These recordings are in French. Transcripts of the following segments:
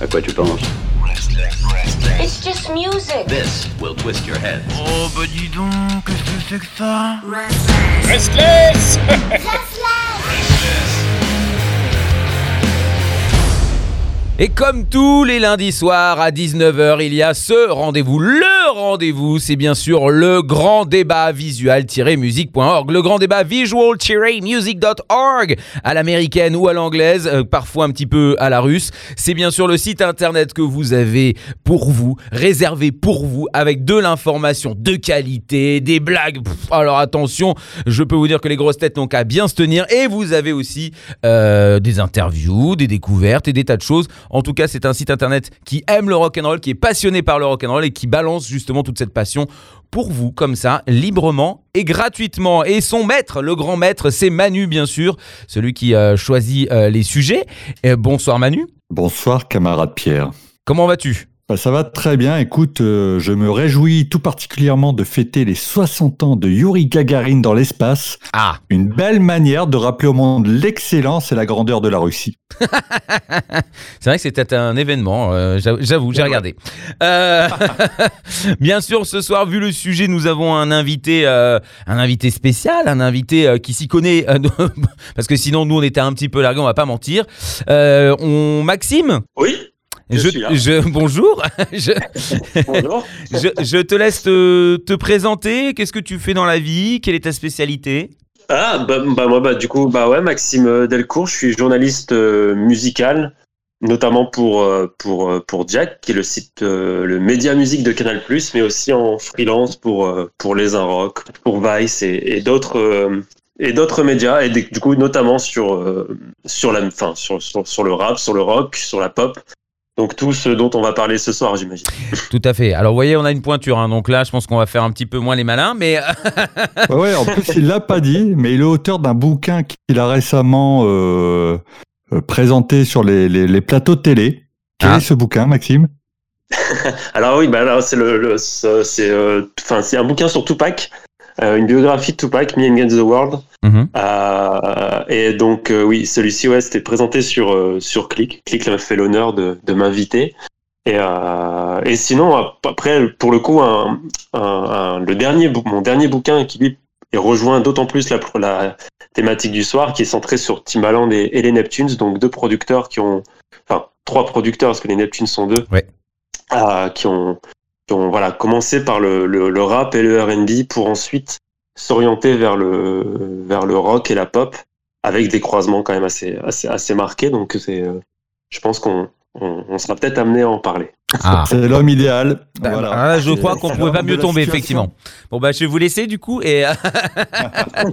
À quoi tu penses It's just music. This will twist your head. Oh bah dis donc, qu'est-ce que c'est que ça Restless Et comme tous les lundis soirs à 19h, il y a ce rendez-vous. Le rendez-vous, c'est bien sûr le grand débat visual-musique.org. Le grand débat visual-music.org à l'américaine ou à l'anglaise, euh, parfois un petit peu à la russe. C'est bien sûr le site internet que vous avez pour vous, réservé pour vous, avec de l'information de qualité, des blagues. Alors attention, je peux vous dire que les grosses têtes n'ont qu'à bien se tenir. Et vous avez aussi euh, des interviews, des découvertes et des tas de choses. En tout cas, c'est un site internet qui aime le rock and roll, qui est passionné par le rock and roll et qui balance justement toute cette passion pour vous comme ça, librement et gratuitement. Et son maître, le grand maître, c'est Manu bien sûr, celui qui euh, choisit euh, les sujets. Et bonsoir Manu. Bonsoir camarade Pierre. Comment vas-tu? Bah, ça va très bien. Écoute, euh, je me réjouis tout particulièrement de fêter les 60 ans de Yuri Gagarin dans l'espace. Ah, Une belle manière de rappeler au monde l'excellence et la grandeur de la Russie. c'est vrai que c'était un événement, euh, j'avoue- j'ai regardé. Euh, bien sûr, ce soir, vu le sujet, nous avons un invité, euh, un invité spécial, un invité euh, qui s'y connaît, euh, parce que sinon, nous, on était un petit peu largués, on va pas mentir. Euh, on, Maxime, Oui, Je je, suis là. je- bonjour. je, bonjour. je, je te laisse te, te présenter. Qu'est-ce que tu fais dans la vie? Quelle est ta spécialité? Ah, bah, bah, moi, bah, du coup, bah ouais, Maxime Delcourt, je suis journaliste euh, musical, notamment pour, euh, pour, euh, pour Jack, qui est le site, euh, le média musique de Canal+, mais aussi en freelance pour, pour Les Un Rock, pour Vice et, et d'autres et d'autres médias, et du coup, notamment sur, euh, sur, la, enfin, sur, sur, sur le rap, sur le rock, sur la pop. Donc tout ce dont on va parler ce soir, j'imagine. Tout à fait. Alors, vous voyez, on a une pointure. hein, donc là, je pense qu'on va faire un petit peu moins les malins. Mais Ouais, ouais, en plus, il l'a pas dit, mais il est auteur d'un bouquin qu'il a récemment euh, euh, présenté sur les, les, les plateaux de télé. Quel Ah. est ce bouquin, Maxime? Alors oui, bah là c'est le, le- ce- c'est euh, enfin c'est un bouquin sur Tupac, euh, une biographie de Tupac, Me Against the World. Mhm. Euh, et donc euh, oui, celui-ci ouais, c'était présenté sur euh, sur Click. Click m'a fait l'honneur de, de m'inviter. Et, euh, et sinon après pour le coup un, un- un- le dernier mon dernier bouquin qui lui rejoint d'autant plus la, la thématique du soir qui est centrée sur Timbaland et, et les Neptunes, donc deux producteurs qui ont, enfin trois producteurs parce que les Neptunes sont deux, Ouais. euh, qui ont, qui ont voilà commencé par le, le, rap et le R&B pour ensuite s'orienter vers le vers le rock et la pop avec des croisements quand même assez assez, assez marqués. Donc c'est, euh, je pense qu'on on, on sera peut-être amené à en parler. Ah. C'est l'homme idéal. Bah, Voilà. ah, je crois qu'on pouvait pas mieux tomber, situation. effectivement. Bon, bah, je vais vous laisser du coup. Et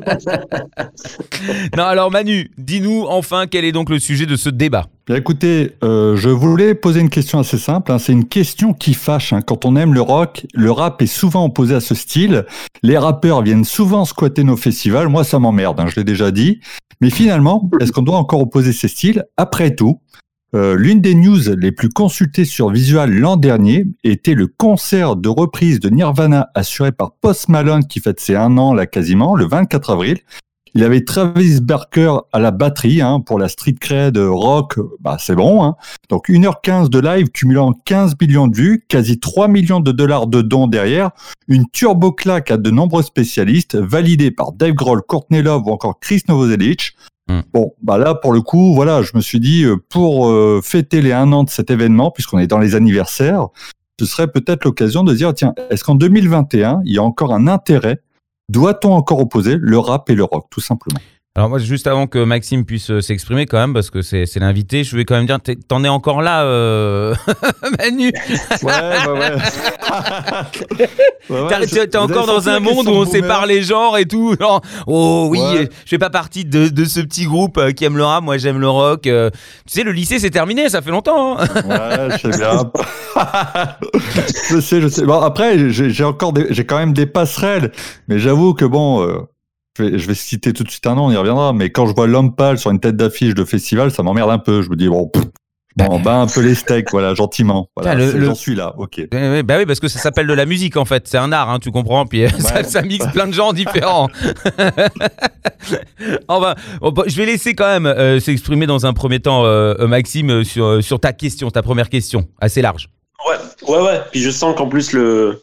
non, alors Manu, dis-nous enfin quel est donc le sujet de ce débat? Écoutez, euh, je voulais poser une question assez simple. hein. C'est une question qui fâche. hein. Quand on aime le rock, le rap est souvent opposé à ce style. Les rappeurs viennent souvent squatter nos festivals. Moi, ça m'emmerde, hein, je l'ai déjà dit. Mais finalement, est-ce qu'on doit encore opposer ces styles? Après tout, euh, l'une des news les plus consultées sur Visual l'an dernier était le concert de reprise de Nirvana assuré par Post Malone qui fête ses un an là quasiment, le 24 avril. Il avait Travis Barker à la batterie hein, pour la street cred rock, bah c'est bon. Hein. Donc 1h15 de live cumulant 15 millions de vues, quasi 3 millions de dollars de dons derrière, une turbo claque à de nombreux spécialistes, validée par Dave Grohl, Courtney Love ou encore Chris Novoselic. Hmm. Bon, bah là pour le coup, voilà, je me suis dit euh, pour euh, fêter les un an de cet événement, puisqu'on est dans les anniversaires, ce serait peut-être l'occasion de dire tiens, est-ce qu'en 2021 il y a encore un intérêt? Doit-on encore opposer le rap et le rock, tout simplement? Alors moi, juste avant que Maxime puisse euh, s'exprimer quand même, parce que c'est c'est l'invité, je vais quand même dire, t'en es encore là, euh, Manu? Ouais, bah ouais. T'es encore dans un monde où on sépare les genres et tout. Genre, oh oui, Ouais. je fais pas partie de, de ce petit groupe euh, qui aime le rap, moi j'aime le rock. euh. Tu sais, le lycée c'est terminé, ça fait longtemps. hein. Ouais, je sais bien. je sais, je sais. Bon, après, j'ai j'ai encore des, j'ai quand même des passerelles, mais j'avoue que bon, euh, je, vais, je vais citer tout de suite un nom, on y reviendra, mais quand je vois l'homme pâle sur une tête d'affiche de festival, ça m'emmerde un peu. Je me dis, bon, pff, Bon, bah un peu les steaks, voilà, gentiment. Voilà, le- c'est- le- J'en suis là, ok. Ouais, bah oui, parce que ça s'appelle de la musique en fait, c'est un art, hein, tu comprends, puis euh, ça, ça mixe plein de gens différents. Va- on va- je vais laisser quand même euh, s'exprimer dans un premier temps euh, Maxime sur, sur ta question, ta première question, assez large. Ouais, ouais, ouais. Puis je sens qu'en plus, le,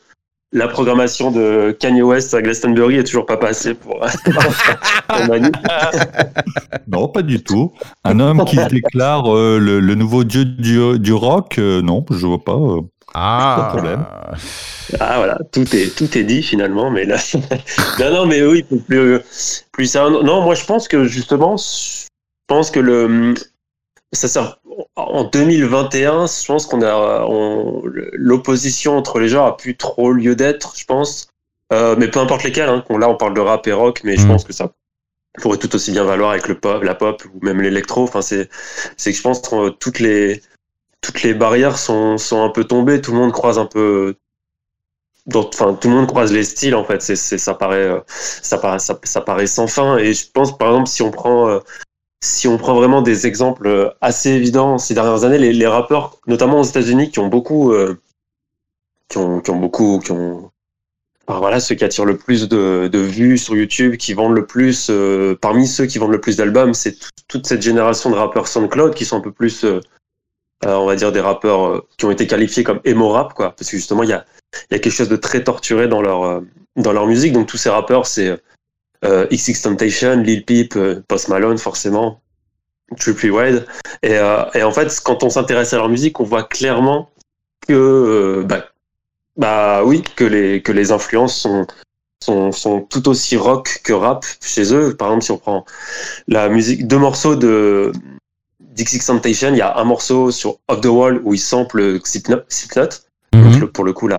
la programmation de Kanye West à Glastonbury est toujours pas passée pour, pour Manu. Non, pas du tout. Un homme qui se déclare euh, le, le nouveau dieu du, du rock, euh, non, je vois pas. euh. Ah, Pas de problème. Ah voilà, tout est, tout est dit finalement, mais là. non, non, mais oui, plus, plus ça. Non, moi je pense que justement, je pense que le. Ça sert. En 2021, je pense qu'on a. on- L'opposition entre les genres a plus trop lieu d'être, je pense. Euh, mais peu importe lesquels, hein. Là on parle de rap et rock, mais je Mm. pense que ça pourrait tout aussi bien valoir avec le pop, la pop ou même l'électro. Enfin, c'est, c'est que je pense que euh, toutes les, toutes les barrières sont, sont un peu tombées. Tout le monde croise un peu. Enfin, tout le monde croise les styles en fait. C'est, c'est, ça paraît, euh, ça paraît, ça, ça paraît sans fin. Et je pense, par exemple, si on prend, euh, si on prend vraiment des exemples euh, assez évidents ces dernières années, les, rappeurs, notamment aux États-Unis, qui ont beaucoup, euh, qui ont, beaucoup, qui ont, voilà, ceux qui attirent le plus de, vues sur YouTube, qui vendent le plus, euh, parmi ceux qui vendent le plus d'albums, c'est tout- toute cette génération de rappeurs SoundCloud qui sont un peu plus, on va dire, des rappeurs qui ont été qualifiés comme emo rap, quoi, parce que justement, il y a, y a quelque chose de très torturé dans leur, dans leur musique. Donc tous ces rappeurs, c'est euh, XXXTentacion, Lil Peep, euh, Post Malone, forcément, Trippie Wade. Et, euh, et en fait, quand on s'intéresse à leur musique, on voit clairement que, euh, bah, bah oui, que les, que les influences sont, sont, sont tout aussi rock que rap chez eux. Par exemple, si on prend la musique, deux morceaux de XXXTentacion, il y a un morceau sur Off the Wall où il sample Slipknot. Donc, Mhm. le- pour le coup, la,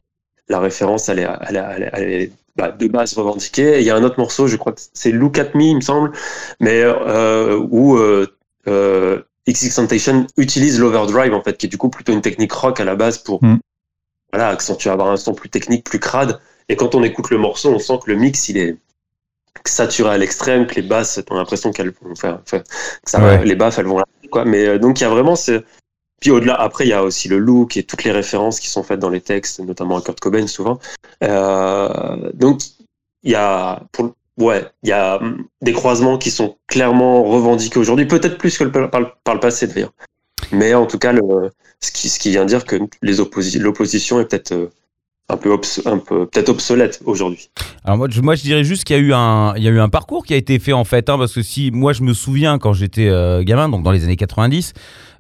la référence, elle est, elle est, elle est- elle est, bah, de base revendiquée. Et il y a un autre morceau, je crois que c'est Look at Me, il me semble, mais euh, où euh, euh, XXXTentacion utilise l'overdrive, en fait, qui est du coup plutôt une technique rock à la base pour Mm. voilà, accentuer, avoir un son plus technique, plus crade. Et quand on écoute le morceau, on sent que le mix, il est saturé à l'extrême, que les basses, on a l'impression qu'elles vont faire, enfin, que ça va- Ouais. les baffes, elles vont là, quoi. Mais donc, il y a vraiment ce, puis au-delà, après, il y a aussi le look et toutes les références qui sont faites dans les textes, notamment à Kurt Cobain souvent. Euh, donc, il y a, ouais, il y a des croisements qui sont clairement revendiqués aujourd'hui, peut-être plus que par, le- passé d'ailleurs. Mais en tout cas, ce, qui, ce qui vient dire que l'opposition est peut-être euh, un peu, obs- un peu peut-être obsolète aujourd'hui. Alors moi je, moi, je dirais juste qu'il y a eu un, il y a eu un parcours qui a été fait en fait, hein, parce que si moi je me souviens quand j'étais euh, gamin, donc dans les années 90,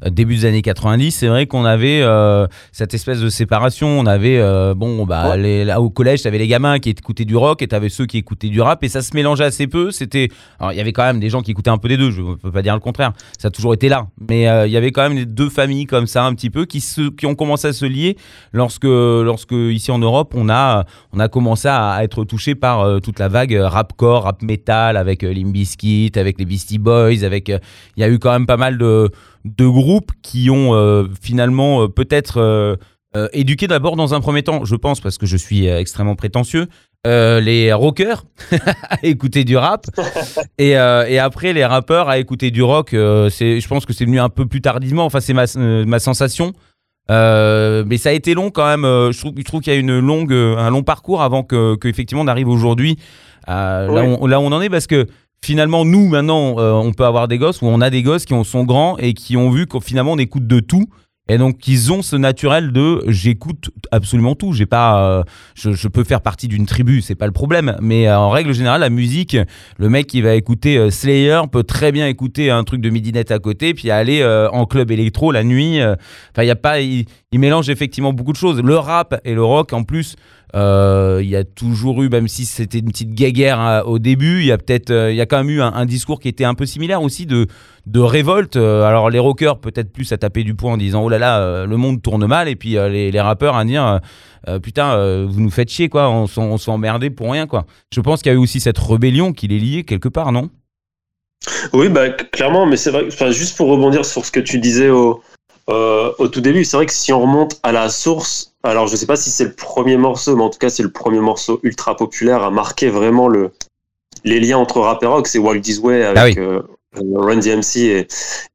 euh, début des années 90, c'est vrai qu'on avait euh, cette espèce de séparation. On avait, bon, bah, Ouais. les- là, au collège, t'avais les gamins qui écoutaient du rock et t'avais ceux qui écoutaient du rap et ça se mélangeait assez peu. C'était, alors il y avait quand même des gens qui écoutaient un peu des deux. Je peux pas dire le contraire. Ça a toujours été là, mais il y avait quand même les deux familles comme ça un petit peu qui se, qui ont commencé à se lier lorsque, lorsque ici en Europe, on a, on a commencé à être touché par euh, toute la vague euh, rapcore, rap metal avec euh, Limp Bizkit, avec les Beastie Boys, avec, il y a eu quand même pas mal de, de groupes qui ont euh, finalement peut-être euh, euh, éduqué d'abord dans un premier temps, je pense, parce que je suis extrêmement prétentieux, euh, les rockers à écouter du rap et, euh, et après les rappeurs à écouter du rock. euh, c'est, je pense que c'est venu un peu plus tardivement. Enfin, c'est ma, ma sensation. Euh, mais ça a été long quand même. euh, je trouve, je trouve qu'il y a une longue, euh, un long parcours avant que, que effectivement on arrive aujourd'hui là, Ouais. où on, là où on en est parce que finalement nous maintenant euh, on peut avoir des gosses ou on a des gosses qui ont- sont grands et qui ont vu qu'au finalement on écoute de tout et donc ils ont ce naturel de j'écoute absolument tout. J'ai pas euh, je, peux faire partie d'une tribu c'est pas le problème. Mais euh, en règle générale la musique le mec qui va écouter euh, Slayer peut très bien écouter un truc de midinette à côté puis aller en club électro la nuit enfin il y a pas il mélange effectivement beaucoup de choses. Le rap et le rock en plus euh, il y a toujours eu, même si c'était une petite guéguerre hein, au début, il y a peut-être, euh, il y a quand même eu un, discours qui était un peu similaire aussi de, révolte. Alors les rockers peut-être plus à taper du poing en disant oh là là, le monde tourne mal, et puis les, rappeurs à dire putain, vous nous faites chier quoi, on, on se pour rien quoi. Je pense qu'il y a eu aussi cette rébellion qui les liait quelque part, non? Oui, bah, clairement, mais c'est vrai, enfin, juste pour rebondir sur ce que tu disais au tout début, c'est vrai que si on remonte à la source, alors je sais pas si c'est le premier morceau, mais en tout cas c'est le premier morceau ultra populaire à marquer vraiment le, les liens entre rap et rock, c'est Walk This Way avec Ah oui. euh, Run DMC et,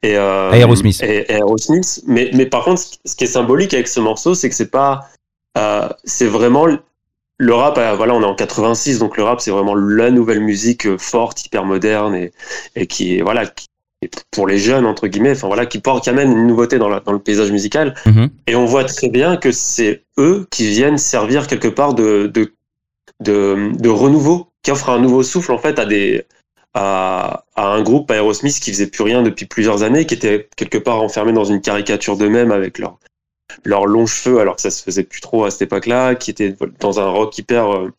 et, euh, Aerosmith. et- et Aerosmith. Mais, mais par contre, ce qui est symbolique avec ce morceau, c'est que c'est pas, euh, c'est vraiment le rap. euh, voilà, on est en 86, donc le rap, c'est vraiment la nouvelle musique euh, forte, hyper moderne et, et qui voilà, qui pour les jeunes entre guillemets. Enfin voilà, qui porte, qui amène une nouveauté dans, la- dans le paysage musical. Mhm. Et on voit très bien que c'est eux qui viennent servir quelque part de, de, de, de renouveau, qui offre un nouveau souffle en fait à des à, à un groupe Aerosmith qui faisait plus rien depuis plusieurs années, qui était quelque part enfermé dans une caricature d'eux-mêmes avec leurs leurs longs cheveux, alors que ça se faisait plus trop à cette époque-là, qui était dans un rock hyper, euh,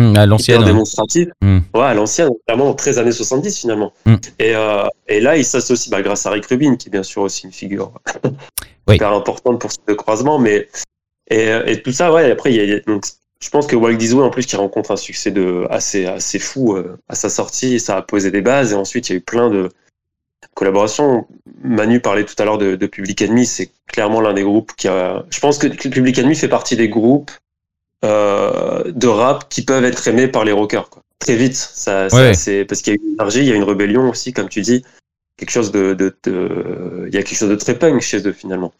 Hum, à l'ancienne. démonstratif. Mm. Ouais, à l'ancienne, vraiment 13 années 70 finalement. Mm. Et, euh, et là, il s'associe bah, grâce à Rick Rubin, qui est bien sûr aussi une figure Oui. hyper importante pour ce croisement. Mais, et, et tout ça, ouais, après, il y a- donc, je pense que Walt Disney, en plus, qui rencontre un succès de, assez, assez fou euh, à sa sortie, ça a posé des bases. Et ensuite, il y a eu plein de collaborations. Manu parlait tout à l'heure de, de Public Enemy, c'est clairement l'un des groupes qui a. Je pense que Public Enemy fait partie des groupes de rap qui peuvent être aimés par les rockers. Quoi. Très vite, ça, Ouais. c'est parce qu'il y a une énergie, il y a une rébellion aussi, comme tu dis, quelque chose de, de, de- il y a quelque chose de très punk chez eux finalement.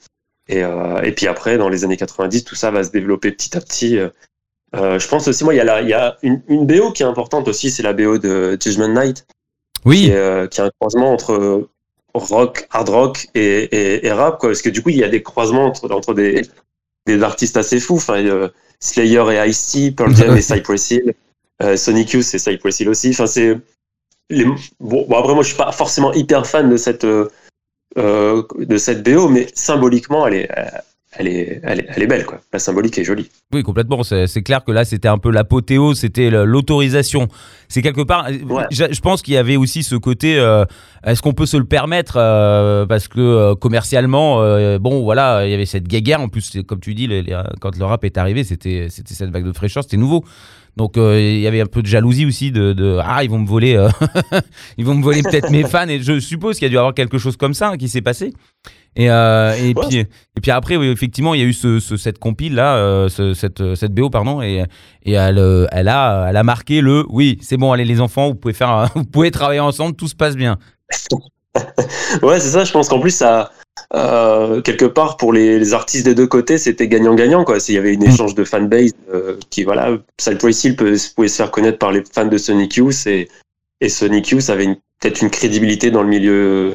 Et, euh, et puis après, dans les années 90, tout ça va se développer petit à petit. Euh, euh, je pense aussi, moi, il y a, la, il y a une, une BO qui est importante aussi, c'est la BO de Judgment Night, qui Oui, est, euh, qui est un croisement entre rock, hard rock et, et, et rap, quoi. Parce que du coup, il y a des croisements entre, entre des, des artistes assez fous. Enfin, euh, Slayer et Ice-T, Pearl Jam et Cypress Hill, euh, Sonic Youth et Cypress Hill aussi. Enfin, c'est les... bon, bon, après, moi, je suis pas forcément hyper fan de cette euh, euh, de cette BO, mais symboliquement, elle est elle est, elle est, elle est belle, quoi. La symbolique est jolie. oui, complètement. C'est clair que là, c'était un peu l'apothéose, c'était l'autorisation. C'est quelque part. Ouais. Je, je pense qu'il y avait aussi ce côté. euh, Est-ce qu'on peut se le permettre euh, Parce que euh, commercialement, euh, bon, voilà, il y avait cette guéguerre. En plus, comme tu dis, les- les- quand le rap est arrivé, c'était c'était cette vague de fraîcheur, c'était nouveau. Donc euh, il y avait un peu de jalousie aussi de, de ah ils vont me voler euh, ils vont me voler peut-être mes fans et je suppose qu'il y a dû y avoir quelque chose comme ça hein, qui s'est passé et, euh, et Ouais. puis et puis après oui, effectivement il y a eu ce, ce- cette compile là ce- cette cette BO pardon et et elle elle a elle a marqué le oui c'est bon allez les enfants vous pouvez faire vous pouvez travailler ensemble tout se passe bien Ouais, c'est ça. Je pense qu'en plus, ça, euh, quelque part, pour les, les artistes des deux côtés, c'était gagnant-gagnant. Quoi. S'il y avait une Mm. échange de fanbase euh, qui, voilà, Cypress Hill pouvait se faire connaître par les fans de Sonic Youth et, et Sonic Youth avait peut-être une crédibilité dans le milieu,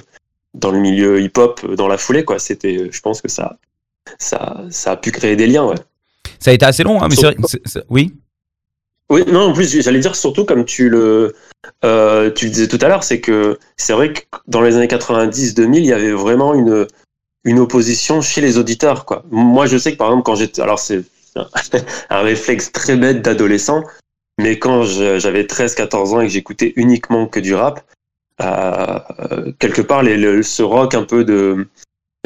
dans le milieu hip-hop euh, dans la foulée. Quoi. C'était, je pense que ça, ça, ça a pu créer des liens. Ouais. ça a été assez long hein, mais c'est- oui Oui, non, en plus, j'allais dire surtout comme tu le, euh, tu le disais tout à l'heure, c'est que c'est vrai que dans les années 90-2000, il y avait vraiment une, une opposition chez les auditeurs, quoi. Moi, je sais que par exemple, quand j'étais, alors c'est un, réflexe très bête d'adolescent, mais quand j'avais 13-14 ans et que j'écoutais uniquement que du rap, euh, euh, quelque part, ce rock un peu de,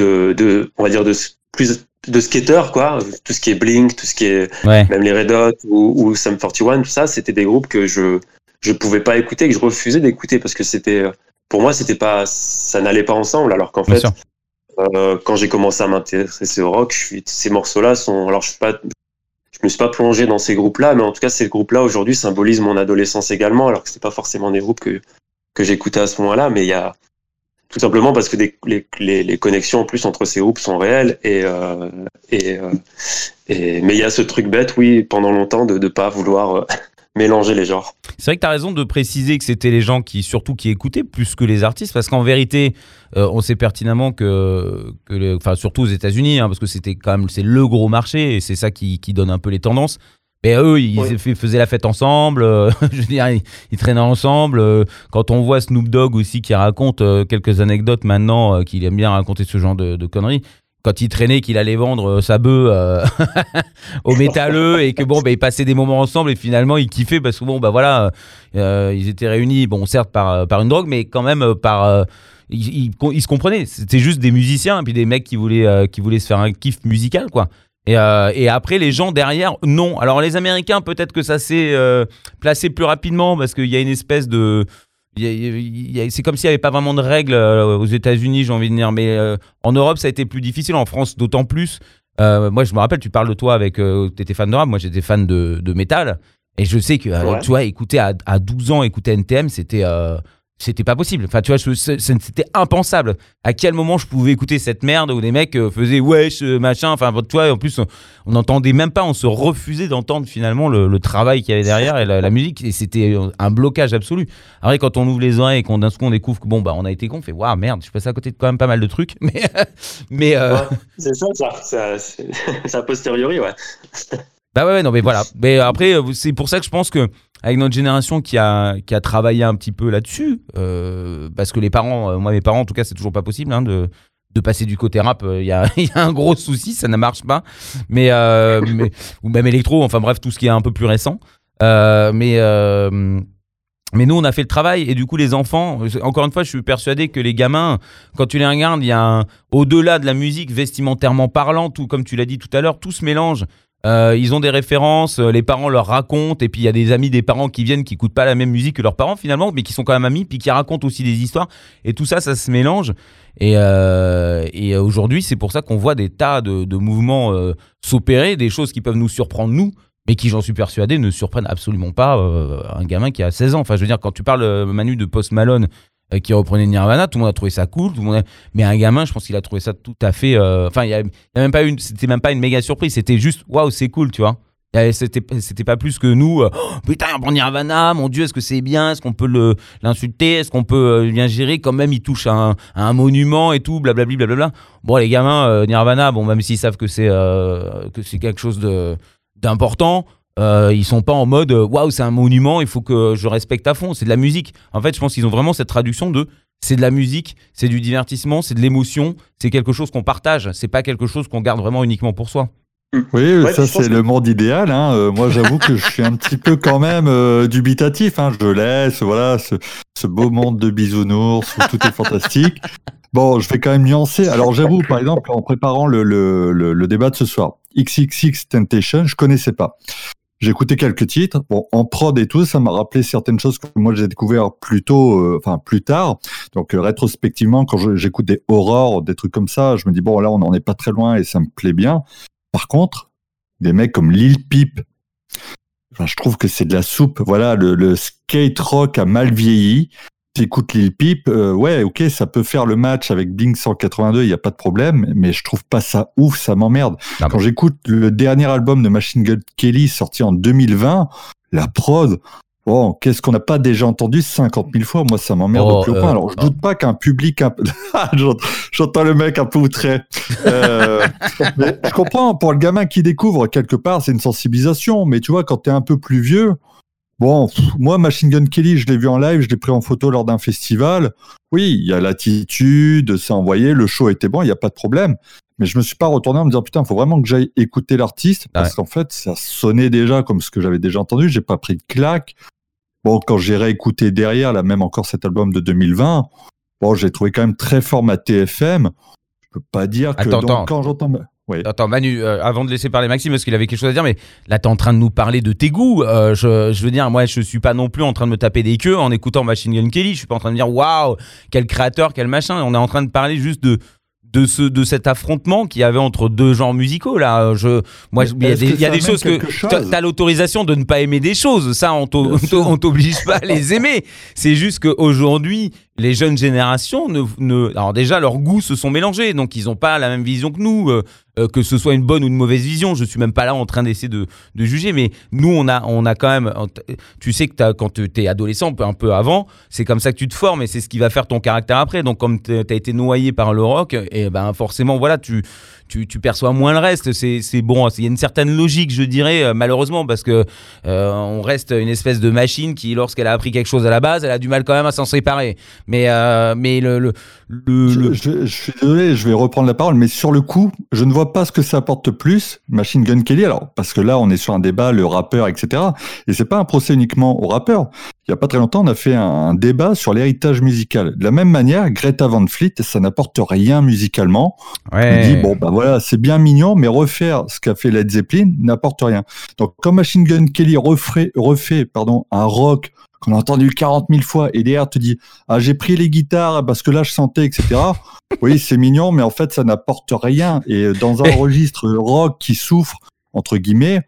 de, de, on va dire de plus de skater, quoi. Tout ce qui est Blink, tout ce qui est ouais même les Red Hot ou, ou Sum 41, tout ça, c'était des groupes que je je pouvais pas écouter, que je refusais d'écouter parce que c'était pour moi c'était pas ça n'allait pas ensemble. Alors qu'en fait, euh, quand j'ai commencé à m'intéresser au rock, je suis, ces morceaux-là sont alors je suis pas je me suis pas plongé dans ces groupes-là, mais en tout cas ces groupes-là aujourd'hui symbolisent mon adolescence également, alors que c'était pas forcément des groupes que que j'écoutais à ce moment-là, mais il y a tout simplement parce que des- les, les, les connexions en plus entre ces groupes sont réelles et euh, et, euh, et mais il y a ce truc bête oui pendant longtemps de ne pas vouloir euh, mélanger les genres. C'est vrai que tu as raison de préciser que c'était les gens qui surtout qui écoutaient plus que les artistes parce qu'en vérité euh, on sait pertinemment que, que le- enfin surtout aux États-Unis hein, parce que c'était quand même c'est le gros marché et c'est ça qui, qui donne un peu les tendances. Mais eux, ils Oui. faisaient la fête ensemble, euh, je veux dire, ils, ils traînaient ensemble. euh, quand on voit Snoop Dogg aussi qui raconte euh, quelques anecdotes maintenant, qu'il aime bien raconter ce genre de, de conneries, quand il traînait, qu'il allait vendre sa bœuf euh, au métalleux et que bon, bah, ils passaient des moments ensemble et finalement ils kiffaient parce que bon, bah voilà, euh, ils étaient réunis, bon, certes par, par une drogue, mais quand même par. euh, ils, ils- ils se comprenaient, c'était juste des musiciens et puis des mecs qui voulaient, qui voulaient se faire un kiff musical, quoi. Et, euh, et après, les gens derrière, non. Alors, les Américains, peut-être que ça s'est euh, placé plus rapidement parce qu'il y a une espèce de. C'est comme s'il n'y avait pas vraiment de règles euh, aux États-Unis, j'ai envie de dire. Mais euh, en Europe, ça a été plus difficile. En France, d'autant plus. Moi, je me rappelle, tu parles de toi avec. tu étais fan de rap. Moi, j'étais fan de, de métal. Et je sais que, Ouais. tu vois, écouter à, à 12 ans, écouter NTM, c'était. C'était pas possible. Enfin, tu vois, c'était impensable. À quel moment je pouvais écouter cette merde où des mecs euh, faisaient wesh, euh, machin. Enfin, tu vois, en plus, on- n'entendait même pas, on se refusait d'entendre finalement le, travail qu'il y avait derrière et la, musique. Et c'était un blocage absolu. Après, quand on ouvre les oreilles et qu'on d'un coup on découvre que bon, bah, on a été con, on fait waouh, merde, je suis passé à côté de quand même pas mal de trucs. Mais, euh, c'est ça, ça, c'est a posteriori, ouais. Bah ouais, ouais, non, mais voilà. Mais après, euh, c'est pour ça que je pense que avec notre génération qui a, qui a travaillé un petit peu là-dessus, euh, parce que les parents, euh, moi mes parents en tout cas, c'est toujours pas possible hein, de, de passer du côté rap. Il y, a, y a un gros souci, ça ne marche pas. Mais, mais ou même électro, enfin bref, tout ce qui est un peu plus récent. Mais mais nous, on a fait le travail et du coup, les enfants, encore une fois, je suis persuadé que les gamins, quand tu les regardes, il y a un, au-delà de la musique vestimentairement parlant, tout comme tu l'as dit tout à l'heure, tout se mélange. Euh, ils ont des références, euh, les parents leur racontent, et puis il y a des amis des parents qui viennent qui écoutent pas la même musique que leurs parents finalement, mais qui sont quand même amis, puis qui racontent aussi des histoires, et tout ça, ça se mélange. Et, euh, aujourd'hui, c'est pour ça qu'on voit des tas de, mouvements s'opérer, des choses qui peuvent nous surprendre nous, mais qui, j'en suis persuadé, ne surprennent absolument pas un gamin qui a 16 ans. Enfin, je veux dire, quand tu parles, Manu, de Post Malone qui reprenait Nirvana, tout le monde a trouvé ça cool, tout le monde mais un gamin, je pense qu'il a trouvé ça tout à fait. euh, Enfin, il y a, même pas une, c'était même pas une méga surprise, c'était juste waouh, c'est cool, tu vois. C'était pas plus que nous. euh, Oh, putain, reprend Nirvana, mon Dieu, est-ce que c'est bien Est-ce qu'on peut l'insulter Est-ce qu'on peut euh, bien gérer Quand même, il touche à un, un monument et tout, blablabli, blablabla. Bon, les gamins, euh, Nirvana, bon, même s'ils savent que c'est euh, que c'est quelque chose d'important, euh, ils sont pas en mode euh, waouh, c'est un monument, il faut que je respecte à fond. C'est de la musique. En fait, je pense qu'ils ont vraiment cette traduction de c'est de la musique, c'est du divertissement, c'est de l'émotion, c'est quelque chose qu'on partage. C'est pas quelque chose qu'on garde vraiment uniquement pour soi. Oui, Ouais, ça c'est que- le monde idéal. Hein. Euh, moi, j'avoue que je suis un petit peu quand même euh, dubitatif. Hein. Je laisse, voilà, ce, ce beau monde de bisounours où tout est fantastique. Bon, je vais quand même nuancer. Alors, j'avoue, par exemple, en préparant le, le, le, le débat de ce soir, XXX Temptation, je connaissais pas. J'ai écouté quelques titres. Bon, en prod et tout, ça m'a rappelé certaines choses que moi j'ai découvert plus tôt, euh, enfin plus tard. Donc euh, rétrospectivement, quand j'écoute des horreurs, des trucs comme ça, je me dis bon là on n'en est pas très loin et ça me plaît bien. Par contre, des mecs comme Lil Peep, enfin, je trouve que c'est de la soupe. Voilà, le, le skate rock a mal vieilli. T'écoutes Lil Peep, euh, ouais, ok, ça peut faire le match avec Blink 182, il y a pas de problème, mais je trouve pas ça ouf, ça m'emmerde. Ah Quand j'écoute le dernier album de Machine Gun Kelly sorti en 2020, la prod, bon, qu'est-ce qu'on n'a pas déjà entendu 50 000 fois? Moi, ça m'emmerde Oh, au plus haut euh, point. Alors, je doute pas qu'un public un J'entends le mec un peu outré. Euh, mais je comprends, pour le gamin qui découvre, quelque part, c'est une sensibilisation. Mais tu vois, quand t'es un peu plus vieux, bon, pff, moi, Machine Gun Kelly, je l'ai vu en live, je l'ai pris en photo lors d'un festival. Oui, il y a l'attitude, c'est envoyé, le show était bon, il n'y a pas de problème. Mais je me suis pas retourné en me disant, putain, il faut vraiment que j'aille écouter l'artiste, parce Ouais. qu'en fait, ça sonnait déjà comme ce que j'avais déjà entendu, j'ai pas pris de claque. Bon, quand j'ai réécouté derrière, là, même encore cet album de 2020, bon, j'ai trouvé quand même très fort ma TFM. Je peux pas dire que Attends, donc, attends. quand j'entends. Oui. Attends, Manu, euh, avant de laisser parler Maxime, parce qu'il avait quelque chose à dire, mais là, t'es en train de nous parler de tes goûts. Euh, je, je veux dire, moi, je suis pas non plus en train de me taper des queues en écoutant Machine Gun Kelly. Je suis pas en train de dire, waouh, quel créateur, quel machin. On est en train de parler juste de. De, ce, de cet affrontement qu'il y avait entre deux genres musicaux là je moi il y a des, y a choses que t'as t'as l'autorisation de ne pas aimer des choses ça on t'oblige pas à les aimer c'est juste qu'aujourd'hui les jeunes générations ne, alors déjà leurs goûts se sont mélangés donc ils ont pas la même vision que nous euh, euh, que ce soit une bonne ou une mauvaise vision. Je suis même pas là en train d'essayer de, juger mais nous on a on a quand même tu sais que quand tu es adolescent un peu, avant c'est comme ça que tu te formes et c'est ce qui va faire ton caractère après. Donc comme tu as été noyé par le rock et ben forcément voilà tu tu, perçois moins le reste. C'est bon il y a une certaine logique je dirais euh, malheureusement parce que euh, on reste une espèce de machine qui lorsqu'elle a appris quelque chose à la base elle a du mal quand même à s'en séparer. Mais euh, mais le, le- Je, le- je- je suis désolé, je vais reprendre la parole, mais sur le coup, je ne vois pas ce que ça apporte plus, Machine Gun Kelly. Alors, parce que là, on est sur un débat, le rappeur, etc. Et c'est pas un procès uniquement au rappeur. Il y a pas très longtemps, on a fait un, un débat sur l'héritage musical. De la même manière, Greta Van Fleet, ça n'apporte rien musicalement. On ouais. dit, bon, bah voilà, c'est bien mignon, mais refaire ce qu'a fait Led Zeppelin n'apporte rien. Donc, quand Machine Gun Kelly refait, refait pardon, un rock qu'on a entendu 40 000 fois, et derrière te dit, ah, j'ai pris les guitares parce que là, je sentais, etc. oui, c'est mignon, mais en fait, ça n'apporte rien. Et dans un registre rock qui souffre, entre guillemets,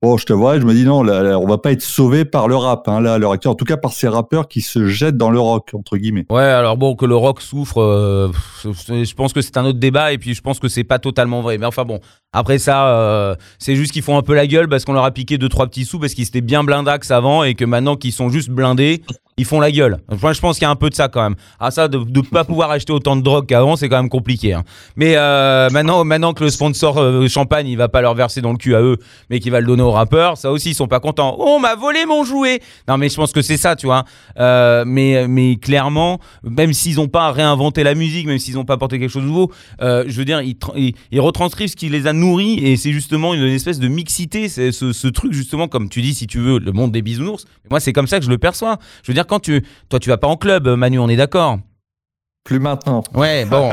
Bon, je te vois, je me dis non, là, là, on va pas être sauvé par le rap, hein, là, à l'heure actuelle. En tout cas, par ces rappeurs qui se jettent dans le rock, entre guillemets. Ouais, alors bon, que le rock souffre, euh, je pense que c'est un autre débat et puis je pense que c'est pas totalement vrai. Mais enfin bon, après ça, euh, c'est juste qu'ils font un peu la gueule parce qu'on leur a piqué deux trois petits sous parce qu'ils étaient bien blindax avant et que maintenant qu'ils sont juste blindés, ils font la gueule. Enfin, je pense qu'il y a un peu de ça quand même. Ah ça, de ne pas pouvoir acheter autant de drogue qu'avant, c'est quand même compliqué. hein. Mais euh, maintenant, maintenant que le sponsor euh, champagne, il va pas leur verser dans le cul à eux, mais qu'il va le donner aux rappeurs, ça aussi, ils sont pas contents. Oh, on m'a volé mon jouet. Non, mais je pense que c'est ça, tu vois. Euh, mais, mais clairement, même s'ils ont pas réinventé la musique, même s'ils ont pas apporté quelque chose de nouveau, je veux dire, ils retranscrivent ce qui les a nourris et c'est justement une, espèce de mixité, c'est ce, ce truc justement, comme tu dis, si tu veux, le monde des bisounours. Moi, c'est comme ça que je le perçois. Je veux dire, quand tu, toi, tu vas pas en club, Manu, on est d'accord. Plus maintenant. Ouais, bon.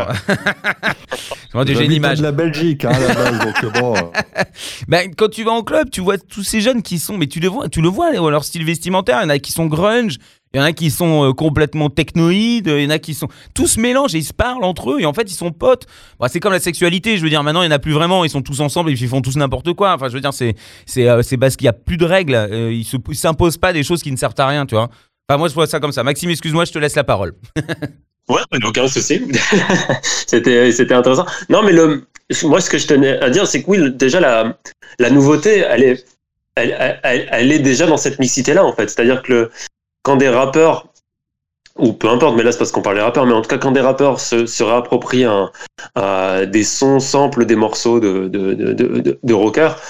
Moi, j'ai une image. de la Belgique, hein, à la base, donc euh, bon. Ben, quand tu vas en club, tu vois tous ces jeunes qui sont, mais tu le vois, tu le vois, leur style vestimentaire. Il y en a qui sont grunge, il y en a qui sont euh, complètement technoïdes, il y en a qui sont. Tous se mélangent et ils se parlent entre eux et en fait ils sont potes. Bon, c'est comme la sexualité, je veux dire, maintenant il n'y en a plus vraiment, ils sont tous ensemble et ils font tous n'importe quoi. Enfin, je veux dire, c'est c'est euh, c'est parce qu'il n'y a plus de règles, euh, ils ils s'imposent pas des choses qui ne servent à rien, tu vois. Enfin, moi je vois ça comme ça. Maxime, excuse-moi, je te laisse la parole. Ouais, aucun souci. c'était, c'était intéressant. Non, mais le, moi, ce que je tenais à dire, c'est que oui, déjà, la, la nouveauté, elle est, elle, elle- elle, elle est déjà dans cette mixité-là, en fait. C'est-à-dire que le, quand des rappeurs, ou peu importe, mais là, c'est parce qu'on parle des rappeurs, mais en tout cas, quand des rappeurs se, se réapproprient un, euh, des sons, samples des morceaux de, de, rockers,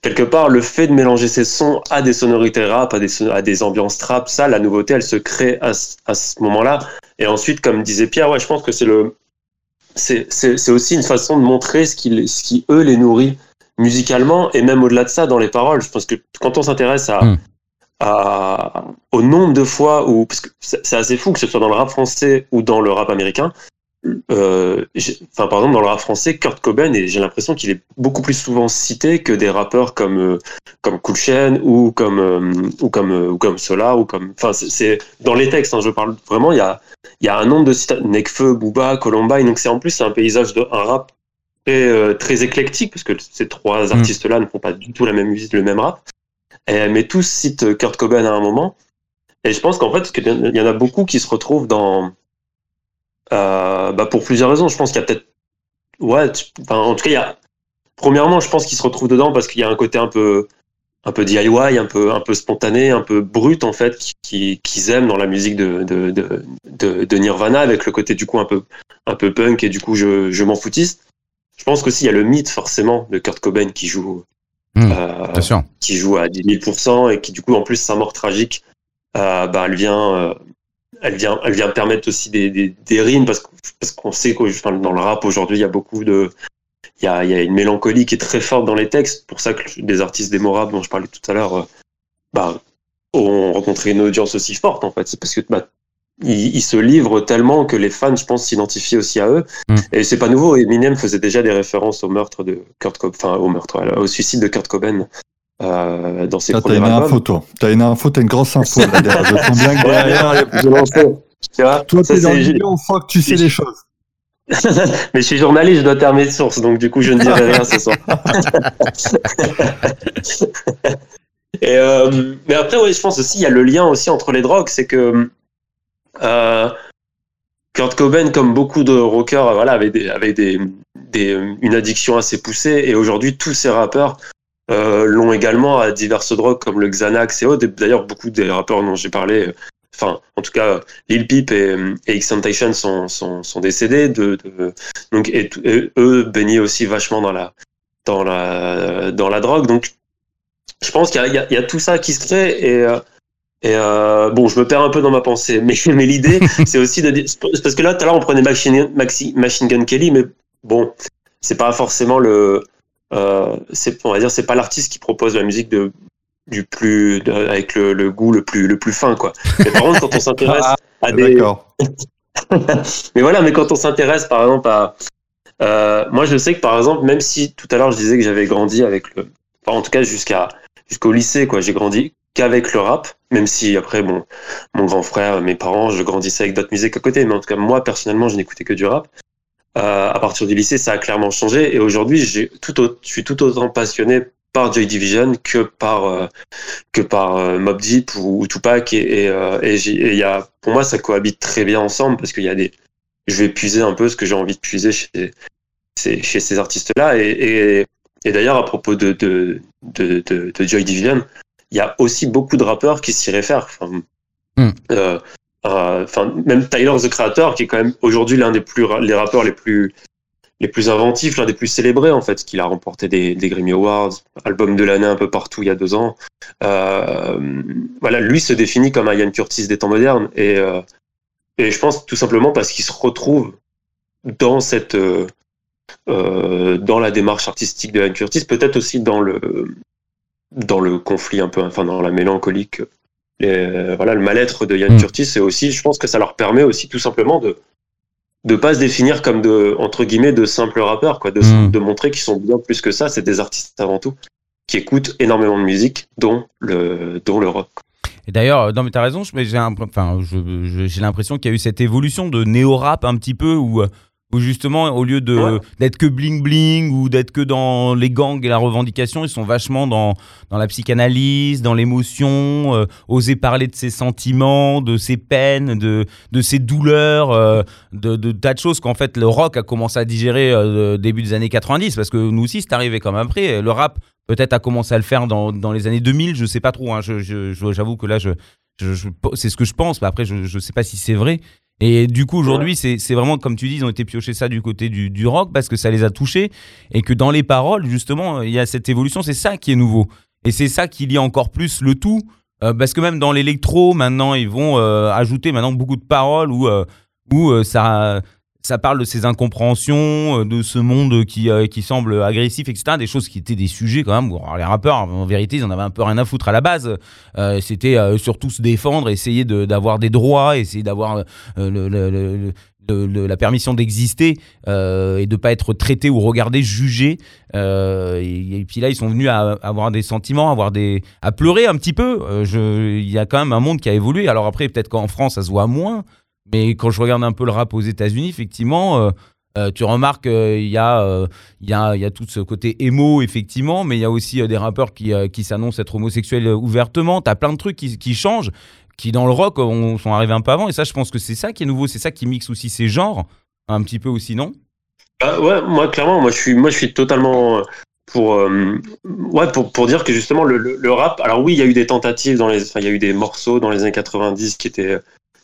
quelque part, le fait de mélanger ces sons à des sonorités rap, à des, à ambiances trap, ça, la nouveauté, elle se crée à, ce- à moment-là. Et ensuite, comme disait Pierre, ouais, je pense que c'est le, c'est, aussi une façon de montrer ce qui, ce qui eux les nourrit musicalement et même au-delà de ça dans les paroles. Je pense que quand on s'intéresse à, Mm. À- au nombre de fois où, parce que c'est assez fou que ce soit dans le rap français ou dans le rap américain. Euh, enfin, par exemple, dans le rap français, Kurt Cobain, et j'ai l'impression qu'il est beaucoup plus souvent cité que des rappeurs comme euh, comme Cool Chain ou comme euh, ou comme euh, ou comme Solar ou comme. Enfin, c'est- dans les textes. hein, je parle vraiment. Il y a il y a un nombre de citations. Nekfeu, Booba, Columbine. Donc c'est en plus c'est un paysage de un rap très euh, très éclectique parce que ces trois artistes-là ne font pas du tout la même musique, le même rap. Et- mais tous citent Kurt Cobain à un moment. Et je pense qu'en fait, il y en a beaucoup qui se retrouvent dans euh, bah pour plusieurs raisons. Je pense qu'il y a peut-être. Ouais, tu- enfin, en tout cas, il y a. Premièrement, je pense qu'ils se retrouvent dedans parce qu'il y a un côté un peu, un peu DIY, un peu, un peu spontané, un peu brut, en fait, qui- qui- qu'ils aiment dans la musique de, de, de, de, de Nirvana, avec le côté, du coup, un peu, un peu punk et du coup, je, je m'en foutiste. Je pense qu'aussi, il y a le mythe, forcément, de Kurt Cobain qui joue, Hmm, euh, sûr. qui joue à 10 000% et qui du coup en plus sa mort tragique. Euh, bah, elle vient euh, elle vient elle vient permettre aussi des, des, des rimes parce, que- parce qu'on sait que enfin, dans le rap aujourd'hui il y a beaucoup de il y a, il y a une mélancolie qui est très forte dans les textes. Pour ça que des artistes démorables dont je parlais tout à l'heure euh, bah, ont rencontré une audience aussi forte en fait. C'est parce que bah, ils, ils se livrent tellement que les fans, je pense, s'identifient aussi à eux. Mm. Et c'est pas nouveau. Eminem faisait déjà des références au meurtre de Kurt Cobain, enfin au meurtre, au suicide de Kurt Cobain euh, dans ses Là, t'as premiers une albums. info, toi. T'as une info, t'as une grosse info. Là, derrière. Je sens bien que derrière, Je. Tu vois, toi, t'es dans on sent que tu sais les choses. Mais je suis journaliste, je dois taire mes sources, donc du coup, je ne dirai rien ce soir. Et, euh, mais après, oui, je pense aussi, il y a le lien aussi entre les drogues, c'est que euh, Kurt Cobain, comme beaucoup de rockers, voilà, avait, des, avait des, des, une addiction assez poussée, et aujourd'hui, tous ces rappeurs euh, l'ont également à diverses drogues comme le Xanax et autres. D'ailleurs, beaucoup des rappeurs dont j'ai parlé, euh, enfin, en tout cas, Lil Peep et, et sont, sont, sont décédés. De, de- donc, et, eux baignaient aussi vachement dans la, dans la, dans la drogue. Donc, je pense qu'il y y a tout ça qui se crée et, euh, et euh, bon, je me perds un peu dans ma pensée, mais, mais l'idée, c'est aussi de dire, parce que là, tout à l'heure, on prenait Machine, Maxi- Machine Gun Kelly, mais bon, c'est pas forcément le, euh, on va dire, c'est pas l'artiste qui propose la musique de, du plus, de- avec le, le goût le plus, le plus fin, quoi. Mais par contre, quand on s'intéresse à des, mais voilà, mais quand on s'intéresse par exemple à. euh, moi, je sais que par exemple, même si tout à l'heure je disais que j'avais grandi avec le. Enfin, en tout cas, jusqu'à jusqu'au lycée, quoi, j'ai grandi qu'avec le rap, même si après, bon, mon grand frère, mes parents, je grandissais avec d'autres musiques à côté, mais en tout cas, moi, personnellement, je n'écoutais que du rap. Euh, à partir du lycée, ça a clairement changé, et aujourd'hui, je suis tout autant passionné par Joy Division que par euh, que par euh, Mob Deep ou, Tupac et et, euh, y a pour moi ça cohabite très bien ensemble parce qu'il y a des je vais puiser un peu ce que j'ai envie de puiser chez ces, chez ces artistes là et, d'ailleurs à propos de, de, de Joy Division il y a aussi beaucoup de rappeurs qui s'y réfèrent enfin, Hmm. euh, euh, enfin même Tyler the Creator qui est quand même aujourd'hui l'un des plus les rappeurs les plus les plus inventifs, l'un des plus célébrés en fait, qu'il a remporté des, des Grammy Awards, album de l'année un peu partout il y a deux ans. Euh, voilà, lui se définit comme un Ian Curtis des temps modernes et, euh, et je pense tout simplement parce qu'il se retrouve dans cette euh, dans la démarche artistique de Ian Curtis, peut-être aussi dans le dans le conflit un peu, enfin dans la mélancolique, et, voilà le mal-être de Ian Mm. Curtis et aussi je pense que ça leur permet aussi tout simplement de de pas se définir comme de entre guillemets de simples rappeurs quoi de, Mm. de montrer qu'ils sont bien plus que ça c'est des artistes avant tout qui écoutent énormément de musique dont le dont le rock Et d'ailleurs, non mais t'as raison, j'ai enfin, l'impression qu'il y a eu cette évolution de néo-rap un petit peu où, euh, où justement, au lieu de Ouais. d'être que bling-bling ou d'être que dans les gangs et la revendication, ils sont vachement dans, dans la psychanalyse, dans l'émotion, euh, oser parler de ses sentiments, de ses peines, de, de ses douleurs, euh, de, de tas de choses qu'en fait le rock a commencé à digérer euh, début des années 90, parce que nous aussi c'est arrivé comme après. Le rap peut-être a commencé à le faire dans, dans les années 2000, je sais pas trop, hein, je- je- je- j'avoue que là je, je- je- c'est ce que je pense, mais après, je ne sais pas si c'est vrai. Et du coup, aujourd'hui, c'est c'est vraiment, comme tu dis, ils ont été piochés ça du côté du, du rock parce que ça les a touchés et que dans les paroles, justement, il y a cette évolution. C'est ça qui est nouveau. Et c'est ça qui lie encore plus le tout. euh, parce que même dans l'électro, maintenant, ils vont euh, ajouter maintenant beaucoup de paroles où, euh, où euh, ça, ça parle de ces incompréhensions, euh, de ce monde qui, euh, qui semble agressif, etc. Des choses qui étaient des sujets quand même. Alors, les rappeurs, en vérité, ils en avaient un peu rien à foutre à la base. Euh, C'était surtout se défendre, essayer d'avoir des droits, essayer d'avoir la permission d'exister et de pas être traité ou regardé, jugé. Et, puis là, ils sont venus à, avoir des sentiments, avoir des, à pleurer un petit peu. Il y a quand même un monde qui a évolué. Alors après, peut-être qu'en France, ça se voit moins. Mais quand je regarde un peu le rap aux États-Unis, effectivement, euh, euh, tu remarques y, a, euh, il y, a, il y a tout ce côté émo, effectivement, mais il y a aussi euh, des rappeurs qui, euh, qui s'annoncent être homosexuels euh, ouvertement. Tu as plein de trucs qui, changent, qui dans le rock on, sont arrivés un peu avant. Et ça, je pense que c'est ça qui est nouveau, c'est ça qui mixe aussi ces genres, un petit peu aussi, non? Bah ouais, moi clairement, moi je suis, moi je suis totalement euh, pour, euh, ouais, pour pour dire que justement le, le, le rap. Alors oui, il y a eu des tentatives dans les, il y a eu des morceaux dans les années 90 qui étaient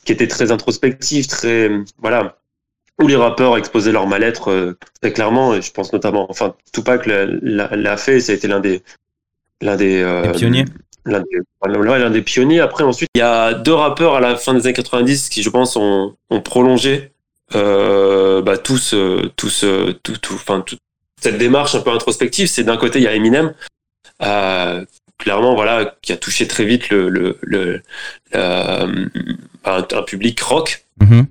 qui étaient très introspectifs, très voilà, où les rappeurs exposaient leur mal-être euh, très clairement. Et je pense notamment, enfin Tupac l'a- fait, ça a été l'un des l'un des, euh, pionniers. l'un des, pionniers. Après, ensuite, il y a deux rappeurs à la fin des années 90 qui, je pense, ont, ont prolongé euh, bah, tout ce, tout ce, tout, tout, enfin, toute cette démarche un peu introspective. C'est d'un côté, il y a Eminem, euh, clairement, voilà, qui a touché très vite le, le, le, euh, un, un public rock. Mhm.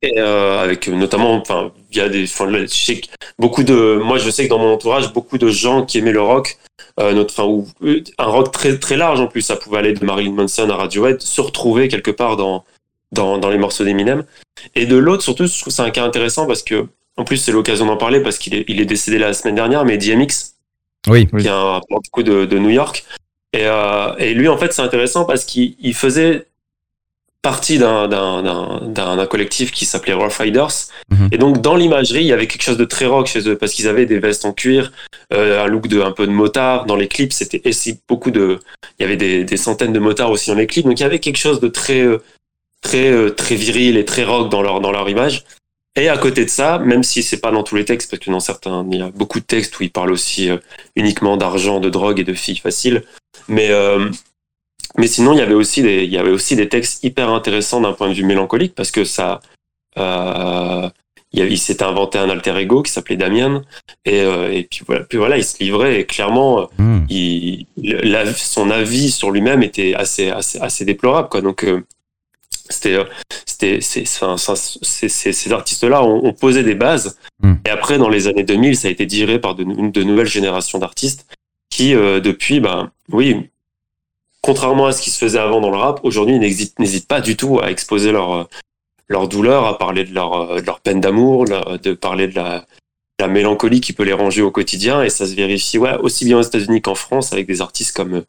Et euh, avec notamment, enfin, il y a des, je sais que beaucoup de, moi, je sais que dans mon entourage, beaucoup de gens qui aimaient le rock, euh, notre, enfin, ou euh, un rock très très large en plus, ça pouvait aller de Marilyn Manson à Radiohead, se retrouver quelque part dans dans, dans les morceaux d'Eminem. Et de l'autre, surtout, je trouve que c'est un cas intéressant parce que, en plus, c'est l'occasion d'en parler parce qu'il est il est décédé la semaine dernière, mais DMX, Oui. Oui. qui est un du coup de, de New York. Et, euh, et lui, en fait, c'est intéressant parce qu'il il faisait partie d'un collectif qui s'appelait Rough Riders. Mhm. Et donc, dans l'imagerie, il y avait quelque chose de très rock chez eux parce qu'ils avaient des vestes en cuir, euh, un look de un peu de motard. Dans les clips, c'était aussi beaucoup de. Il y avait des, des centaines de motards aussi dans les clips. Donc, il y avait quelque chose de très, euh, très, euh, très viril et très rock dans leur, dans leur image. Et à côté de ça, même si c'est pas dans tous les textes, parce que dans certains, il y a beaucoup de textes où ils parlent aussi euh, uniquement d'argent, de drogue et de filles faciles. Mais, euh, mais sinon, il y avait aussi des, il y avait aussi des textes hyper intéressants d'un point de vue mélancolique parce que ça, euh, il, s'était inventé un alter ego qui s'appelait Damien et, euh, et puis voilà, puis voilà, il se livrait et clairement, Mhm. il, la- son avis sur lui-même était assez, assez, assez déplorable, quoi. Donc, euh, c'était, euh, ces artistes-là ont, ont posé des bases. Mm. Et après, dans les années 2000, ça a été digéré par de, de nouvelles générations d'artistes qui, euh, depuis, ben, oui, contrairement à ce qui se faisait avant dans le rap, aujourd'hui, n'hésitent, n'hésitent pas du tout à exposer leur, euh, leur douleur, à parler de leur, euh, de leur peine d'amour, de parler de la, la mélancolie qui peut les ranger au quotidien. Et ça se vérifie ouais, aussi bien aux États-Unis qu'en France avec des artistes comme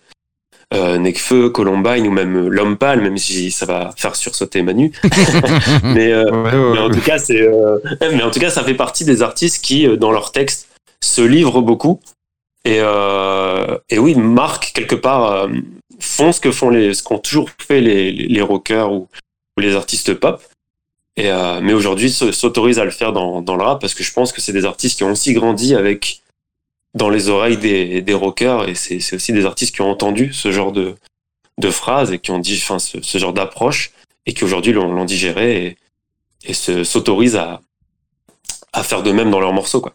euh, Nekfeu, Columbine ou même L'Homme Pâle, même si ça va faire sursauter Manu. mais, euh, Ouais, ouais, mais en tout cas, c'est, euh, mais en tout cas, ça fait partie des artistes qui, euh, dans leurs textes, se livrent beaucoup. Et, euh, et oui, marquent quelque part, euh, font ce que font les, ce qu'ont toujours fait les, les, rockers ou, ou les artistes pop. Et euh, mais aujourd'hui, se- s'autorisent à le faire dans, dans le rap parce que je pense que c'est des artistes qui ont aussi grandi avec dans les oreilles des, des rockers et c'est aussi des artistes qui ont entendu ce genre de, de phrases et qui ont dit, enfin, ce, ce genre d'approche et qui aujourd'hui l'ont digéré et, et se- s'autorisent à, à faire de même dans leurs morceaux. Quoi.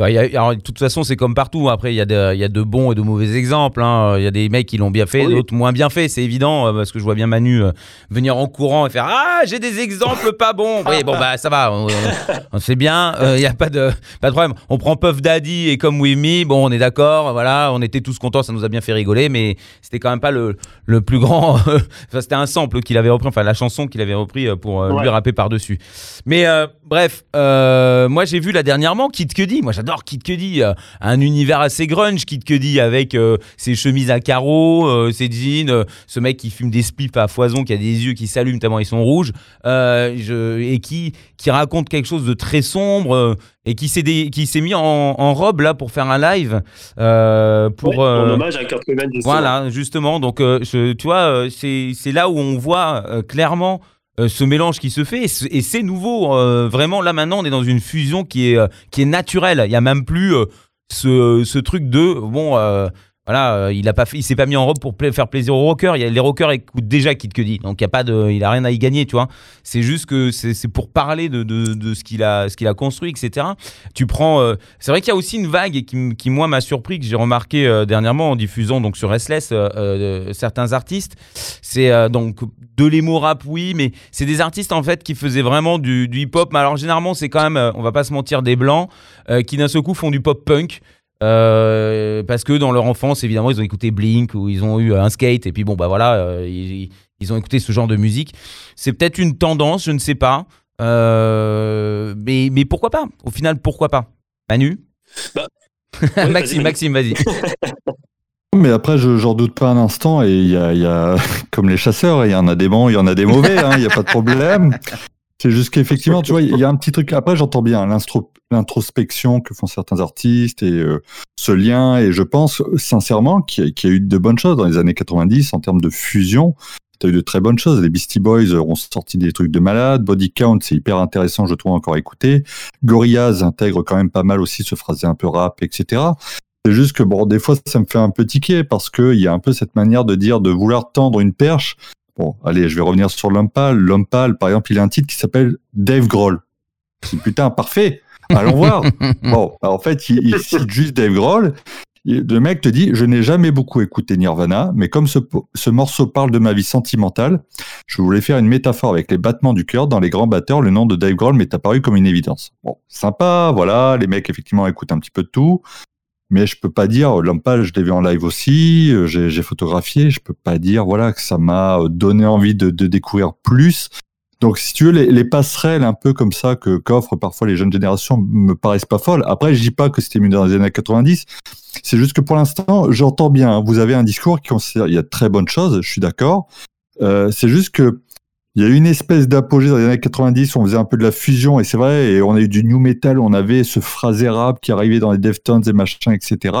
A- alors, de toute façon, c'est comme partout. Après, il y, a de- y a de bons et de mauvais exemples. hein. Il y a des mecs qui l'ont bien fait, Oui. d'autres moins bien fait. C'est évident, euh, parce que je vois bien Manu euh, venir en courant et faire Ah, j'ai des exemples pas bons. Oui, bon, bah, ça va. On, on- sait bien. Il n'y a pas de, pas de problème. On prend Puff Daddy et Comme With Me. Bon, on est d'accord. Voilà, on était tous contents. Ça nous a bien fait rigoler. Mais c'était quand même pas le, le plus grand. enfin, c'était un sample qu'il avait repris. Enfin, la chanson qu'il avait repris euh, pour euh, lui rapper par-dessus. Mais euh, bref, euh, moi j'ai vu là dernièrement Kid Cudi. Moi j'adore Kid Cudi. euh, un univers assez grunge, Kid Cudi, avec euh, ses chemises à carreaux, euh, ses jeans, ce mec qui fume des spliffs à foison, qui a des yeux qui s'allument tellement ils sont rouges, euh, je- et qui, qui raconte quelque chose de très sombre. et qui s'est des- qui s'est mis en, en robe là pour faire un live euh, pour Ouais, en euh, hommage à Kurt Cobain. justement. voilà, justement. Donc, euh, je- tu vois, c'est là où on voit clairement euh, ce mélange qui se fait. Et c'est- nouveau. euh, vraiment, là, maintenant, on est dans une fusion qui est, euh, qui est naturelle. Il n'y a même plus euh, ce, ce truc de. Bon. Voilà, euh, il a pas fait, s'est pas mis en robe pour faire plaisir aux rockers. Les rockers écoutent déjà Kid Cudi, donc il y a pas de, il a rien à y gagner, tu vois. C'est juste que c'est pour parler de, ce qu'il a, construit, etc. Tu prends, euh, c'est vrai qu'il y a aussi une vague qui, moi m'a surpris que j'ai remarqué euh, dernièrement en diffusant donc sur euh, euh, certains artistes. C'est donc de l'émo rap, oui, mais c'est des artistes en fait qui faisaient vraiment du, du hip hop. Mais alors généralement c'est quand même, on va pas se mentir, des blancs qui d'un seul coup font du pop punk. Euh, parce que dans leur enfance, évidemment, ils ont écouté Blink ou ils ont eu un skate et puis bon, bah voilà, euh, ils, ils ont écouté ce genre de musique. C'est peut-être une tendance, je ne sais pas. Euh, mais, mais pourquoi pas? Au final, pourquoi pas? Manu? Bah, ouais, Maxime, vas-y, Maxime, vas-y. Mais après, je j'en doute pas un instant, et il y a, il y a, comme les chasseurs, il y en a des bons, il y en a des mauvais, hein, il n'y a pas de problème. C'est juste qu'effectivement, tu vois, il y a un petit truc. Après, j'entends bien l'introspection que font certains artistes et euh, ce lien, et je pense sincèrement qu'il y, a- eu de bonnes choses dans les années 90 en termes de fusion. Tu as eu de très bonnes choses. Les Beastie Boys ont sorti des trucs de malade. Body Count, c'est hyper intéressant, je trouve, encore à écouter. Gorillaz intègre quand même pas mal aussi ce phrasé un peu rap, etc. C'est juste que bon, des fois, ça me fait un peu tiquer parce qu'il y a un peu cette manière de dire, de vouloir tendre une perche. Bon, allez, je vais revenir sur l'homme pâle. L'homme pâle, par exemple, il a un titre qui s'appelle Dave Grohl. C'est putain parfait. Allons voir. Bon, en fait, il, il cite juste Dave Grohl. Le mec te dit, je n'ai jamais beaucoup écouté Nirvana, mais comme ce morceau parle de ma vie sentimentale, je voulais faire une métaphore avec les battements du cœur. Dans les grands batteurs, le nom de Dave Grohl m'est apparu comme une évidence. Bon, sympa, voilà, les mecs effectivement écoutent un petit peu de tout. Mais je peux pas dire, pâle, je l'ai vu en live aussi, euh, j'ai photographié, je peux pas dire voilà que ça m'a euh, donné envie de, découvrir plus. Donc si tu veux, les, les passerelles un peu comme ça que qu'offrent parfois les jeunes générations me paraissent pas folles. Après, je dis pas que c'était mieux dans les années 90, c'est juste que pour l'instant, j'entends bien, hein, vous avez un discours qui considère, il y a de très bonnes choses, je suis d'accord. Euh, c'est juste que il y a eu une espèce d'apogée dans les années 90 où on faisait un peu de la fusion, et c'est vrai, et on a eu du new metal, on avait ce phrasé rap qui arrivait dans les Deftones et machin, etc.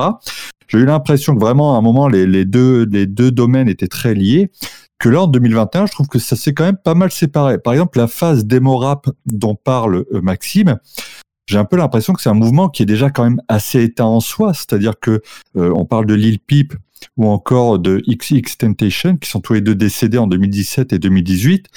J'ai eu l'impression que vraiment, à un moment, les, les, deux, les deux domaines étaient très liés. Que là, en 2021, je trouve que ça s'est quand même pas mal séparé. Par exemple, la phase démo rap dont parle euh, Maxime, j'ai un peu l'impression que c'est un mouvement qui est déjà quand même assez éteint en soi. C'est-à-dire que euh, on parle de Lil Peep ou encore de XX Temptation, qui sont tous les deux décédés en 2017 et 2018.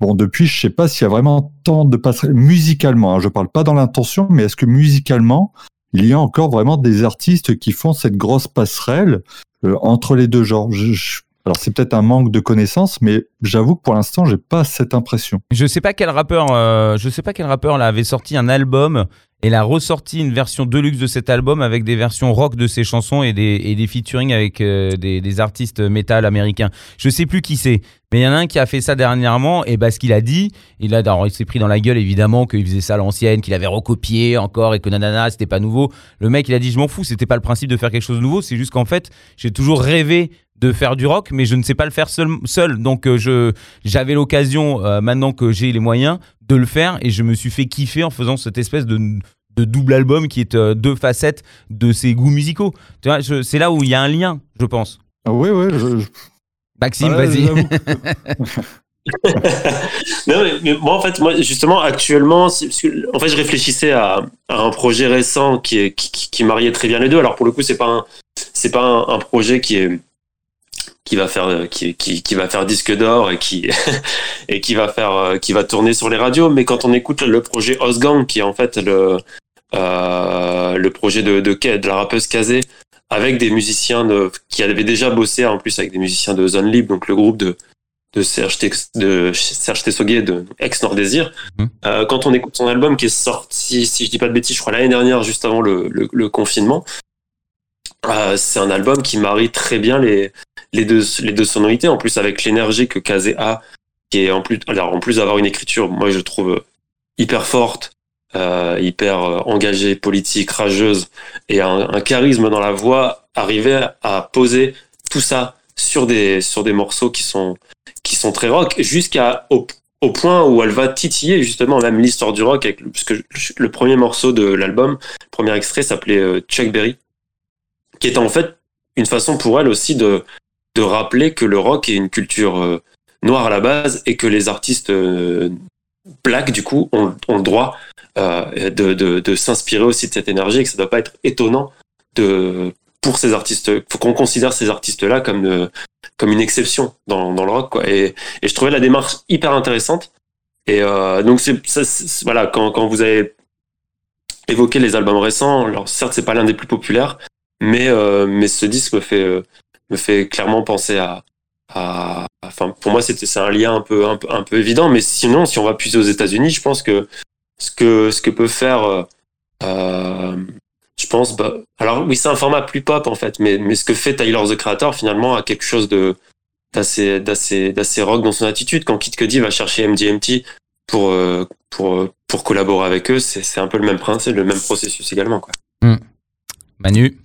Bon, depuis, je sais pas s'il y a vraiment tant de passerelles musicalement. Hein, je parle pas dans l'intention, mais est-ce que musicalement, il y a encore vraiment des artistes qui font cette grosse passerelle euh, entre les deux genres? Alors c'est peut-être un manque de connaissances, mais j'avoue que pour l'instant j'ai pas cette impression. Je sais pas quel rappeur, euh, je sais pas quel rappeur là avait sorti un album et il a ressorti une version deluxe de cet album avec des versions rock de ses chansons et des, et des featuring avec euh, des, des artistes métal américains. Je sais plus qui c'est, mais il y en a un qui a fait ça dernièrement et bah ce qu'il a dit, il a, alors, s'est pris dans la gueule évidemment qu'il faisait ça à l'ancienne, qu'il avait recopié encore et que nanana c'était pas nouveau. Le mec il a dit je m'en fous, c'était pas le principe de faire quelque chose de nouveau, c'est juste qu'en fait j'ai toujours rêvé de faire du rock, mais je ne sais pas le faire seul. seul. Donc euh, je j'avais l'occasion, euh, maintenant que j'ai les moyens, de le faire et je me suis fait kiffer en faisant cette espèce de, de double album qui est euh, deux facettes de ses goûts musicaux. Tu vois, c'est là où il y a un lien, je pense. Ah oui, oui, je, je- Maxime, ouais, vas-y. Non, mais, mais moi, en fait, moi, justement, actuellement, en fait, je réfléchissais à, à un projet récent qui, est, qui, qui- qui mariait très bien les deux. Alors, pour le coup, c'est pas un, c'est pas un, un projet qui est, qui va faire, qui, qui, qui va faire disque d'or et qui, et qui va faire, euh, qui va tourner sur les radios. Mais quand on écoute le projet Osgang, qui est en fait le, euh, le projet de, de, de la rappeuse Kazé, avec des musiciens de, qui avaient déjà bossé en plus avec des musiciens de Zone Libre, donc le groupe de, de Serge, Tex- de Serge Tessoguet de Ex Nord Désir. Mhm. Euh, quand on écoute son album qui est sorti, si je dis pas de bêtises, je crois l'année dernière, juste avant le, le, le confinement, euh, c'est un album qui marie très bien les, les, deux, les deux sonorités, en plus avec l'énergie que Kazé a, qui est en plus, alors en plus d'avoir une écriture, moi je trouve hyper forte, euh, hyper euh, engagée, politique, rageuse, et un, un charisme dans la voix, arriver à poser tout ça sur des, sur des morceaux qui sont, qui sont très rock, jusqu'à au, au point où elle va titiller justement même l'histoire du rock, avec, le- parce que le premier morceau de l'album, premier extrait s'appelait euh, Chuck Berry, qui était en fait une façon pour elle aussi de, de rappeler que le rock est une culture euh, noire à la base et que les artistes euh, blacks, du coup, ont, le droit euh, de, de, s'inspirer aussi de cette énergie et que ça doit pas être étonnant de, pour ces artistes. faut qu'on considère ces artistes-là comme, euh, comme une exception dans, dans le rock, quoi. Et, et je trouvais la démarche hyper intéressante. Et donc, c'est, voilà, quand, quand vous avez évoqué les albums récents, alors certes, c'est pas l'un des plus populaires, mais, mais ce disque me fait, me fait clairement penser à, à, enfin, pour moi, c'était, c'est un lien un peu, un peu, un peu évident, mais sinon, si on va puiser aux États-Unis, je pense que ce que, ce que peut faire, euh, euh, je pense, bah, alors oui, c'est un format plus pop en fait, mais, mais ce que fait Tyler the Creator finalement a quelque chose de, d'assez, d'assez, d'assez rock dans son attitude. Quand Kid Cudi va chercher MGMT pour, euh, pour, pour collaborer avec eux, c'est, c'est un peu le même principe, le même processus également, quoi. Manu?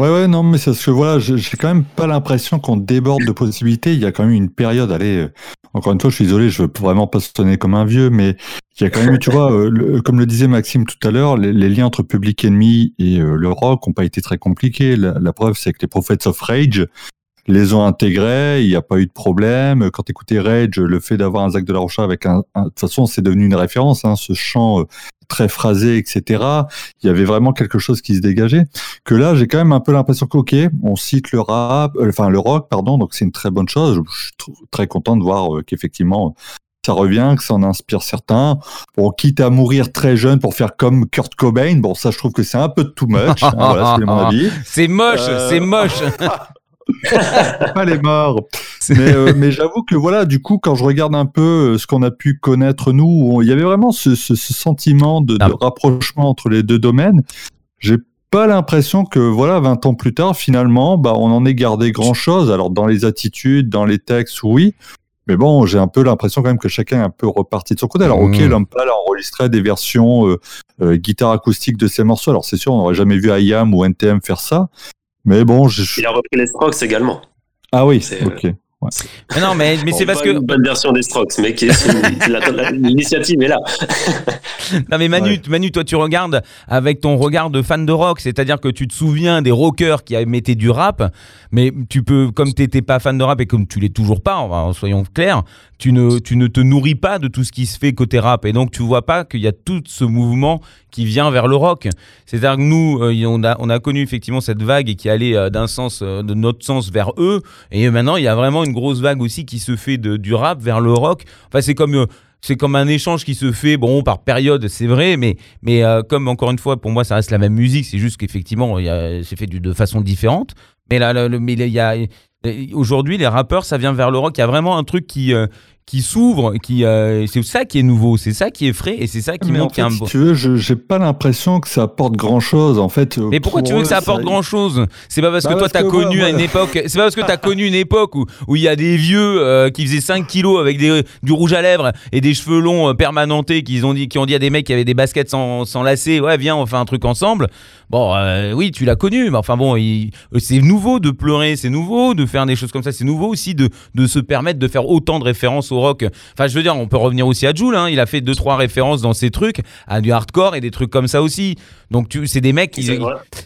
Ouais, ouais, non, mais c'est parce que voilà, j'ai quand même pas l'impression qu'on déborde de possibilités. Il y a quand même une période, allez, euh, encore une fois, je suis désolé, je veux vraiment pas sonner comme un vieux, mais il y a quand même tu vois, euh, comme le disait Maxime tout à l'heure, les, liens entre Public Enemy et euh, le rock ont pas été très compliqués. La, preuve, c'est que les Prophets of Rage les ont intégrés, il n'y a pas eu de problème. Quand écoutais Rage, le fait d'avoir un Zach de la Rocha avec un, un- de toute façon, c'est devenu une référence, hein, ce chant euh, très phrasé, etc. Il y avait vraiment quelque chose qui se dégageait que là, j'ai quand même un peu l'impression qu'ok, on cite le rap, euh, enfin le rock, pardon, donc c'est une très bonne chose. Je suis tr- très content de voir euh, qu'effectivement ça revient, que ça en inspire certains. Bon, quitte à mourir très jeune pour faire comme Kurt Cobain, bon ça je trouve que c'est un peu too much. hein, voilà, c'est mon avis. C'est moche, Euh, c'est moche. Pas les morts. Mais, euh, mais j'avoue que voilà, du coup, quand je regarde un peu euh, ce qu'on a pu connaître nous, il y avait vraiment ce, ce- ce sentiment de, de Ah. rapprochement entre les deux domaines. J'ai pas l'impression que voilà, 20 ans plus tard, finalement, bah, on en ait gardé grand chose. Alors dans les attitudes, dans les textes, oui. Mais bon, j'ai un peu l'impression quand même que chacun est un peu reparti de son côté. Alors, ok, Mmh. l'homme pâle a enregistré des versions euh, euh, guitare acoustique de ses morceaux. Alors, c'est sûr, on n'aurait jamais vu IAM ou NTM faire ça. Mais bon, je... Il a repris les Strokes également. ah oui, C'est, Mais non, mais, mais Bon, c'est parce que. une bonne version des Strokes, mais l'initiative est là. Non mais Manu, Ouais. Manu, toi tu regardes avec ton regard de fan de rock, c'est-à-dire que tu te souviens des rockers qui mettaient du rap, mais tu peux, comme t'étais pas fan de rap et comme tu l'es toujours pas, enfin, soyons clairs, tu ne, tu ne te nourris pas de tout ce qui se fait côté rap et donc tu vois pas qu'il y a tout ce mouvement qui vient vers le rock. C'est-à-dire que nous, euh, on, a, on a connu effectivement cette vague et qui allait euh, d'un sens, euh, de notre sens vers eux, et maintenant il y a vraiment une grosse vague aussi qui se fait de, du rap vers le rock. Enfin c'est comme euh, c'est comme un échange qui se fait, bon, par période, c'est vrai, mais, mais euh, comme encore une fois, pour moi, ça reste la même musique, c'est juste qu'effectivement, c'est fait de façon différente. Mais là, mais Et Aujourd'hui, les rappeurs, ça vient vers le rock. Il y a vraiment un truc qui, euh, qui s'ouvre, qui, euh, c'est ça qui est nouveau, c'est ça qui est frais et c'est ça qui Mais en manque fait, un si tu veux, je j'ai pas l'impression que ça apporte grand chose. En fait, Mais pourquoi tu veux que ça apporte grand chose C'est pas parce Bah que toi t'as connu moi, à une époque. C'est pas parce que t'as connu une époque où où il y a des vieux euh, qui faisaient 5 kilos avec des, du rouge à lèvres et des cheveux longs euh, permanentés qui ont dit qui ont dit à des mecs qui avaient des baskets sans, sans lacets. Ouais, viens, on fait un truc ensemble. Bon, euh, oui, tu l'as connu, mais enfin bon, c'est nouveau de pleurer, c'est nouveau de faire des choses comme ça, c'est nouveau aussi de, de se permettre de faire autant de références rock. Enfin, je veux dire, on peut revenir aussi à Jules, hein, il a fait deux trois références dans ses trucs à du hardcore et des trucs comme ça aussi. Donc tu, c'est des mecs qui,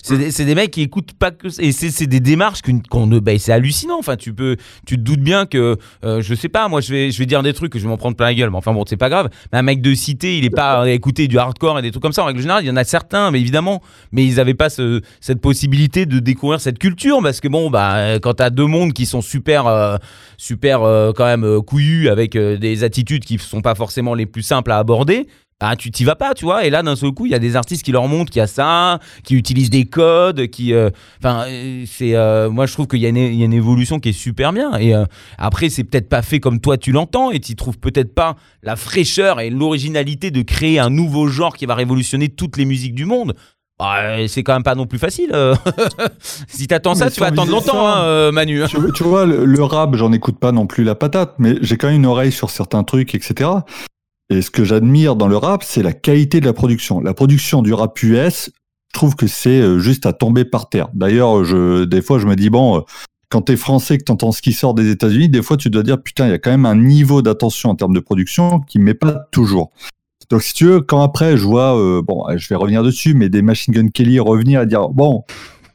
C'est des, mecs qui écoutent pas que et c'est c'est des démarches qu'une- qu'on ne bah, c'est hallucinant. Enfin tu peux tu te doutes bien que euh, je sais pas moi je vais je vais dire des trucs que je vais m'en prendre plein la gueule. Mais enfin bon c'est pas grave. Mais un mec de cité il est pas à écouter du hardcore et des trucs comme ça. En règle générale il y en a certains mais évidemment. Mais ils avaient pas ce- cette possibilité de découvrir cette culture parce que bon bah quand t'as deux mondes qui sont super euh, super euh, quand même couillus avec des attitudes qui sont pas forcément les plus simples à aborder ah, tu t'y vas pas, tu vois. Et là, d'un seul coup, il y a des artistes qui leur montrent qu'il y a ça, qui utilisent des codes, qui. euh, Enfin, euh, c'est. euh, moi, je trouve qu'il y, a une- il y a une évolution qui est super bien. Et euh, après, c'est peut-être pas fait comme toi tu l'entends, et tu trouves peut-être pas la fraîcheur et l'originalité de créer un nouveau genre qui va révolutionner toutes les musiques du monde. Bah, c'est quand même pas non plus facile. si t'attends ça, Mais tu vas attendre longtemps, ça- hein, euh, Manu. tu, tu vois, le, le rap, j'en écoute pas non plus la patate, mais j'ai quand même une oreille sur certains trucs, etc. Et ce que j'admire dans le rap, c'est la qualité de la production. La production du rap US, je trouve que c'est euh, juste à tomber par terre. D'ailleurs, je, des fois, je me dis, bon, euh, quand t'es français, que t'entends ce qui sort des États-Unis, des fois, tu dois dire, putain, il y a quand même un niveau d'attention en termes de production qui me met pas toujours. Donc, si tu veux, quand après, je vois, euh, bon, je vais revenir dessus, mais des Machine Gun Kelly revenir et dire, bon,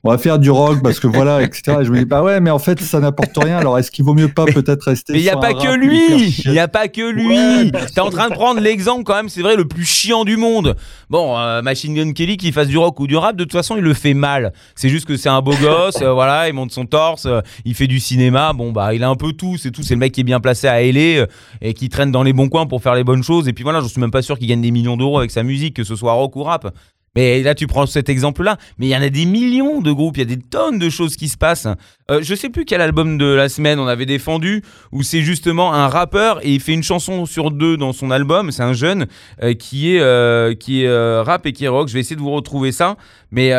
on va faire du rock parce que voilà, etc. Et je me dis, bah ouais, mais en fait, ça n'apporte rien. Alors, est-ce qu'il vaut mieux pas peut-être rester Mais il n'y a pas que lui Il n'y a pas que lui T'es en train de prendre l'exemple quand même, c'est vrai, le plus chiant du monde. Bon, euh, Machine Gun Kelly, qu'il fasse du rock ou du rap, de toute façon, il le fait mal. C'est juste que c'est un beau gosse, euh, voilà, il monte son torse, euh, il fait du cinéma, bon, bah, il a un peu tout, c'est tout. C'est le mec qui est bien placé à LA et qui traîne dans les bons coins pour faire les bonnes choses. Et puis voilà, je suis même pas sûr qu'il gagne des millions d'euros avec sa musique, que ce soit rock ou rap. Mais là, tu prends cet exemple-là, mais il y en a des millions de groupes, il y a des tonnes de choses qui se passent. Euh, je sais plus quel album de la semaine on avait défendu, où c'est justement un rappeur et il fait une chanson sur deux dans son album. C'est un jeune euh, qui est, euh, qui est euh, rap et qui est rock. Je vais essayer de vous retrouver ça, mais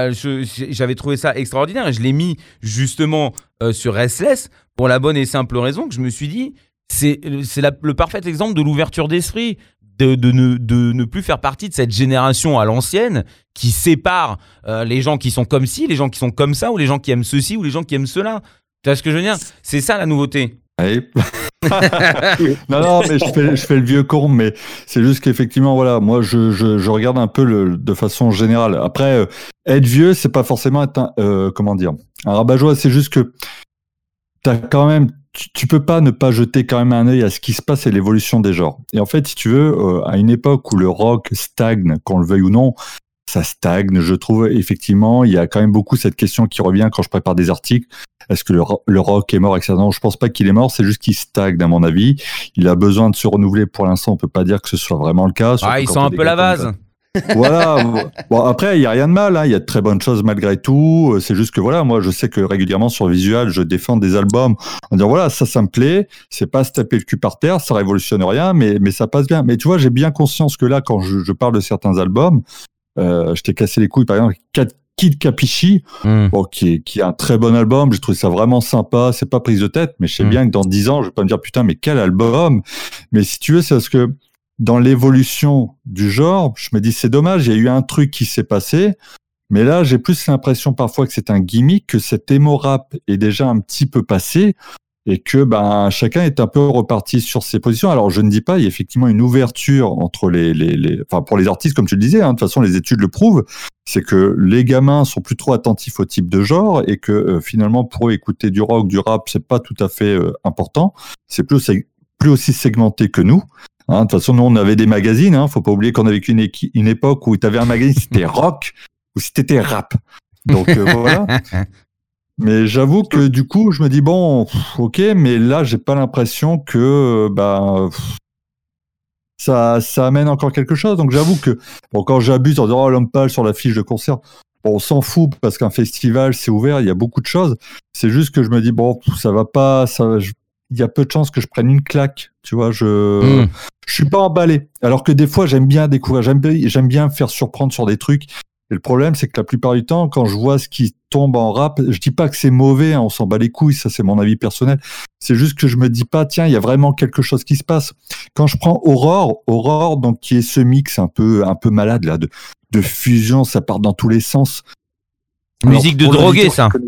j'avais trouvé ça extraordinaire je l'ai mis justement sur Restless pour la bonne et simple raison que je me suis dit, c'est le parfait exemple de l'ouverture d'esprit. De, de ne, de ne plus faire partie de cette génération à l'ancienne qui sépare euh, les gens qui sont comme ci, les gens qui sont comme ça, ou les gens qui aiment ceci, ou les gens qui aiment cela. Tu vois ce que je veux dire? C'est ça la nouveauté. Ouais. non, non, mais je fais, je fais le vieux con, mais c'est juste qu'effectivement, voilà, moi, je, je, je regarde un peu le, de façon générale. Après, euh, être vieux, c'est pas forcément être un, euh, comment dire, un rabat-joie, c'est juste que t'as quand même, tu, tu peux pas ne pas jeter quand même un œil à ce qui se passe et l'évolution des genres. Et en fait, si tu veux, euh, à une époque où le rock stagne, qu'on le veuille ou non, ça stagne, je trouve, effectivement, il y a quand même beaucoup cette question qui revient quand je prépare des articles. Est-ce que le, ro- le rock est mort, etc. Non, je pense pas qu'il est mort, c'est juste qu'il stagne, à mon avis. Il a besoin de se renouveler pour l'instant, on peut pas dire que ce soit vraiment le cas. Ah, ils sont un peu la vase. Voilà. Bon, après, il y a rien de mal. hein. Il y a de très bonnes choses malgré tout. C'est juste que voilà, moi, je sais que régulièrement sur Visual, je défends des albums en disant voilà, ça, ça me plaît. C'est pas se taper le cul par terre, ça révolutionne rien, mais mais ça passe bien. Mais tu vois, j'ai bien conscience que là, quand je, je parle de certains albums, euh, je t'ai cassé les couilles. Par exemple, Kid Capichi, Hmm. bon, qui, est, qui est un très bon album. J'ai trouvé ça vraiment sympa. C'est pas prise de tête, mais je sais Mm. bien que dans dix ans, je vais pas me dire putain, mais quel album. Mais si tu veux, c'est parce que dans l'évolution du genre, je me dis c'est dommage, il y a eu un truc qui s'est passé. Mais là, j'ai plus l'impression parfois que c'est un gimmick, que cet émo rap est déjà un petit peu passé et que ben chacun est un peu reparti sur ses positions. Alors je ne dis pas, il y a effectivement une ouverture entre les, les, les enfin pour les artistes comme tu le disais, hein, de toute façon les études le prouvent, c'est que les gamins sont plus trop attentifs au type de genre et que euh, finalement pour eux écouter du rock, du rap, c'est pas tout à fait euh, important. C'est plus c'est plus aussi segmenté que nous. Hein, de toute façon, nous on avait des magazines. Hein, faut pas oublier qu'on a vécu une, époque où tu avais un magazine, c'était rock ou c'était rap. Donc euh, voilà. Mais j'avoue que du coup, je me dis bon, pff, ok, mais là, j'ai pas l'impression que bah pff, ça, ça amène encore quelque chose. Donc j'avoue que bon, quand j'abuse en disant oh l'homme pâle sur la fiche de concert, Bon, on s'en fout parce qu'un festival, c'est ouvert, il y a beaucoup de choses. C'est juste que je me dis, bon, ça va pas, ça, je- il y a peu de chances que je prenne une claque. Tu vois, je, Mm. je suis pas emballé. Alors que des fois, j'aime bien découvrir, j'aime bien, j'aime bien me faire surprendre sur des trucs. Et le problème, c'est que la plupart du temps, quand je vois ce qui tombe en rap, je dis pas que c'est mauvais, hein, on s'en bat les couilles, ça c'est mon avis personnel. C'est juste que je me dis pas, tiens, il y a vraiment quelque chose qui se passe. Quand je prends Aurore, Aurore, donc qui est ce mix un peu, un peu malade là, de, de fusion, ça part dans tous les sens. Musique de drogué, ça.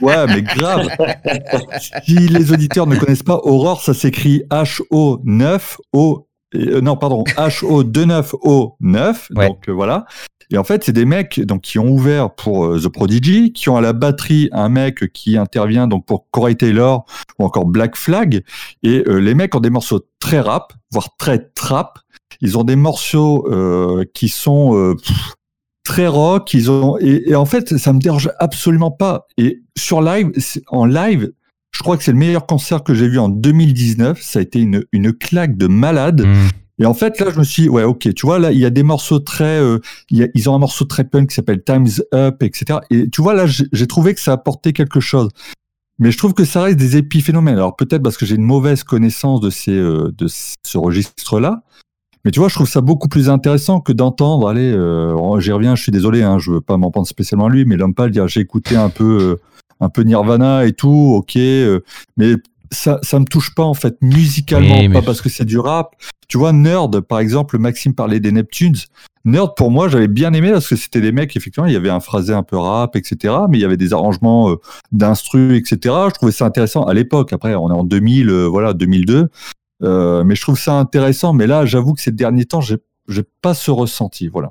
Ouais, mais grave. si les auditeurs ne connaissent pas Aurore, ça s'écrit H-O-9-O. euh, non, pardon, H-O-29-O-9. Ouais. Donc euh, voilà. Et en fait, c'est des mecs donc qui ont ouvert pour euh, The Prodigy, qui ont à la batterie un mec qui intervient donc pour Corey Taylor ou encore Black Flag. Et euh, les mecs ont des morceaux très rap, voire très trap. Ils ont des morceaux euh, qui sont euh, pff, très rock. Ils ont et, et en fait, ça me dérange absolument pas. Et sur live, en live, je crois que c'est le meilleur concert que j'ai vu en 2019. Ça a été une, une claque de malade. Mm. Et en fait, là, je me suis dit, ouais, ok, tu vois, là, il y a des morceaux très, euh, il y a- ils ont un morceau très punk qui s'appelle Time's Up, etc. Et tu vois, là, j'ai j'ai trouvé que ça apportait quelque chose. Mais je trouve que ça reste des épiphénomènes. Alors peut-être parce que j'ai une mauvaise connaissance de ces, euh, de ce registre-là. Mais tu vois, je trouve ça beaucoup plus intéressant que d'entendre, allez, euh, j'y reviens, je suis désolé, hein, je veux pas m'en prendre spécialement à lui, mais l'homme pâle dire j'ai écouté un peu, euh, un peu Nirvana et tout, ok, euh, mais ça, ça me touche pas en fait musicalement, Oui, mais- pas parce que c'est du rap. Tu vois, Nerd, par exemple, Maxime parlait des Neptunes. Nerd, pour moi, j'avais bien aimé parce que c'était des mecs, effectivement, il y avait un phrasé un peu rap, etc. Mais il y avait des arrangements euh, d'instru, etc. Je trouvais ça intéressant à l'époque. Après, on est en 2000, euh, voilà, 2002. Euh, mais je trouve ça intéressant. Mais là, j'avoue que ces derniers temps, j'ai, j'ai pas ce ressenti. Voilà.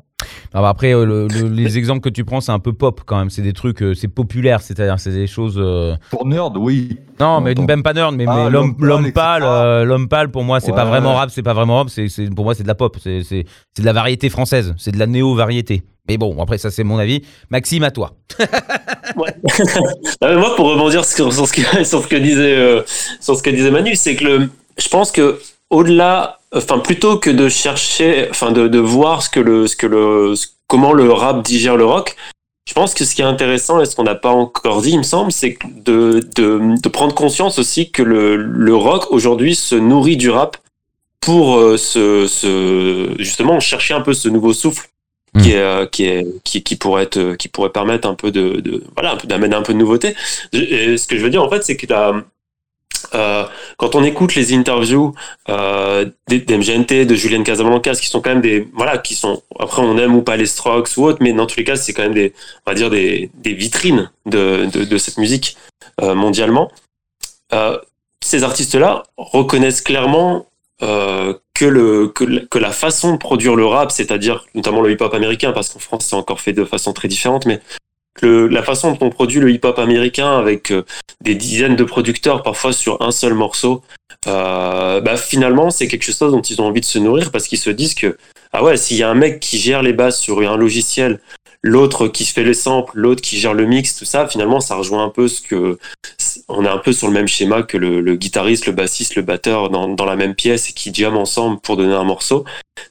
Bah après, euh, le- le- les exemples que tu prends, c'est un peu pop quand même. C'est des trucs, euh, c'est populaire, c'est-à-dire c'est des choses. euh, Pour Nerd, oui. Non, mais même pas nerd, mais, Ah, mais l'homme pâle, l'homme pâle pour moi, c'est pas Ouais. vraiment rap, c'est pas vraiment rap, c'est pour moi c'est de la pop, c'est c'est c'est de la variété française, c'est de la néo variété. Mais bon, après ça c'est mon avis. Maxime, à toi. Mais moi, pour rebondir sur, sur ce, que, sur ce que disait euh, sur ce que disait Manu, c'est que le, je pense que au-delà, enfin plutôt que de chercher, enfin de, de voir ce que le, ce que le, comment le rap digère le rock, je pense que ce qui est intéressant et ce qu'on n'a pas encore dit, il me semble, c'est de, de, de prendre conscience aussi que le, le rock aujourd'hui se nourrit du rap pour euh, se, se, justement chercher un peu ce nouveau souffle Mm. qui est, euh, qui est qui, qui pourrait être, qui pourrait permettre un peu de, de voilà d'amener un peu de nouveauté et ce que je veux dire en fait c'est que la, euh, quand on écoute les interviews euh, des, des MGNT, de Julien Casablancas, qui sont quand même des voilà, qui sont après on aime ou pas les Strokes ou autre, mais dans tous les cas c'est quand même des on va dire des, des vitrines de, de, cette musique euh, mondialement. Euh, ces artistes-là reconnaissent clairement que, le, que, que la façon de produire le rap, c'est-à-dire notamment le hip-hop américain, parce qu'en France c'est encore fait de façon très différente, mais le, la façon dont on produit le hip-hop américain avec euh, des dizaines de producteurs parfois sur un seul morceau, euh, bah, finalement c'est quelque chose dont ils ont envie de se nourrir parce qu'ils se disent que ah ouais s'il y a un mec qui gère les basses sur un logiciel, l'autre qui fait les samples, l'autre qui gère le mix, tout ça finalement ça rejoint un peu ce que on est un peu sur le même schéma que le, le guitariste, le bassiste, le batteur dans, dans la même pièce et qui jamment ensemble pour donner un morceau.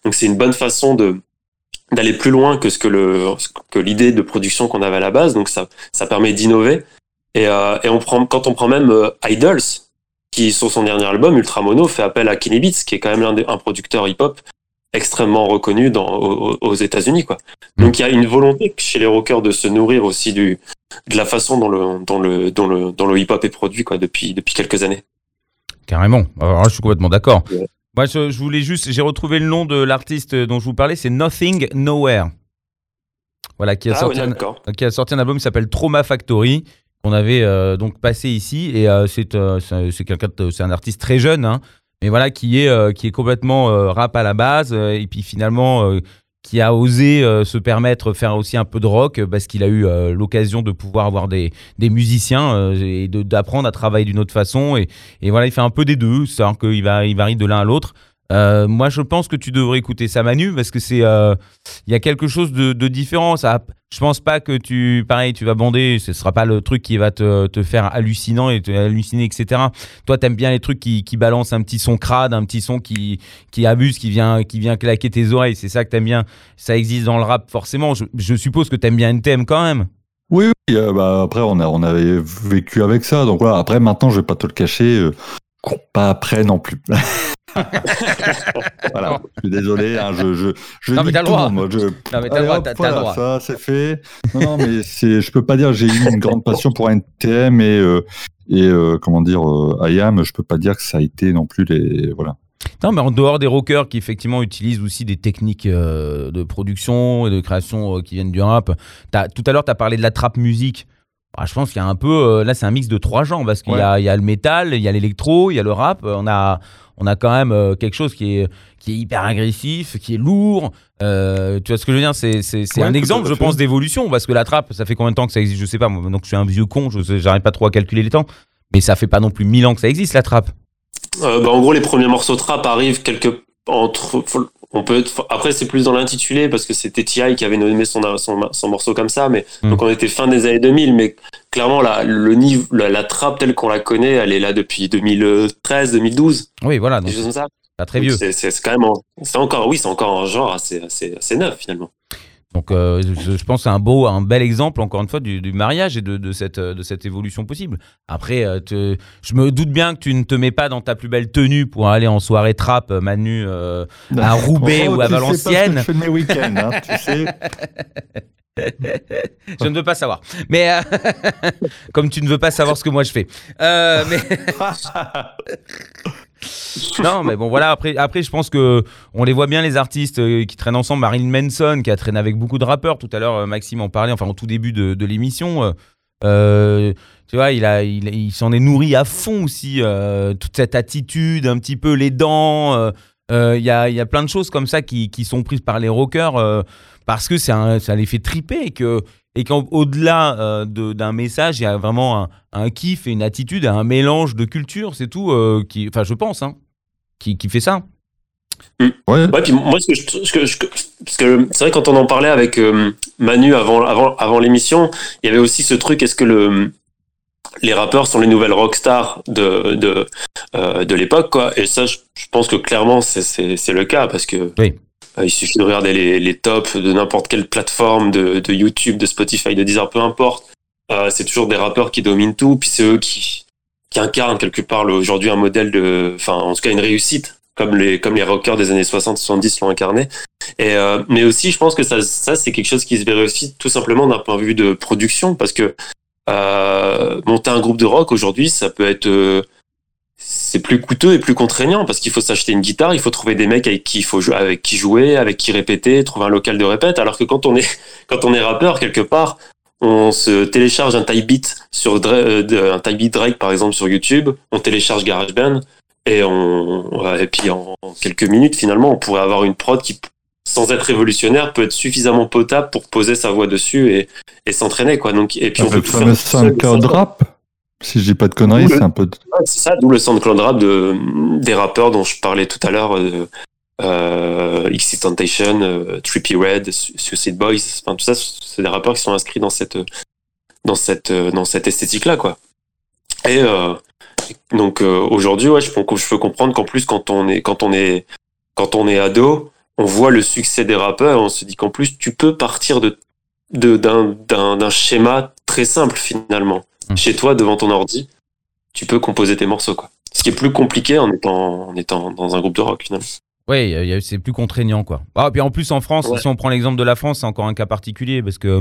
Donc c'est une bonne façon de d'aller plus loin que ce que le que l'idée de production qu'on avait à la base. Donc ça ça permet d'innover. Et, euh, et on prend quand on prend même euh, Idols qui sur son dernier album Ultra Mono fait appel à Kenny Beats qui est quand même l'un des un producteur hip-hop extrêmement reconnu dans, aux, aux États-Unis quoi. Donc il y a une volonté chez les rockers de se nourrir aussi du de la façon dont le dont le dont le dont le hip-hop est produit quoi depuis depuis quelques années. Carrément. Alors là, je suis complètement d'accord. Ouais. Moi, je, je voulais juste, j'ai retrouvé le nom de l'artiste dont je vous parlais, c'est Nothing Nowhere. Voilà, qui a, Ah sorti, un, d'accord. qui a sorti un album qui s'appelle Trauma Factory, qu'on avait euh, donc passé ici. Et euh, c'est euh, c'est un artiste très jeune, hein, mais voilà, qui est, qui est complètement rap à la base, et puis finalement, qui a osé euh, se permettre faire aussi un peu de rock, euh, parce qu'il a eu euh, l'occasion de pouvoir avoir des, musiciens et de- d'apprendre à travailler d'une autre façon. Et, voilà, il fait un peu des deux, c'est-à-dire qu'il il varie de l'un à l'autre. Euh, moi, je pense que tu devrais écouter ça, Manu, parce que c'est, euh, il y a quelque chose de, différent. Ça, je pense pas que tu, pareil, tu vas bander. Ce sera pas le truc qui va te, te faire hallucinant et te halluciner, etc. Toi, t'aimes bien les trucs qui, qui balancent un petit son crade, un petit son qui, qui abuse, qui vient, qui vient claquer tes oreilles. C'est ça que t'aimes bien. Ça existe dans le rap, forcément. Je, suppose que t'aimes bien NTM quand même. Oui, oui. euh, bah, après, on, a, on avait vécu avec ça. Donc voilà, après, maintenant, je vais pas te le cacher. cours pas après non plus. voilà, je suis désolé. hein, je, je, je Non, mais t'as le droit. monde, moi, je- Non, mais t'as Allez, le droit, hop, t'as, t'as voilà, le droit. Ça, c'est fait. Non, non, mais c'est, je peux pas dire, j'ai eu une grande passion pour NTM et, euh, et euh, comment dire, euh, IAM, je peux pas dire que ça a été non plus les, voilà. Non, mais en dehors des rockers qui effectivement utilisent aussi des techniques euh, de production et de création euh, qui viennent du rap. T'as- tout à l'heure, tu as parlé de la trap musique. Ah, je pense qu'il y a un peu. euh, là, c'est un mix de trois genres parce qu'il y, a, il y a le métal, il y a l'électro, il y a le rap. On a, on a quand même euh, quelque chose qui est, qui est hyper agressif, qui est lourd. Euh, tu vois ce que je veux dire? C'est, c'est, c'est Ouais, un exemple, je pense, d'évolution parce que la trap, ça fait combien de temps que ça existe? Je sais pas. moi, donc, je suis un vieux con, je j'arrive pas trop à calculer les temps. Mais ça fait pas non plus mille ans que ça existe, la trap. Euh, bah, en gros, les premiers morceaux trap arrivent quelque entre. On peut être- après, c'est plus dans l'intitulé parce que c'était T.I. qui avait nommé son, son, son morceau comme ça, mais Mm. donc on était fin des années 2000, mais clairement, la, le niveau, la, la trap telle qu'on la connaît, elle est là depuis 2013, 2012, Oui, voilà, donc des choses comme ça. pas très Donc, vieux. C'est quand même, en- c'est encore, oui, c'est encore un genre assez, assez, assez neuf finalement. Donc, euh, je, je pense que c'est un beau, un bel exemple, encore une fois, du, du mariage et de, de cette, euh, de cette évolution possible. Après, euh, te- je me doute bien que tu ne te mets pas dans ta plus belle tenue pour aller en soirée trap, Manu, euh, à Roubaix Oh, ou à tu sais pas ce que Valenciennes. je fais mes week-ends, hein, tu sais. Je ne veux pas savoir. Mais euh, comme tu ne veux pas savoir ce que moi je fais. Euh, mais non, mais bon, voilà. Après, après, je pense que on les voit bien les artistes euh, qui traînent ensemble. Marilyn Manson, qui a traîné avec beaucoup de rappeurs. Tout à l'heure, euh, Maxime en parlait. Enfin, au tout début de, de l'émission. euh, tu vois, il, a, il, il s'en est nourri à fond aussi. euh, toute cette attitude, un petit peu les dents. euh, Il y, a, y a plein de choses comme ça qui, qui sont prises par les rockers parce que un- ça les fait triper et que et qu'au-delà euh, de- d'un message, il y a vraiment un, un kiff et une attitude, un mélange de culture, c'est tout. euh, qui, enfin, je pense, hein, qui, qui fait ça. Ouais. Ouais, puis moi, ce que je, ce que je- parce que c'est vrai quand on en parlait avec euh, Manu avant, avant, avant l'émission, il y avait aussi ce truc. Est-ce que le les rappeurs sont les nouvelles rockstars de de euh, de l'époque, quoi Et ça, je, je pense que clairement, c'est le cas parce que Oui. Euh, il suffit de regarder les, les tops de n'importe quelle plateforme, de, de YouTube, de Spotify, de Deezer, peu importe. Euh, c'est toujours des rappeurs qui dominent tout, puis c'est eux qui qui incarnent quelque part aujourd'hui un modèle de, enfin en tout cas une réussite comme les comme les rockers des années 60-70 l'ont incarné. Et euh, mais aussi, je pense que ça, ça c'est quelque chose qui se aussi tout simplement d'un point de vue de production, parce que euh, monter un groupe de rock aujourd'hui, ça peut être euh, c'est plus coûteux et plus contraignant parce qu'il faut s'acheter une guitare, il faut trouver des mecs avec qui il faut jouer, avec qui jouer, avec qui répéter, trouver un local de répète. Alors que quand on est quand on est rappeur quelque part, on se télécharge un type beat sur euh, un type beat Drake par exemple sur YouTube, on télécharge GarageBand et on et puis en, en quelques minutes finalement on pourrait avoir une prod qui sans être révolutionnaire peut être suffisamment potable pour poser sa voix dessus et, et s'entraîner quoi. Donc et puis on peut tout faire seul, rap, si je dis pas de conneries, c'est un peu. de- c'est ça, d'où le SoundCloud rap de, des rappeurs dont je parlais tout à l'heure, euh, euh, XXXTentacion, euh, Trippie Red, Su- Suicide Boys, enfin, tout ça, c'est des rappeurs qui sont inscrits dans cette, dans cette, euh, dans cette esthétique-là, quoi. Et euh, donc aujourd'hui, ouais, je peux, je peux comprendre qu'en plus, quand on est, quand on est, quand on est ado, on voit le succès des rappeurs, on se dit qu'en plus, tu peux partir de, de d'un, d'un, d'un schéma très simple finalement. Mm. Chez toi, devant ton ordi, tu peux composer tes morceaux, quoi. Ce qui est plus compliqué en étant, en étant dans un groupe de rock, finalement. Oui, c'est plus contraignant, quoi. Ah, puis en plus, en France, Ouais. si on prend l'exemple de la France, c'est encore un cas particulier parce que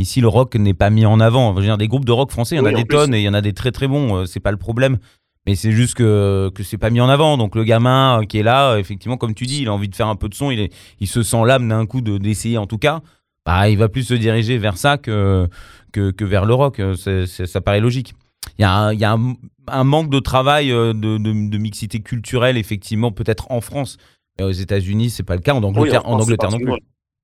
ici, le rock n'est pas mis en avant. Je veux dire, des groupes de rock français, il y en Oui, a des tonnes et il y en a des très très bons. euh, C'est pas le problème. Mais c'est juste que, que c'est pas mis en avant. Donc le gamin euh, qui est là, euh, effectivement, comme tu dis, il a envie de faire un peu de son, il, est, il se sent l'âme d'un coup de- d'essayer en tout cas. Bah, il va plus se diriger vers ça que, que, que vers le rock. Euh, c'est- c'est- ça paraît logique. Il y a, un, il y a un, un manque de travail euh, de, de- de mixité culturelle, effectivement, peut-être en France. Mais aux États-Unis, c'est pas le cas. En Angleterre, en France, Angleterre non plus.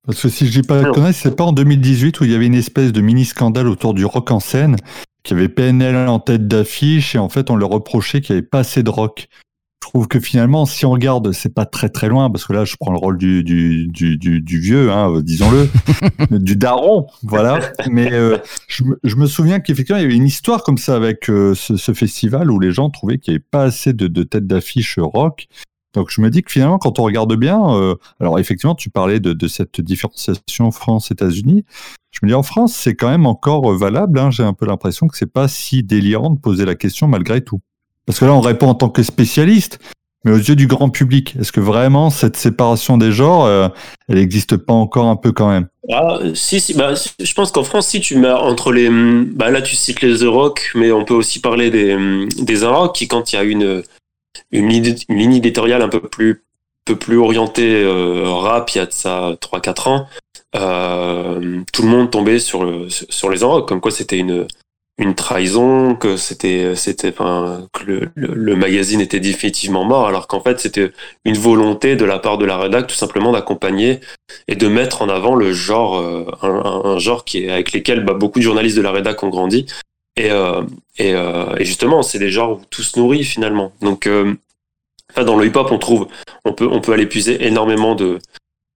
Parce que si je dis pas de Non. conneries, c'est pas en 2018 où il y avait une espèce de mini scandale autour du rock en scène, qui avait PNL en tête d'affiche et en fait on leur reprochait qu'il n'y avait pas assez de rock. Trouve que finalement, si on regarde, c'est pas très très loin, parce que là, je prends le rôle du, du, du, du, du vieux, hein, disons-le, du daron, voilà. Mais euh, je, me- je me souviens qu'effectivement, il y avait une histoire comme ça avec euh, ce, ce festival où les gens trouvaient qu'il n'y avait pas assez de, de têtes d'affiche rock. Donc je me dis que finalement, quand on regarde bien, euh, alors effectivement, tu parlais de, de cette différenciation France-États-Unis. Je me dis en France, c'est quand même encore euh, valable. Hein, J'ai un peu l'impression que c'est pas si délirant de poser la question malgré tout. Parce que là, on répond en tant que spécialiste, mais aux yeux du grand public, est-ce que vraiment cette séparation des genres, euh, elle n'existe pas encore un peu quand même? Ah, si, si, bah, je pense qu'en France, si tu mets entre les. Bah, là, tu cites les The Rock, mais on peut aussi parler des, des Un Rock qui, quand il y a une, une, ligne, éditoriale un peu plus, peu plus orientée euh, rap, il y a de ça 3-4 ans, euh, tout le monde tombait sur, le, sur les Rock, comme quoi c'était une, une trahison, que c'était, c'était, enfin, que le, le, le magazine était définitivement mort, alors qu'en fait, c'était une volonté de la part de la rédac tout simplement d'accompagner et de mettre en avant le genre, euh, un, un- genre qui est avec lesquels bah, beaucoup de journalistes de la rédac ont grandi. Et, euh, et, euh, et justement, c'est des genres où tout se nourrit finalement. Donc, euh, dans le hip-hop, on trouve, on peut, on peut aller puiser énormément de,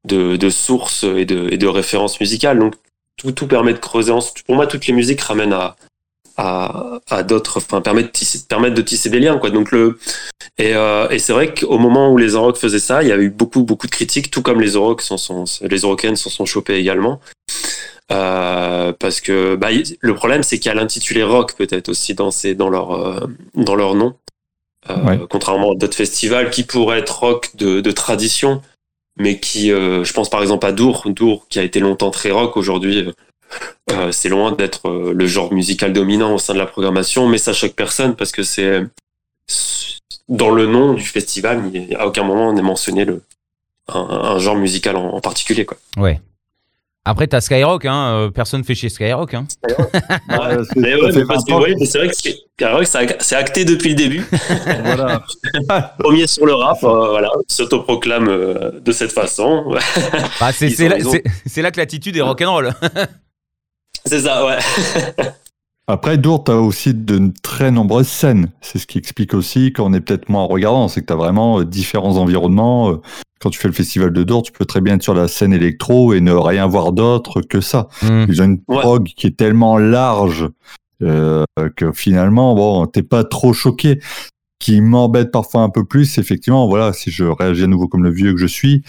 de, de sources et de, et de références musicales. Donc, tout, tout permet de creuser. En, pour moi, toutes les musiques ramènent à, à, à d'autres, enfin, permettent, de tisser- permettent de tisser des liens, quoi. Donc, le, et, euh, et c'est vrai qu'au moment où les Orocs faisaient ça, il y a eu beaucoup, beaucoup de critiques, tout comme les Orocs s'en sont, les Orocaines s'en sont chopés également. Euh, parce que bah, le problème, c'est qu'il y a l'intitulé rock peut-être aussi dans, ces, dans, leur, euh, dans leur nom. Ouais. Contrairement à d'autres festivals qui pourraient être rock de, de tradition, mais qui, je pense par exemple à Dour, Dour qui a été longtemps très rock, aujourd'hui euh, c'est loin d'être euh, le genre musical dominant au sein de la programmation, mais ça choque personne parce que c'est dans le nom du festival, à aucun moment on n'est mentionné le, un, un genre musical en, en particulier. Quoi. Ouais. Après, t'as Skyrock, hein. euh, personne fait chez Skyrock. Hein. Ouais, c'est- Mais ça ouais, fait mais parce que, 20 ans. ouais, mais c'est vrai que Skyrock, c'est c'est acté depuis le début. Voilà. Premier sur le rap, euh, voilà, s'autoproclame euh, de cette façon. Bah, c'est ont là, là que l'attitude est rock'n'roll. C'est ça, ouais. Après, Dour, tu as aussi de très nombreuses scènes. C'est ce qui explique aussi qu'on est peut-être moins regardant. C'est que tu as vraiment euh, différents environnements. Euh, Quand tu fais le festival de Dour, tu peux très bien être sur la scène électro et ne rien voir d'autre que ça. Hmm. Ils ont une Ouais. prog qui est tellement large euh, que finalement, bon, t'es pas trop choqué. Qui m'embête parfois un peu plus, effectivement, voilà, si je réagis à nouveau comme le vieux que je suis,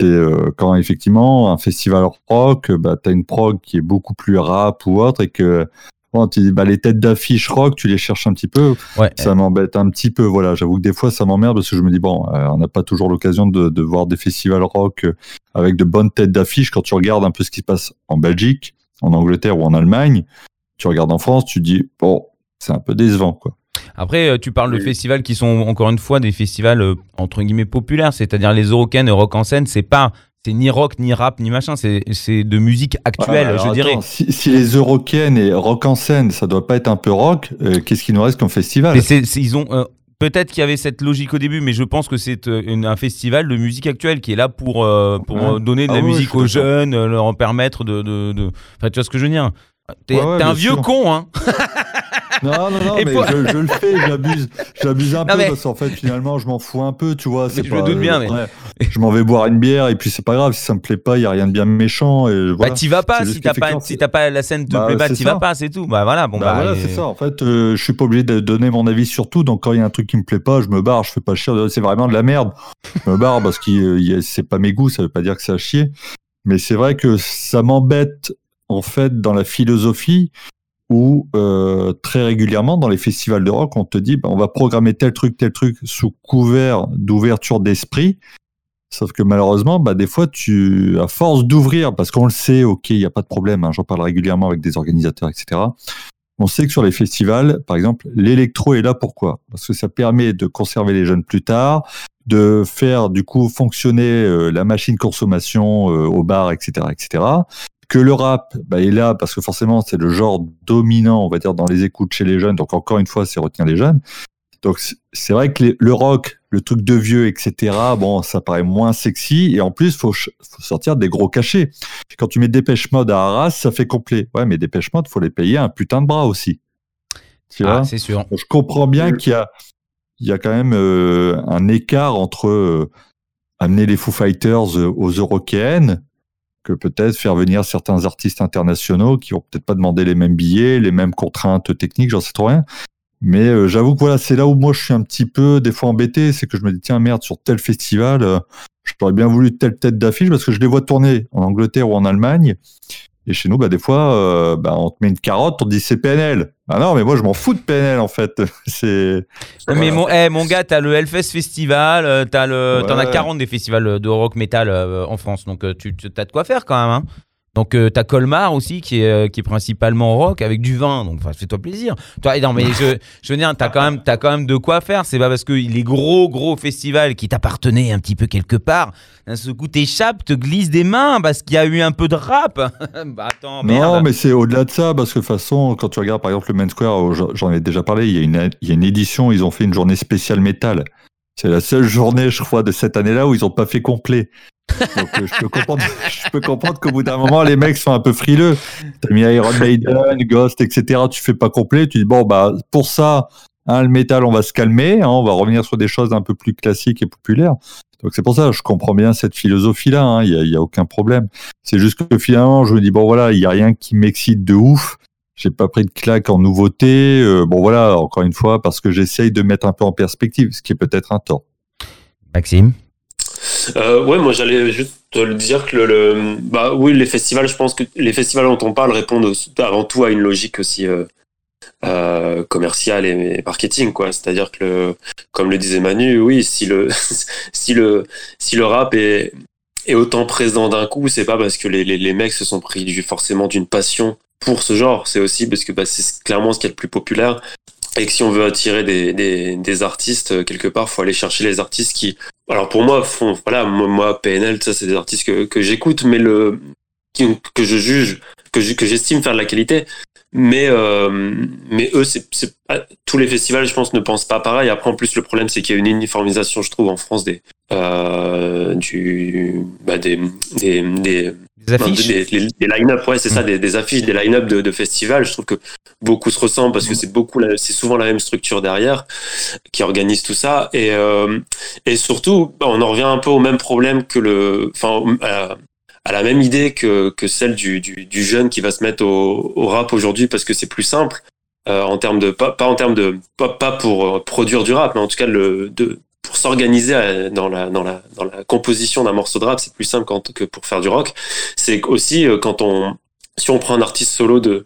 c'est euh, quand effectivement un festival rock, bah t'as une prog qui est beaucoup plus rap ou autre et que bon, tu dis, bah, les têtes d'affiche rock, tu les cherches un petit peu, Ouais. ça m'embête un petit peu. Voilà, j'avoue que des fois ça m'emmerde parce que je me dis bon, euh, on n'a pas toujours l'occasion de, de voir des festivals rock avec de bonnes têtes d'affiche. Quand tu regardes un peu ce qui se passe en Belgique, en Angleterre ou en Allemagne, tu regardes en France, tu dis bon, c'est un peu décevant quoi. Après, euh, tu parles de Oui. festivals qui sont encore une fois des festivals euh, entre guillemets populaires, c'est-à-dire les Eurocaines et Rock en scène, c'est pas. C'est ni rock, ni rap, ni machin, c'est de musique actuelle, je dirais. Si, si les Eurocaines et rock en scène, ça doit pas être un peu rock, euh, qu'est-ce qui nous reste comme festival? Mais ils ont euh, peut-être qu'il y avait cette logique au début, mais je pense que c'est un festival de musique actuelle qui est là pour pour Ouais. donner de Ah la musique aux jeunes, leur permettre de, de, de- Enfin, tu vois ce que je veux dire? T'es Ouais, ouais, t'es un vieux sûr. con, hein Non, non, non, Et mais pour- je, je le fais, j'abuse, j'abuse un Non, peu mais- parce qu'en fait, finalement, je m'en fous un peu, tu vois. c'est je pas- me doute bien, mais- ouais, je m'en vais boire une bière et puis c'est pas grave, si ça me plaît pas, il y a rien de bien méchant et voilà. Bah t'y vas pas si t'as pas si t'as pas la scène te Bah, plaît pas, t'y vas pas, c'est tout. Bah voilà, bon Bah bah. voilà, et- c'est ça. En fait, euh, je suis pas obligé de donner mon avis sur tout. Donc, quand il y a un truc qui me plaît pas, je me barre. Je fais pas chier. C'est vraiment de la merde. Je me barre parce que euh, c'est pas mes goûts. Ça veut pas dire que c'est à chier. Mais c'est vrai que ça m'embête en fait dans la philosophie où euh, très régulièrement dans les festivals de rock, on te dit, bah, on va programmer tel truc, tel truc sous couvert d'ouverture d'esprit. Sauf que malheureusement, bah, des fois, tu, à force d'ouvrir, parce qu'on le sait, ok, il n'y a pas de problème, hein, j'en parle régulièrement avec des organisateurs, etc. On sait que sur les festivals, par exemple, l'électro est là pourquoi? Parce que ça permet de conserver les jeunes plus tard, de faire du coup fonctionner euh, la machine consommation euh, au bar, etc., etc. Que le rap bah, est là parce que forcément c'est le genre dominant, on va dire, dans les écoutes chez les jeunes. Donc encore une fois, c'est retenir les jeunes. Donc c'est- vrai que les- le rock, le truc de vieux, etc. Bon, ça paraît moins sexy et en plus faut, faut sortir des gros cachets. Quand tu mets Dépêche Mode à Arras, ça fait complet. Ouais, mais Dépêche Mode, faut les payer un putain de bras aussi. Tu vois? Ah, c'est sûr. je comprends bien qu'il y a il y a quand même euh, un écart entre euh, amener les Foo Fighters euh, aux Eurokéennes que peut-être faire venir certains artistes internationaux qui vont peut-être pas demander les mêmes billets, les mêmes contraintes techniques, j'en sais trop rien. Mais euh, j'avoue que voilà, c'est là où moi je suis un petit peu des fois embêté, c'est que je me dis tiens merde sur tel festival, euh, j'aurais bien voulu telle tête d'affiche parce que je les vois tourner en Angleterre ou en Allemagne. Et chez nous, bah, des fois, euh, bah, on te met une carotte, on te dit c'est PNL. Ah non, mais moi je m'en fous de PNL en fait. c'est. Mais voilà. mon, eh, mon gars, t'as le Hellfest Festival, euh, t'as le, t'en as Ouais. 40 des festivals de rock metal euh, en France, donc tu tu- t'as de quoi faire quand même. Hein. Donc euh, t'as Colmar aussi qui est, euh, qui est principalement rock avec du vin, donc fais-toi plaisir. Toi, non mais je, je veux dire, t'as quand même t'as quand même de quoi faire. C'est pas parce que les gros gros festivals qui t'appartenaient un petit peu quelque part, d'un seul coup t'échappes, te glissent des mains parce qu'il y a eu un peu de rap. bah attends, Non, mais c'est au-delà de ça, parce que de toute façon, quand tu regardes par exemple le Main Square, j'en- j'en ai déjà parlé, il y, a une, il y a une édition, ils ont fait une journée spéciale métal. C'est la seule journée, je crois, de cette année-là où ils n'ont pas fait complet. Euh, je peux comprendre, je peux qu'au bout d'un moment, les mecs sont un peu frileux. T'as mis Iron Maiden, Ghost, etc. Tu fais pas complet. Tu dis bon bah pour ça, hein, le métal, on va se calmer, hein, on va revenir sur des choses un peu plus classiques et populaires. Donc c'est pour ça, je comprends bien cette philosophie-là. hein, Il y, a, il y a aucun problème. C'est juste que finalement, je me dis bon voilà, il y a rien qui m'excite de ouf. J'ai pas pris de claque en nouveauté. Euh, bon voilà, encore une fois, parce que j'essaye de mettre un peu en perspective, ce qui est peut-être un tort. Maxime? Euh, ouais, moi j'allais juste te le dire que le, le- bah oui, les festivals, je pense que les festivals dont on parle répondent avant tout à une logique aussi euh, euh, commerciale et, et marketing, quoi. C'est-à-dire que, le, comme le disait Manu, oui, si le si le si le rap est est autant présent d'un coup, c'est pas parce que les, les, les mecs se sont pris forcément d'une passion pour ce genre, c'est aussi parce que bah, c'est clairement ce qui est le plus populaire et que si on veut attirer des, des, des artistes, euh, quelque part, faut aller chercher les artistes qui, alors pour moi, font, voilà, moi, PNL, ça, c'est des artistes que, que j'écoute, mais le, qui- que je juge, que je- que j'estime faire de la qualité. Mais, euh, mais eux, c'est, tous les festivals, je pense, ne pensent pas pareil. Après, en plus, le problème, c'est qu'il y a une uniformisation, je trouve, en France des, euh, du, bah, des, des, des, Des affiches. des, des- des line-up, ouais, c'est ça, des, des affiches, des line-up de, de festivals. Je trouve que beaucoup se ressemblent parce que c'est beaucoup, c'est souvent la même structure derrière qui organise tout ça. Et, euh, et surtout, bah, on en revient un peu au même problème que le, enfin, à la, à la même idée que, que celle du, du, du jeune qui va se mettre au, au rap aujourd'hui parce que c'est plus simple. Euh, en termes de pas, pas en termes de pas, pas pour euh, produire du rap mais en tout cas le de pour s'organiser euh, dans la composition d'un morceau de rap c'est plus simple que pour faire du rock. C'est aussi euh, quand on si on prend un artiste solo de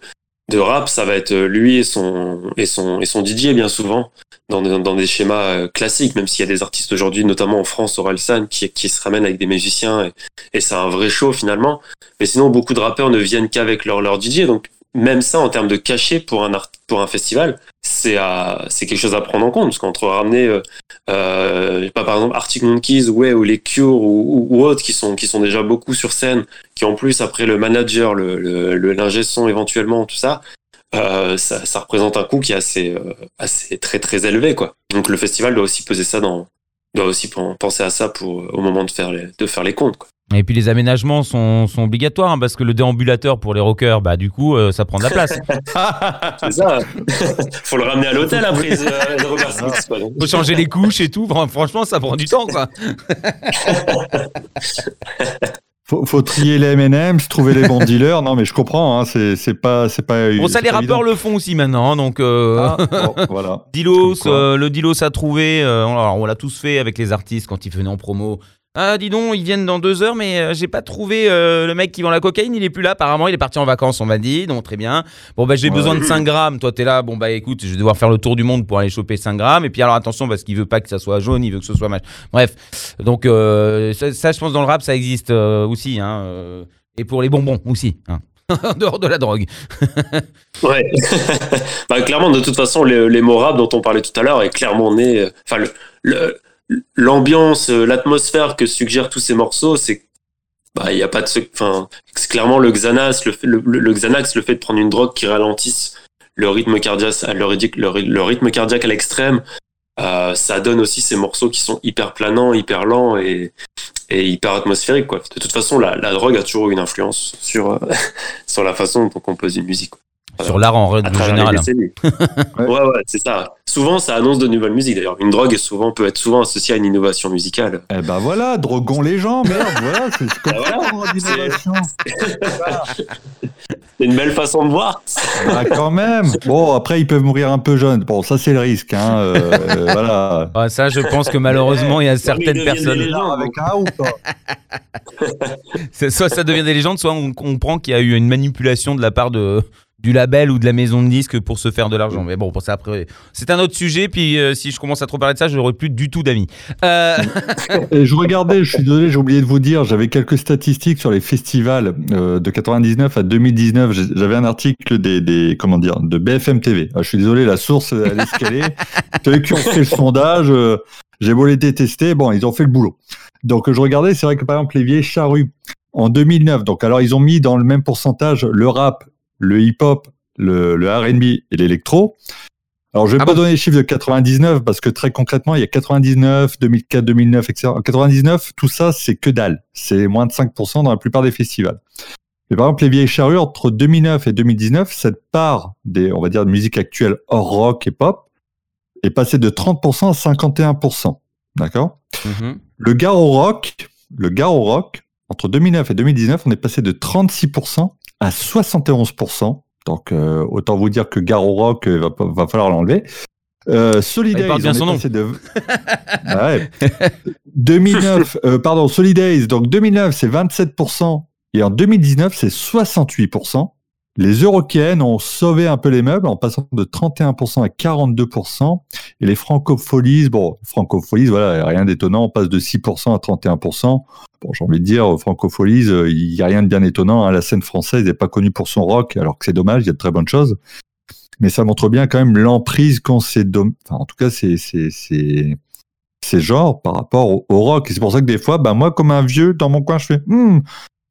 rap ça va être euh, lui et son DJ bien souvent dans des, schémas classiques même s'il y a des artistes aujourd'hui notamment en France Orelsan qui qui se ramènent avec des musiciens et, c'est un vrai show finalement. Mais sinon beaucoup de rappeurs ne viennent qu'avec leur DJ même ça en termes de cachet pour un art, pour un festival c'est c'est quelque chose à prendre en compte parce qu'entre ramener euh, euh, pas par exemple Arctic Monkeys ouais ou les Cure ou, ou, autres qui sont qui sont déjà beaucoup sur scène qui en plus après le manager le le, son éventuellement tout ça euh, ça, ça représente un coût qui est assez euh, assez très très élevé quoi donc le festival doit aussi peser ça dans doit aussi pen- penser à ça pour au moment de faire les de faire les comptes quoi. Et puis les aménagements sont, sont obligatoires hein, parce que le déambulateur pour les rockers, bah du coup, euh, ça prend de la place. c'est ça faut le ramener à l'hôtel après euh, Robert Smith, Faut changer les couches et tout. Fran- Franchement, ça prend du temps, quoi. Faut, faut trier les M&M's, trouver les bons dealers. Non, mais je comprends. Hein, c'est c'est pas c'est pas. Bon, ça, c'est les rappeurs le font aussi maintenant. hein, Donc, euh, Ah, bon, voilà. Dilos, euh, le Dilos a trouvé. euh, alors, on l'a tous fait avec les artistes quand ils venaient en promo. Ah, dis donc, ils viennent dans deux heures, mais euh, j'ai pas trouvé euh, le mec qui vend la cocaïne. Il est plus là. Apparemment, il est parti en vacances, on m'a dit. Donc, très bien. Bon, bah, j'ai Ouais. besoin de 5 grammes. Toi, t'es là. Bon, bah, écoute, je vais devoir faire le tour du monde pour aller choper 5 grammes. Et puis, alors, attention, parce qu'il veut pas que ça soit jaune, il veut que ce soit mach. Bref. Donc, euh, ça, ça, je pense, dans le rap, ça existe aussi. Hein, et pour les bonbons aussi. Hein. en dehors de la drogue. Ouais. bah, clairement, de toute façon, les, les mots rap dont on parlait tout à l'heure est clairement né. Enfin, le- le- l'ambiance, euh, l'atmosphère que suggèrent tous ces morceaux, c'est. Bah, il y a pas de. Enfin, clairement le Xanax, le, le, le- Xanax, le fait de prendre une drogue qui ralentisse le rythme cardiaque, à l'extrême, euh, ça donne aussi ces morceaux qui sont hyper planants, hyper lents et, et hyper atmosphériques, quoi. De toute façon, la, la drogue a toujours une influence sur, euh, sur la façon dont on compose une musique. Sur l'art en règle générale. ouais, ouais, c'est ça. Souvent, ça annonce de nouvelles musiques. D'ailleurs, une drogue est souvent, peut être souvent associée à une innovation musicale. Eh ben voilà, droguons les gens, merde, voilà, c'est comme Ah, ça. C'est une belle façon de voir. Ah, quand même. Bon, après, ils peuvent mourir un peu jeunes. Bon, ça, c'est le risque. Hein. euh, voilà. Ah, ça, je pense que malheureusement, il y a certaines personnes. légendes. Avec un A ou pas C'est- Soit ça devient des légendes, soit on comprend qu'il y a eu une manipulation de la part de, du label ou de la maison de disques pour se faire de l'argent. Mais bon, pour ça, après, c'est un autre sujet. Puis euh, si je commence à trop parler de ça, je n'aurai plus du tout d'amis. Euh, je regardais, je suis désolé, j'ai oublié de vous dire, j'avais quelques statistiques sur les festivals euh, de 99 à 2019. J'ai- J'avais un article des, des comment dire de BFM TV. Ah, je suis désolé, la source elle est escalée. C'est eux qui ont fait le sondage. j'ai beau les détester, bon, ils ont fait le boulot. Donc je regardais, c'est vrai que par exemple les vieilles charrues en 2009. Donc alors ils ont mis dans le même pourcentage le rap, le hip-hop, le, le R&B et l'électro. Alors, je vais Ah pas bon donner les chiffres de 99 parce que très concrètement, il y a 99, 2004, 2009, etc. En 99, tout ça, c'est que dalle. C'est moins de 5% dans la plupart des festivals. Mais par exemple, les vieilles charrues, entre 2009 et 2019, cette part des, on va dire, de musique actuelle hors rock et pop est passée de 30% à 51%. D'accord? mhm. Le Garo Rock, le Garo Rock, entre 2009 et 2019, on est passé de 36% à 71%. Donc, euh, autant vous dire que Garo Rock, euh, va, va falloir l'enlever. Euh, Solidays, bien son nom. de... Ah ouais. 2009, euh, pardon, Solidays, donc 2009, c'est 27%, et en 2019, c'est 68%. Les Eurocaines ont sauvé un peu les meubles en passant de 31% à 42%. Et les francopholies, bon, francopholies, voilà, rien d'étonnant, on passe de 6% à 31%. Bon, j'ai envie de dire, francopholies, euh, il n'y a rien de bien étonnant. hein. La scène française n'est pas connue pour son rock, alors que c'est dommage, il y a de très bonnes choses. Mais ça montre bien quand même l'emprise qu'ont ces dom- enfin, en tout cas, c'est, ces genres par rapport au, au rock. Et c'est pour ça que des fois, bah, moi, comme un vieux, dans mon coin, je fais, Hmm,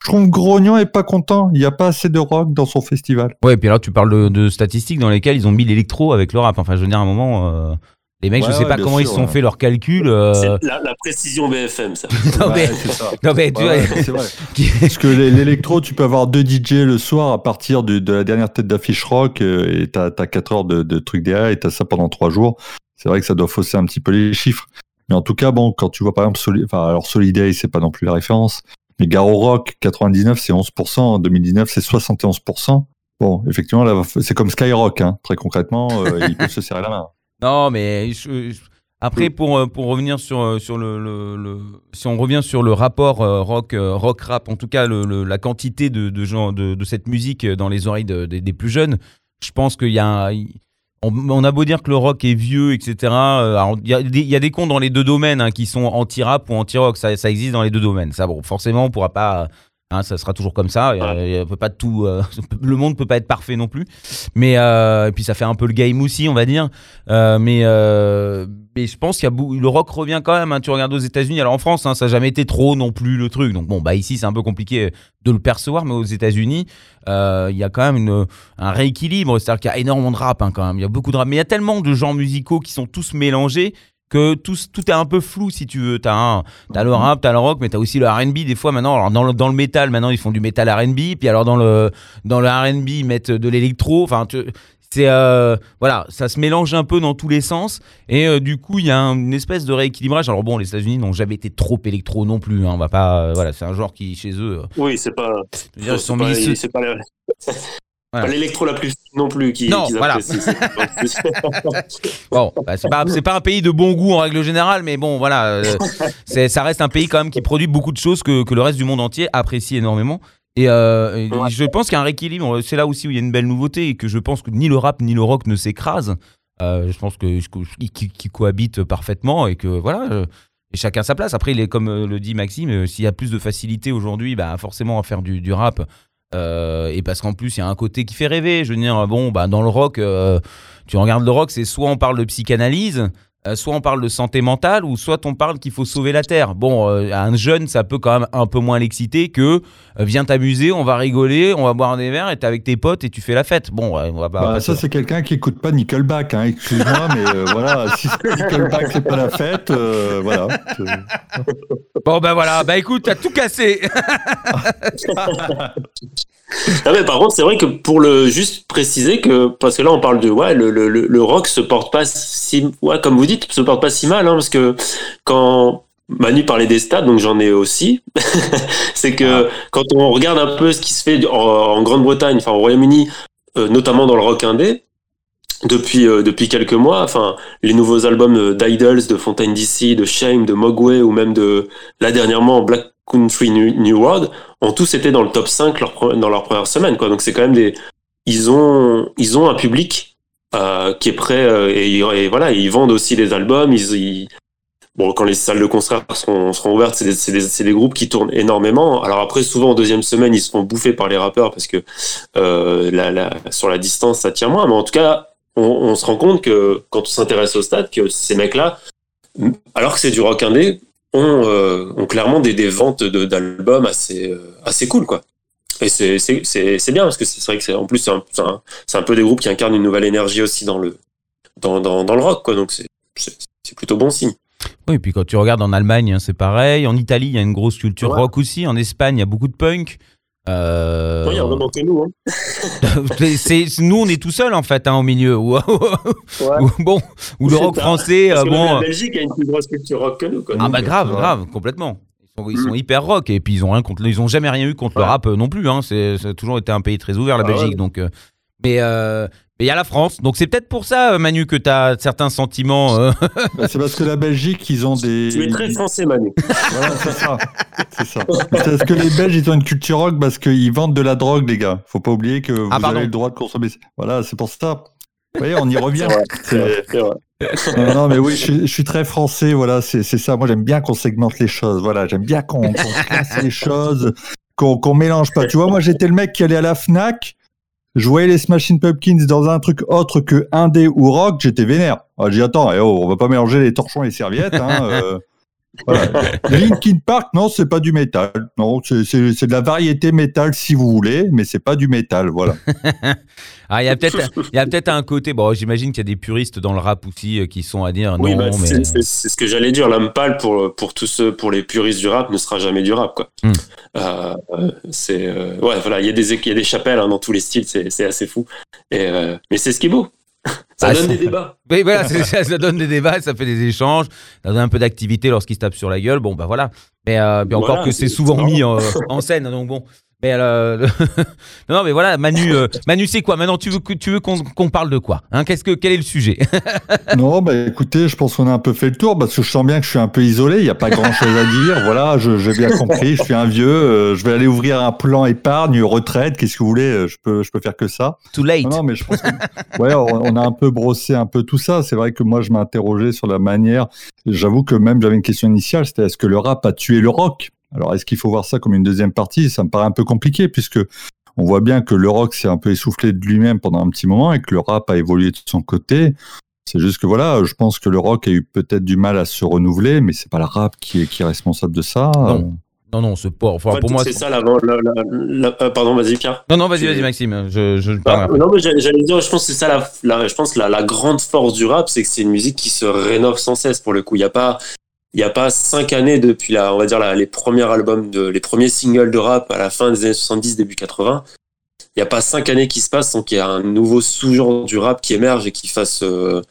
je trouve Grognon est pas content. Il n'y a pas assez de rock dans son festival. Ouais, et puis là, tu parles de, de statistiques dans lesquelles ils ont mis l'électro avec le rap. Enfin, je veux dire, à un moment, euh, les mecs, Ouais, je sais ouais, pas comment ils se sont ouais. fait leurs calculs. euh, C'est la, la précision BFM, ça. non, mais, ça. non, mais tu Ouais, vois, ouais, c'est vrai. Parce que l'é- l'électro, tu peux avoir deux DJ le soir à partir de la dernière tête d'affiche rock euh, et t'as as 4 heures de, de trucs derrière et t'as ça pendant 3 jours. C'est vrai que ça doit fausser un petit peu les chiffres. Mais en tout cas, bon, quand tu vois par exemple, Soli- enfin, alors Soliday, c'est pas non plus la référence, mais Garo Rock, 99, c'est 11%, en 2019, c'est 71%. Bon, effectivement, là, c'est comme Skyrock, hein. très concrètement, euh, ils peuvent se serrer la main. Non, mais je- je- après, pour, euh, pour revenir sur, euh, sur le, le- le- Si on revient sur le rapport euh, rock, euh, rock rap, en tout cas, le- le- la quantité de, de, gens, de, de cette musique dans les oreilles de- des- des plus jeunes, je pense qu'il y a. un- On, a beau dire que le rock est vieux, etc. euh, Il y, a des- cons dans les deux domaines hein, qui sont anti-rap ou anti-rock. Ça, existe dans les deux domaines. Forcément, on pourra pas. Hein, ça sera toujours comme ça. On peut pas tout. euh, le monde peut pas être parfait non plus. Mais euh, et puis ça fait un peu le game aussi, on va dire. Euh, mais, euh, mais je pense qu'il y a le rock revient quand même. hein. Tu regardes aux États-Unis, alors en France, hein, ça n'a jamais été trop non plus le truc. Donc bon, bah ici c'est un peu compliqué de le percevoir, mais aux États-Unis, euh, il y a quand même une- un rééquilibre. C'est-à-dire qu'il y a énormément de rap quand même. Il y a beaucoup de rap, mais il y a tellement de genres musicaux qui sont tous mélangés que tout, tout est un peu flou si tu veux. T'as un- t'as le rap, t'as le rock, mais t'as aussi le R&B des fois maintenant. Alors dans le, dans le métal, maintenant ils font du métal R&B, puis alors dans le dans le R&B ils mettent de l'électro. Enfin, c'est euh, voilà, ça se mélange un peu dans tous les sens et euh, du coup il y a un- une espèce de rééquilibrage. Alors bon, les États-Unis n'ont jamais été trop électro non plus. hein. on va pas, euh, voilà, c'est un genre qui chez eux. Oui, c'est pas. je veux dire, ils sont pas- mis- c'est pas Voilà. pas l'électro la plus non plus qui. Non, voilà. apprécient, c'est pas. Bon, bah, c'est pas, c'est pas un pays de bon goût en règle générale, mais bon, voilà, euh, c'est, ça reste un pays quand même qui produit beaucoup de choses que, que le reste du monde entier apprécie énormément. Et, euh, et Ouais. je pense qu'il y a un rééquilibre. C'est là aussi où il y a une belle nouveauté et que je pense que ni le rap ni le rock ne s'écrasent. Euh, je pense que qu'ils qui cohabitent parfaitement et que voilà. euh, et chacun sa place. Après, il est comme le dit Maxime, s'il y a plus de facilité aujourd'hui, bah forcément à faire du, du rap. Euh, et parce qu'en plus, il y a un côté qui fait rêver. Je veux dire, bon, bah dans le rock, euh, tu regardes le rock, c'est soit on parle de psychanalyse, euh, soit on parle de santé mentale, ou soit on parle qu'il faut sauver la Terre. Bon, un jeune, ça peut quand même un peu moins l'exciter que viens t'amuser, on va rigoler, on va boire des verres, et t'es avec tes potes et tu fais la fête. Bon, ouais, on va pas. Bah, ça, c'est quelqu'un qui écoute pas Nickelback, hein. excuse-moi, mais euh, voilà, si Nickelback, c'est pas la fête, euh, voilà. Bon, bah voilà, bah écoute, t'as tout cassé. Ah mais par contre, c'est vrai que pour le juste préciser que parce que là on parle de ouais le, le, le- le rock se porte pas si ouais comme vous dites se porte pas si mal hein, parce que quand Manu parlait des stades donc j'en ai aussi. C'est que quand on regarde un peu ce qui se fait en, en Grande-Bretagne enfin au Royaume-Uni euh, notamment dans le rock indé depuis euh, depuis quelques mois enfin les nouveaux albums d'Idols de Fontaine DC de Shame de Mogwai ou même de là dernièrement Black Country New, New World ont tous été dans le top 5 leur, pre- dans leur première semaine quoi. Donc c'est quand même des ils ont ils ont un public euh, qui est prêt euh, et, et voilà ils vendent aussi des albums ils, ils- bon quand les salles de concert seront, seront ouvertes c'est des, groupes qui tournent énormément alors après souvent en deuxième semaine ils se font bouffer par les rappeurs parce que euh, sur la distance ça tient moins mais en tout cas on, se rend compte que quand on s'intéresse au stade que ces mecs là alors que c'est du rock indé ont, euh, ont clairement des, ventes d'albums assez, euh, assez cool, quoi. Et c'est bien parce que c'est vrai que en plus c'est un, peu des groupes qui incarnent une nouvelle énergie aussi dans le dans, le rock quoi donc c'est plutôt bon signe. Oui, et puis quand tu regardes en Allemagne, hein, c'est pareil. En Italie, il y a une grosse culture Ouais. rock aussi. En Espagne, il y a beaucoup de punk. Euh, Oui, il y en a que nous. Hein. c'est- nous, on est tout seul en fait hein, au milieu. Ou, Ouais. bon, ou le rock ça. français. Parce euh, que bon, la Belgique a une plus grosse culture rock que nous. Quoi. Ah bah euh, grave, ouais. grave, complètement. Ils sont, ils sont Mm. hyper rock et puis ils ont rien contre, ils ont jamais rien eu contre le rap euh, non plus. Hein. C'est, ça a toujours été un pays très ouvert la Ah Belgique. Donc, euh, mais euh, mais il y a la France. Donc c'est peut-être pour ça, Manu, que tu as certains sentiments. euh, Bah, c'est parce que la Belgique, ils ont des. Tu es très français Manu. Voilà, c'est ça. C'est ça. C'est parce que les Belges, ils ont une culture rock parce qu'ils vendent de la drogue, les gars. Faut pas oublier que vous Ah, avez le droit de consommer. Voilà, c'est pour ça. Vous voyez, on y revient. C'est vrai, C'est- C'est vrai. Non, non, mais oui, je, suis- je suis très français, voilà, c'est c'est ça. Moi, j'aime bien qu'on segmente les choses, voilà, j'aime bien qu'on qu'on classe les choses, qu'on qu'on mélange pas. Tu vois, moi, j'étais le mec qui allait à la Fnac, je voyais les Smashing Pumpkins dans un truc autre que indé ou rock, j'étais vénère. Ah, J'ai dit, attends, eh oh, on va pas mélanger les torchons et les serviettes. Hein, euh, voilà. Linkin Park, non, c'est pas du métal. Non, c'est de la variété métal si vous voulez, mais c'est pas du métal, voilà. Ah, il y a peut-être, il y a peut-être un côté. Bon, j'imagine qu'il y a des puristes dans le rap aussi euh, qui sont à dire Oui, non, bah, mais c'est ce que j'allais dire. Pâle pour pour tous ceux, pour les puristes du rap, ne sera jamais du rap, quoi. Hmm. Euh, euh, c'est euh, ouais, voilà, il y a des il y a des chapelles hein, dans tous les styles, c'est c'est assez fou. Et euh, mais c'est ce qui est beau. Ça Ah, donne des débats. Oui, voilà, ça, ça donne des débats, ça fait des échanges, ça donne un peu d'activité lorsqu'ils se tapent sur la gueule. Bon, bah voilà. Mais, euh, encore Voilà, que c'est souvent mis en, en scène, donc bon. Mais euh, non, non, mais voilà, Manu, euh, Manu, c'est quoi? Maintenant, tu veux que tu veux qu'on parle de quoi? Hein Qu'est-ce que quel est le sujet? Non, bah écoutez, je pense qu'on a un peu fait le tour parce que je sens bien que je suis un peu isolé, il n'y a pas grand-chose à dire. Voilà, j'ai bien compris, je suis un vieux, euh, je vais aller ouvrir un plan épargne, retraite, qu'est-ce que vous voulez, je peux, je peux faire que ça. Too late. Non, non, mais je pense que, ouais, on a un peu brossé un peu tout ça. C'est vrai que moi, je m'interrogeais sur la manière. J'avoue que même j'avais une question initiale, c'était est-ce que le rap a tué le rock? Alors, est-ce qu'il faut voir ça comme une deuxième partie? Ça me paraît un peu compliqué puisque on voit bien que le rock s'est un peu essoufflé de lui-même pendant un petit moment et que le rap a évolué de son côté. C'est juste que voilà, je pense que le rock a eu peut-être du mal à se renouveler, mais c'est pas le rap qui est, qui est responsable de ça. Non. Non, non, c'est pas. Enfin, En fait, pour moi, c'est ça la- la- la- euh, pardon, vas-y, Pierre. Non, non, vas-y, vas-y, Maxime. Je, Ah, après. non, mais j'allais dire, je pense que c'est ça la, la- je pense la, la grande force du rap, c'est que c'est une musique qui se rénove sans cesse. Pour le coup, il y a pas, il y a pas cinq années depuis la, on va dire la- les premiers albums de, les premiers singles de rap à la fin des années 70, début 80. Il y a pas cinq années qui se passent sans qu'il y ait un nouveau sous-genre du rap qui émerge et qui fasse, euh,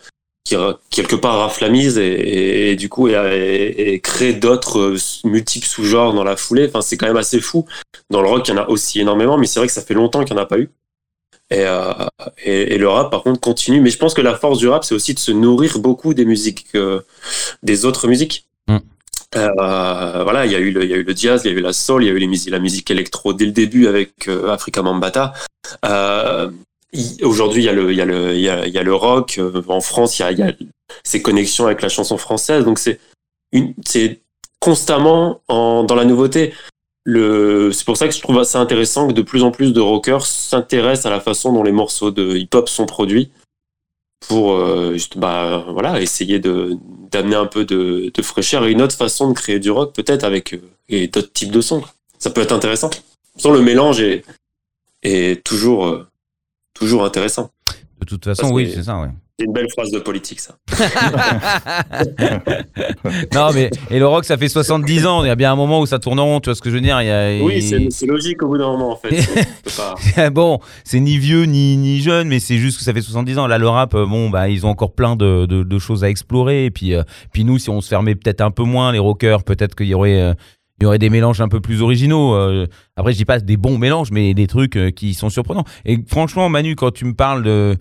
qui quelque part raflamise et, et- et du coup et, crée d'autres euh, multiples sous-genres dans la foulée. Enfin, c'est quand même assez fou. Dans le rock, il y en a aussi énormément, mais c'est vrai que ça fait longtemps qu'il n'y en a pas eu. Et, euh, et le rap, par contre, continue. Mais je pense que la force du rap, c'est aussi de se nourrir beaucoup des musiques, euh, des autres musiques. Mm. Euh, voilà, il y a eu le, jazz, il y a eu la soul, il y a eu la musique électro dès le début avec euh, Africa Mambata. Euh, Aujourd'hui, il y a le, rock. Euh, En France, il y a, il ces connexions avec la chanson française. Donc c'est une, constamment en, dans la nouveauté. Le, c'est pour ça que je trouve assez intéressant que de plus en plus de rockers s'intéressent à la façon dont les morceaux de hip-hop sont produits. Pour euh, juste, bah, voilà, essayer de d'amener un peu de, de fraîcheur et une autre façon de créer du rock peut-être avec euh, et d'autres types de sons. Ça peut être intéressant. Sans le mélange est, est toujours euh, toujours intéressant. De toute façon, Parce oui, c'est ça, ouais. C'est une belle phrase de politique ça. non, mais et le rock, ça fait 70 ans. Il y a bien un moment où ça tourne en rond, tu vois ce que je veux dire il y a, Oui, il- c'est logique au bout d'un moment en fait. Bon, c'est ni vieux ni, ni jeune, mais c'est juste que ça fait 70 ans. Là, le rap, euh, bon, bah, ils ont encore plein de, de, de choses à explorer. Et puis, euh, puis nous, si on se fermait peut-être un peu moins, les rockers, peut-être qu'il y aurait, euh, il y aurait des mélanges un peu plus originaux. euh. après, je dis pas des bons mélanges, mais des trucs euh, qui sont surprenants. Et franchement, Manu, quand tu me parles de,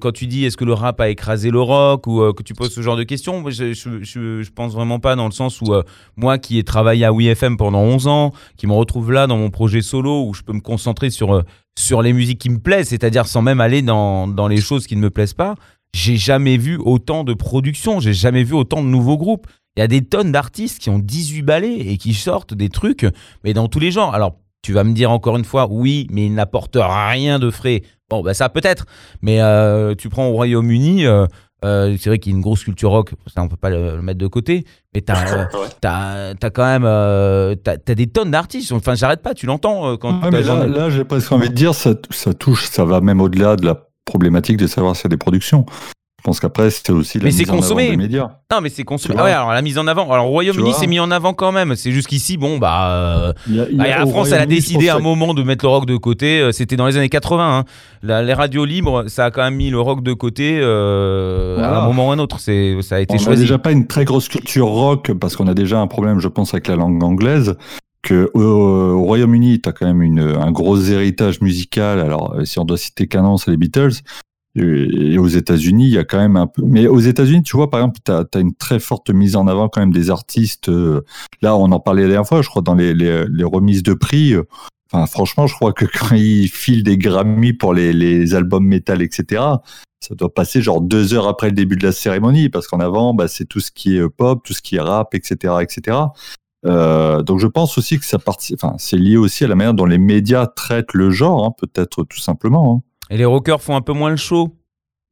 quand tu dis est-ce que le rap a écrasé le rock ou euh, que tu poses ce genre de questions, je, je, je, je pense vraiment pas dans le sens où moi qui ai travaillé à WeFM pendant 11 ans, qui me retrouve là dans mon projet solo où je peux me concentrer sur sur les musiques qui me plaisent, c'est-à-dire sans même aller dans, dans les choses qui ne me plaisent pas. J'ai jamais vu autant de production, j'ai jamais vu autant de nouveaux groupes. Il y a des tonnes d'artistes qui ont 18 ballets et qui sortent des trucs, mais dans tous les genres. Alors, tu vas me dire encore une fois, oui, mais ils n'apportent rien de frais. Bon, bah ça peut-être, mais euh, tu prends au Royaume-Uni, euh, euh, c'est vrai qu'il y a une grosse culture rock, ça on peut pas le, le mettre de côté, mais t'as euh, as quand même euh, t'as as des tonnes d'artistes. Enfin, j'arrête pas, tu l'entends euh, quand Ouais, mais là, là, j'ai presque envie de dire, ça, ça touche, ça va même au-delà de la problématique de savoir s'il y a des productions. Je pense qu'après, c'est aussi la Mais mise en avant des médias. Non, mais c'est consommé. Ah ouais, alors la mise en avant. Alors au Royaume-Uni, c'est mis en avant quand même. C'est juste qu'ici, bon, bah. euh, Il y a- il y bah, a- la au France, elle a décidé à un moment de mettre le rock de côté. Euh, C'était dans les années 80. hein. La- les radios libres, ça a quand même mis le rock de côté euh, à Voilà. un moment ou à un autre. Ça a été On n'a choisi. déjà pas une très grosse culture rock parce qu'on a déjà un problème, je pense, avec la langue anglaise. Que au, au Royaume-Uni, tu as quand même une, un gros héritage musical. Alors, euh, si on doit citer canon, c'est les Beatles. Et aux États-Unis, il y a quand même un peu. Mais aux États-Unis, tu vois, par exemple, tu as, une très forte mise en avant quand même des artistes. euh, Là, on en parlait la dernière fois, je crois, dans les, remises de prix. euh, Enfin, franchement, je crois que quand ils filent des Grammy pour les, albums métal, etc., ça doit passer genre deux heures après le début de la cérémonie, parce qu'en avant, bah, c'est tout ce qui est euh, pop, tout ce qui est rap, etc., etc. Donc je pense aussi que ça partie, enfin, c'est lié aussi à la manière dont les médias traitent le genre, hein, peut-être tout simplement. hein. Et les rockers font un peu moins le show.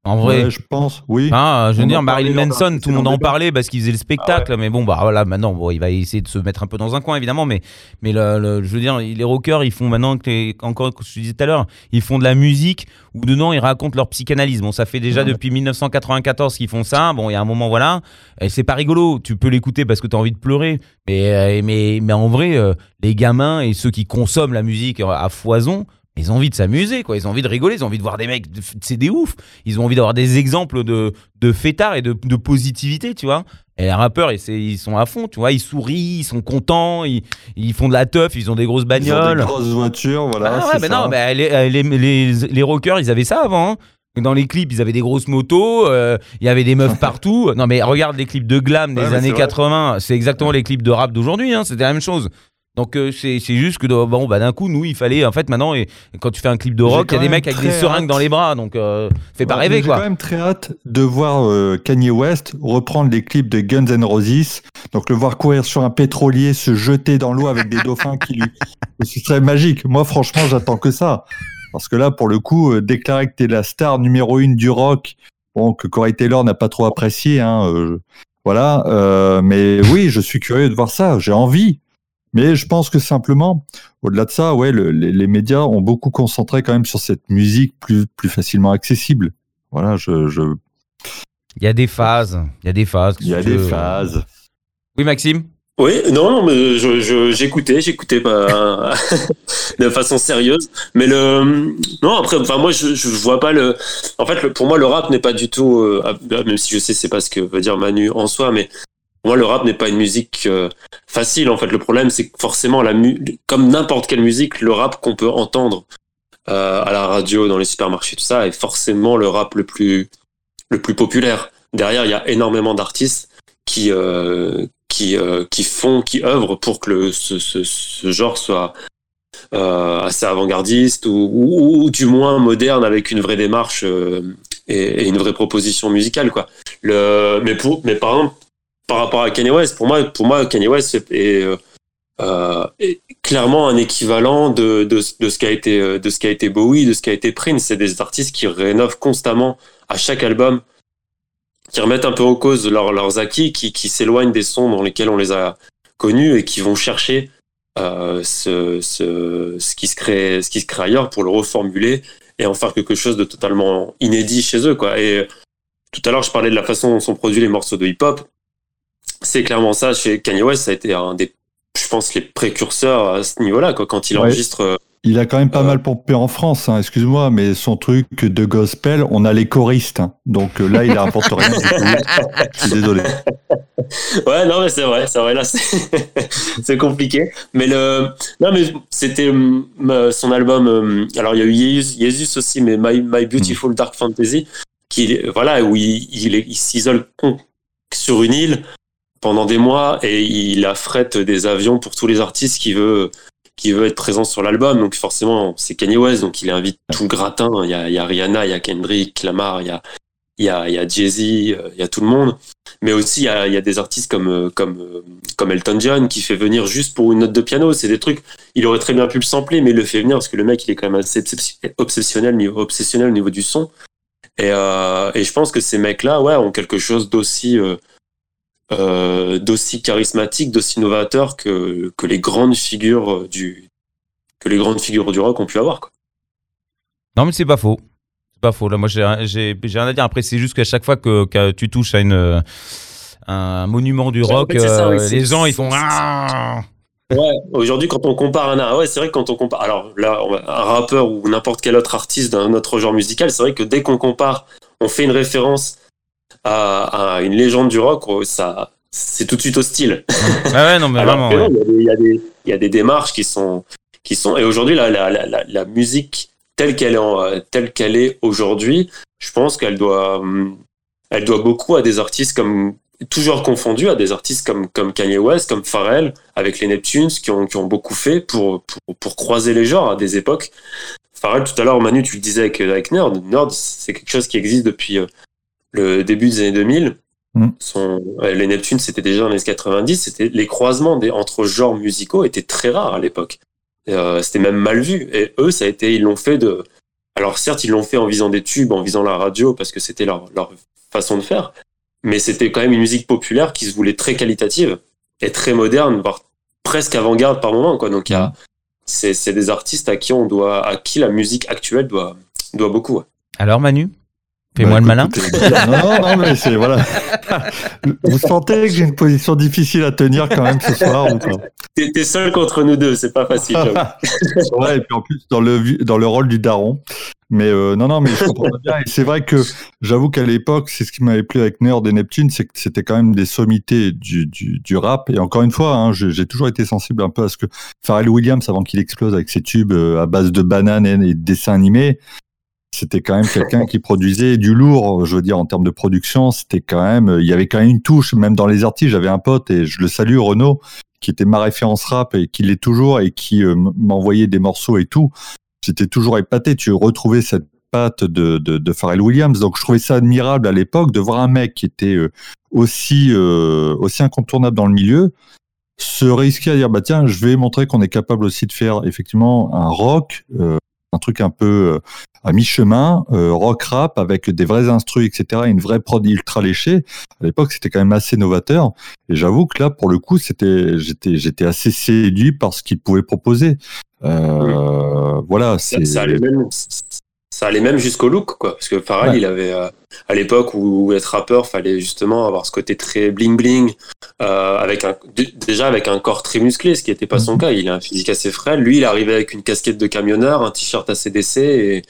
En vrai. Ouais, je pense, oui. Hein, je veux On dire, Marilyn Manson, tout le monde en parlait parce qu'il faisait le spectacle, mais bon, bah voilà, maintenant, bon, il va essayer de se mettre un peu dans un coin, évidemment, mais, mais le, le- je veux dire, les rockers, ils font maintenant, que les- encore, que je disais tout à l'heure, ils font de la musique où dedans, ils racontent leur psychanalyse. Bon, ça fait déjà Ouais. depuis 1994 qu'ils font ça. Bon, il y a un moment, voilà, et c'est pas rigolo. Tu peux l'écouter parce que tu as envie de pleurer, mais, euh, mais, mais en vrai, euh, les gamins et ceux qui consomment la musique à foison, ils ont envie de s'amuser, quoi. Ils ont envie de rigoler, ils ont envie de voir des mecs, c'est des oufs. Ils ont envie d'avoir des exemples de, de fêtards et de, de positivité, tu vois. Et les rappeurs, ils, sont à fond, tu vois. Ils sourient, ils sont contents, ils, ils font de la teuf, ils ont des grosses Ils ont des bagnoles. grosses voitures, voilà. Ah ouais, mais non, mais les, les, les, les rockers, ils avaient ça avant. hein. Dans les clips, ils avaient des grosses motos, euh, il y avait des meufs partout. Non, mais regarde les clips de glam des Ouais, années c'est vrai. 80, c'est exactement les clips de rap d'aujourd'hui, hein, c'était la même chose. Donc euh, c'est juste que bon bah d'un coup nous il fallait en fait maintenant et, quand tu fais un clip de rock il y a des mecs avec des seringues hâte. dans les bras donc euh, fais pas Ouais, rêver mais J'ai quand même très hâte de voir euh, Kanye West reprendre les clips de Guns N' Roses. Donc le voir courir sur un pétrolier, se jeter dans l'eau avec des dauphins qui lui. Ce serait magique. Moi, franchement, j'attends que ça. Parce que là, pour le coup, euh, déclarer que t'es la star numéro une du rock, bon, que Corey Taylor n'a pas trop apprécié, hein, euh, voilà. euh, mais oui, je suis curieux de voir ça. J'ai envie. Mais je pense que simplement, au-delà de ça, ouais, le- les, les médias ont beaucoup concentré quand même sur cette musique plus, plus facilement accessible. Voilà, je, je, Il y a des phases, il y a des phases. il y a des veux. phases. Oui Maxime? Oui, non, non, mais je, je- j'écoutais, j'écoutais pas de façon sérieuse. Mais le, non, après, enfin, moi, je, je vois pas le. En fait, le- pour moi, le rap n'est pas du tout, euh, ah, même si je sais, c'est pas ce que veut dire Manu en soi, mais moi, le rap n'est pas une musique euh, facile. En fait, le problème, c'est que forcément, la mu comme n'importe quelle musique, le rap qu'on peut entendre euh, à la radio, dans les supermarchés, tout ça, est forcément le rap le plus, le plus populaire. Derrière, il y a énormément d'artistes qui, euh, qui, qui font, qui œuvrent pour que le, ce, ce, genre soit assez avant-gardiste ou, ou, du moins moderne avec une vraie démarche et, et une vraie proposition musicale quoi. Le, mais pour, mais par exemple par rapport à Kanye West, pour moi, pour moi Kanye West est, est, euh, est- clairement un équivalent de, de, de ce qu'a été euh, de ce qu'a été Bowie, de ce qu'a été Prince. C'est des artistes qui rénovent constamment à chaque album, qui remettent un peu en cause leur, leurs acquis, qui, qui s'éloignent des sons dans lesquels on les a connus et qui vont chercher euh, ce, ce, ce qui se crée ce qui se crée ailleurs pour le reformuler et en faire quelque chose de totalement inédit chez eux quoi. Et tout à l'heure je parlais de la façon dont sont produits les morceaux de hip-hop. C'est clairement ça chez Kanye West, ça a été un des je pense, les précurseurs à ce niveau-là, quoi, quand il Ouais. enregistre. euh, Il a quand même pas Euh. mal pompé en France, hein, excuse-moi, mais son truc de gospel, on a les choristes. hein. Donc euh, là, il rapporte rien du tout. Je suis désolé. Ouais, non, mais c'est vrai, c'est vrai, là, c'est compliqué. Mais le. Non, mais c'était euh, son album. Alors, il y a eu Jesus, aussi, mais My, My Beautiful Dark Fantasy, qui, voilà, où il, s'isole sur une île pendant des mois et il affrète des avions pour tous les artistes qui veut qui veut être présent sur l'album. Donc forcément c'est Kanye West donc il invite tout le gratin. Il y a, il y a Rihanna il y a Kendrick Lamar il y a il y a, il y a Jay-Z euh, il y a tout le monde. Mais aussi il y a, il y a des artistes comme euh, comme euh, comme Elton John qui fait venir juste pour une note de piano. C'est des trucs il aurait très bien pu le sampler mais il le fait venir parce que le mec il est quand même assez obsessi- obsessionnel obsessionnel au niveau du son. Et, euh, et je pense que ces mecs là ouais ont quelque chose d'aussi euh, euh, d'aussi charismatique, d'aussi novateur que, que les grandes figures du que les grandes figures du rock ont pu avoir. Quoi. Non, mais c'est pas faux. C'est pas faux. Là, moi, j'ai rien à dire. Après, c'est juste qu'à chaque fois que, que tu touches à une, un monument du Ouais, rock, en fait, c'est ça, euh, oui, les gens, ils font. Ah Ouais, aujourd'hui quand on compare un ouais, c'est vrai que quand on compare alors là un rappeur ou n'importe quel autre artiste d'un autre genre musical, c'est vrai que dès qu'on compare, on fait une référence à, à une légende du rock, oh, ça c'est tout de suite hostile. Ah ouais, non, mais vraiment. ouais. il, y a des, y a des, démarches qui sont, qui sont et aujourd'hui la, la, la, la, musique telle qu'elle est, en- telle qu'elle est aujourd'hui, je pense qu'elle doit, hum, elle doit beaucoup à des artistes comme toujours confondus à des artistes comme comme Kanye West, comme Pharrell, avec les Neptunes qui ont qui ont beaucoup fait pour pour, pour croiser les genres à des époques. Pharrell, tout à l'heure, Manu, tu le disais avec, avec Nerd. Nerd, c'est quelque chose qui existe depuis euh, le début des années 2000. Mm. Son, les Neptunes, c'était déjà dans les années 90. C'était les croisements des, entre genres musicaux étaient très rares à l'époque. Euh, c'était même mal vu. Et eux, ça a été, ils l'ont fait de. Alors certes, ils l'ont fait en visant des tubes, en visant la radio, parce que c'était leur, leur façon de faire. Mais c'était quand même une musique populaire qui se voulait très qualitative et très moderne, voire presque avant-garde par moment. Quoi. Donc il y a, c'est, c'est des artistes à qui on doit, à qui la musique actuelle doit, doit beaucoup. ouais. Alors, Manu? Fais-moi Bah, le malin. écoute, Non, non, non, mais c'est voilà. Vous sentez que j'ai une position difficile à tenir quand même ce soir ou pas? T'es, seul contre nous deux, c'est pas facile. Ouais, et puis en plus dans le dans le rôle du daron. Mais euh, non, non, mais je comprends bien. Et c'est vrai que j'avoue qu'à l'époque, c'est ce qui m'avait plu avec Nerd et Neptune, c'est que c'était quand même des sommités du, du, du rap. Et encore une fois, hein, j'ai toujours été sensible un peu à ce que Pharrell Williams, avant qu'il explose avec ses tubes euh, à base de bananes et de dessins animés, c'était quand même quelqu'un qui produisait du lourd. Je veux dire, en termes de production, c'était quand même, il y avait quand même une touche, même dans les artistes. J'avais un pote et je le salue, Renaud, qui était ma référence rap et qui l'est toujours et qui euh, m'envoyait des morceaux et tout. J'étais toujours épaté. Tu retrouvais cette patte de, de, de Pharrell Williams. Donc je trouvais ça admirable à l'époque de voir un mec qui était euh, aussi, euh, aussi incontournable dans le milieu se risquer à dire bah tiens je vais montrer qu'on est capable aussi de faire effectivement un rock euh, un truc un peu euh, à mi-chemin euh, rock rap avec des vrais instrus etc une vraie prod ultra léchée. À l'époque c'était quand même assez novateur. Et j'avoue que là pour le coup c'était j'étais j'étais assez séduit par ce qu'il pouvait proposer. Euh, voilà ça, c'est ça allait même, ça allait même jusqu'au look, quoi. Parce que Pharrell, Ouais. il avait, euh, à l'époque où être rappeur, fallait justement avoir ce côté très bling bling, euh, avec un, déjà avec un corps très musclé, ce qui n'était pas son Mhm. cas. Il a un physique assez frêle. Lui, il arrivait avec une casquette de camionneur, un t-shirt ACDC et,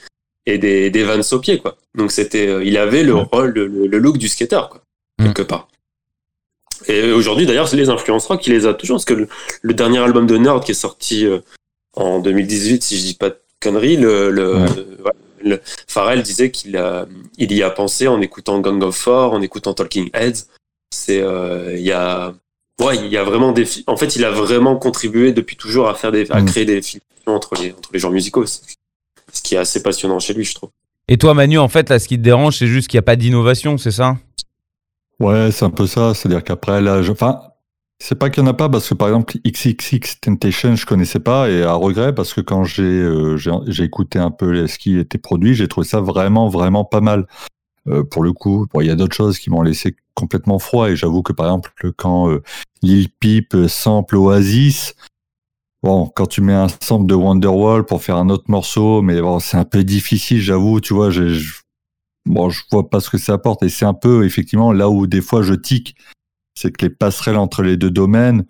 et des, des vans aux pieds, quoi. Donc c'était, euh, il avait le rôle, le, le look du skater, quoi, Mhm. quelque part. Et aujourd'hui, d'ailleurs, c'est les influences rock qui les a toujours, parce que le, le dernier album de Nerd qui est sorti en 2018, si je dis pas de conneries, le, le, Ouais. ouais, le- Pharrell disait qu'il a, il y a pensé en écoutant Gang of Four, en écoutant Talking Heads. C'est, euh, il y a, ouais, il y a vraiment des, en fait, il a vraiment contribué depuis toujours à faire des, à Mm. créer des films entre les, entre les genres musicaux. Ce ce qui est assez passionnant chez lui, je trouve. Et toi, Manu, en fait, là, ce qui te dérange, c'est juste qu'il n'y a pas d'innovation, c'est ça? Ouais, c'est un peu ça. C'est-à-dire qu'après, là, je... enfin, C'est pas qu'il y en a pas parce que par exemple XXX Temptation je connaissais pas et à regret parce que quand j'ai euh, j'ai écouté un peu ce qui était produit j'ai trouvé ça vraiment vraiment pas mal. Euh, pour le coup, bon, il y a d'autres choses qui m'ont laissé complètement froid et j'avoue que par exemple quand euh, Lil Peep sample Oasis, bon quand tu mets un sample de Wonderwall pour faire un autre morceau, mais bon c'est un peu difficile j'avoue, tu vois, j'ai bon je vois pas ce que ça apporte et c'est un peu effectivement là où des fois je tique c'est que les passerelles entre les deux domaines.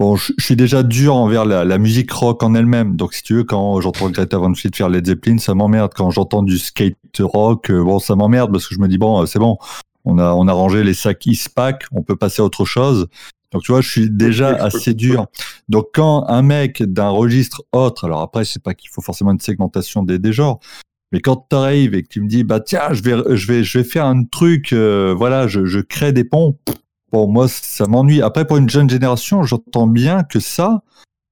Bon, je, je suis déjà dur envers la, la musique rock en elle-même. Donc, si tu veux, quand j'entends Greta Van Fleet faire Led Zeppelin, ça m'emmerde. Quand j'entends du skate rock, euh, bon, ça m'emmerde parce que je me dis bon, euh, c'est bon, on a on a rangé les sacs Eastpak, on peut passer à autre chose. Donc, tu vois, je suis déjà assez dur. Donc, quand un mec d'un registre autre, alors après, c'est pas qu'il faut forcément une segmentation des, des genres. Mais quand tu arrives et que tu me dis, bah tiens, je vais, je vais, je vais faire un truc, euh, voilà, je, je crée des ponts. Bon, moi, ça m'ennuie. Après, pour une jeune génération, j'entends bien que ça,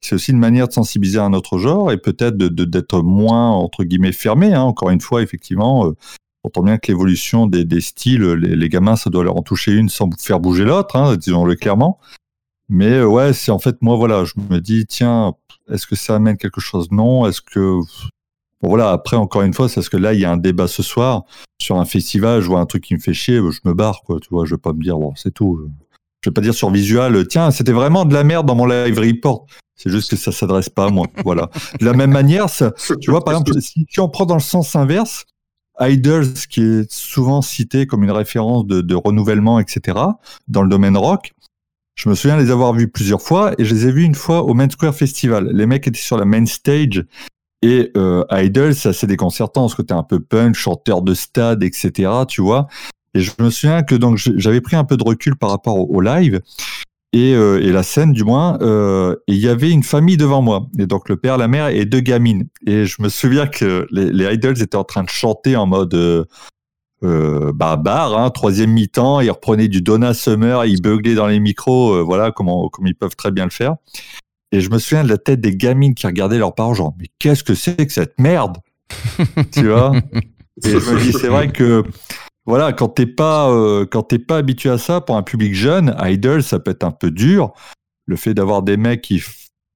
c'est aussi une manière de sensibiliser à un autre genre et peut-être de, d'être moins, entre guillemets, fermé. Hein. Encore une fois, effectivement, euh, on entend bien que l'évolution des, styles, les, les gamins, ça doit leur en toucher une sans faire bouger l'autre, hein, disons-le clairement. Mais euh, ouais, c'est en fait, moi, voilà, je me dis, tiens, est-ce que ça amène quelque chose? Non. Est-ce que. Bon, voilà, après, encore une fois, c'est parce que là, il y a un débat ce soir sur un festival, je vois un truc qui me fait chier, je me barre, quoi. Tu vois, je vais pas me dire, bon, c'est tout. Je vais pas dire sur visual, tiens, c'était vraiment de la merde dans mon live report. C'est juste que ça s'adresse pas à moi. voilà. De la même manière, tu vois, par exemple, si, si on prend dans le sens inverse, Idols, qui est souvent cité comme une référence de, de renouvellement, etc., dans le domaine rock, je me souviens les avoir vus plusieurs fois et je les ai vus une fois au Main Square Festival. Les mecs étaient sur la main stage et euh, Idols, c'est assez déconcertant, ce côté un peu punk, chanteur de stade, etc., tu vois. Et je me souviens que donc j'avais pris un peu de recul par rapport au, live et, euh, et la scène du moins, euh, il y avait une famille devant moi, et donc le père, la mère et deux gamines. Et je me souviens que les, Idols étaient en train de chanter en mode euh, euh, bar, hein, troisième mi-temps, ils reprenaient du Donna Summer, ils beuglaient dans les micros, euh, voilà, comme, on- comme ils peuvent très bien le faire. Et je me souviens de la tête des gamines qui regardaient leurs parents, genre, mais qu'est-ce que c'est que cette merde? Tu vois? Et je me dis, c'est vrai que, voilà, quand t'es pas, euh, quand t'es pas habitué à ça, pour un public jeune, Idol, ça peut être un peu dur. Le fait d'avoir des mecs qui,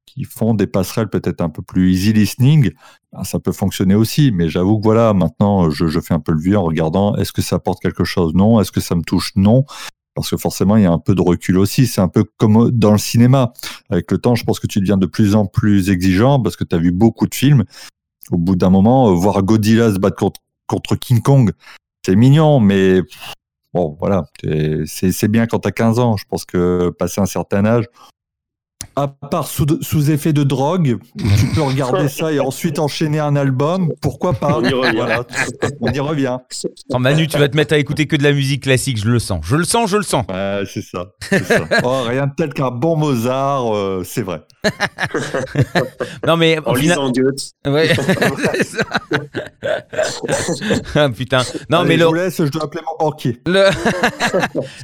qui font des passerelles peut-être un peu plus easy listening, ben, ça peut fonctionner aussi. Mais j'avoue que voilà, maintenant, je, je fais un peu le vieux en regardant, est-ce que ça apporte quelque chose? Non. Est-ce que ça me touche? Non. Parce que forcément, il y a un peu de recul aussi. C'est un peu comme dans le cinéma. Avec le temps, je pense que tu deviens de plus en plus exigeant parce que tu as vu beaucoup de films. Au bout d'un moment, euh, voir Godzilla se battre contre, King Kong, c'est mignon, mais bon, voilà. C'est- bien quand tu as 15 ans. Je pense que passé un certain âge, à part sous, sous effet de drogue, tu peux regarder ça et ensuite enchaîner un album, pourquoi pas? On y revient. Voilà, on y revient. Oh, Manu, tu vas te mettre à écouter que de la musique classique, je le sens. Je le sens, je le sens. Ouais, c'est ça. Oh, rien de tel qu'un bon Mozart, euh, c'est vrai. Non, mais En final- lisant Goethe. Ouais. C'est ça. ah, putain. Non, Allez, mais je le, vous laisse, je dois appeler mon banquier. le...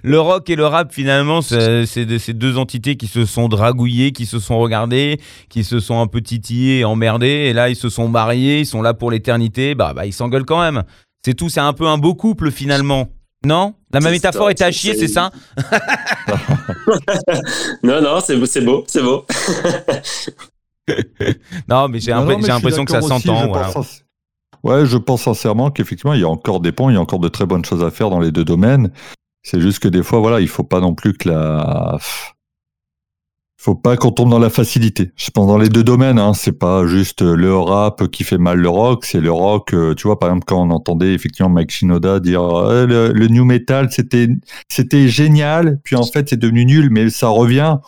le rock et le rap, finalement, c'est c'est de- ces deux entités qui se sont dragouillées, qui se sont regardées, qui se sont un peu titillées, emmerdées, et là, ils se sont mariés, ils sont là pour l'éternité, bah, bah ils s'engueulent quand même. C'est tout, c'est un peu un beau couple, finalement. Non? La même C'est métaphore était à c'est- chier, c'est ça? Non, non, c'est beau, c'est beau, c'est beau. Non, mais j'ai l'impression que ça s'entend. voilà. Ouais, je pense sincèrement qu'effectivement, il y a encore des ponts, il y a encore de très bonnes choses à faire dans les deux domaines. C'est juste que des fois, voilà, il faut pas non plus que la. Faut pas qu'on tombe dans la facilité. Je pense dans les deux domaines, hein, c'est pas juste le rap qui fait mal le rock, c'est le rock. euh, Tu vois, par exemple, quand on entendait effectivement Mike Shinoda dire euh, le, le new metal, c'était c'était génial, puis en fait c'est devenu nul, mais ça revient.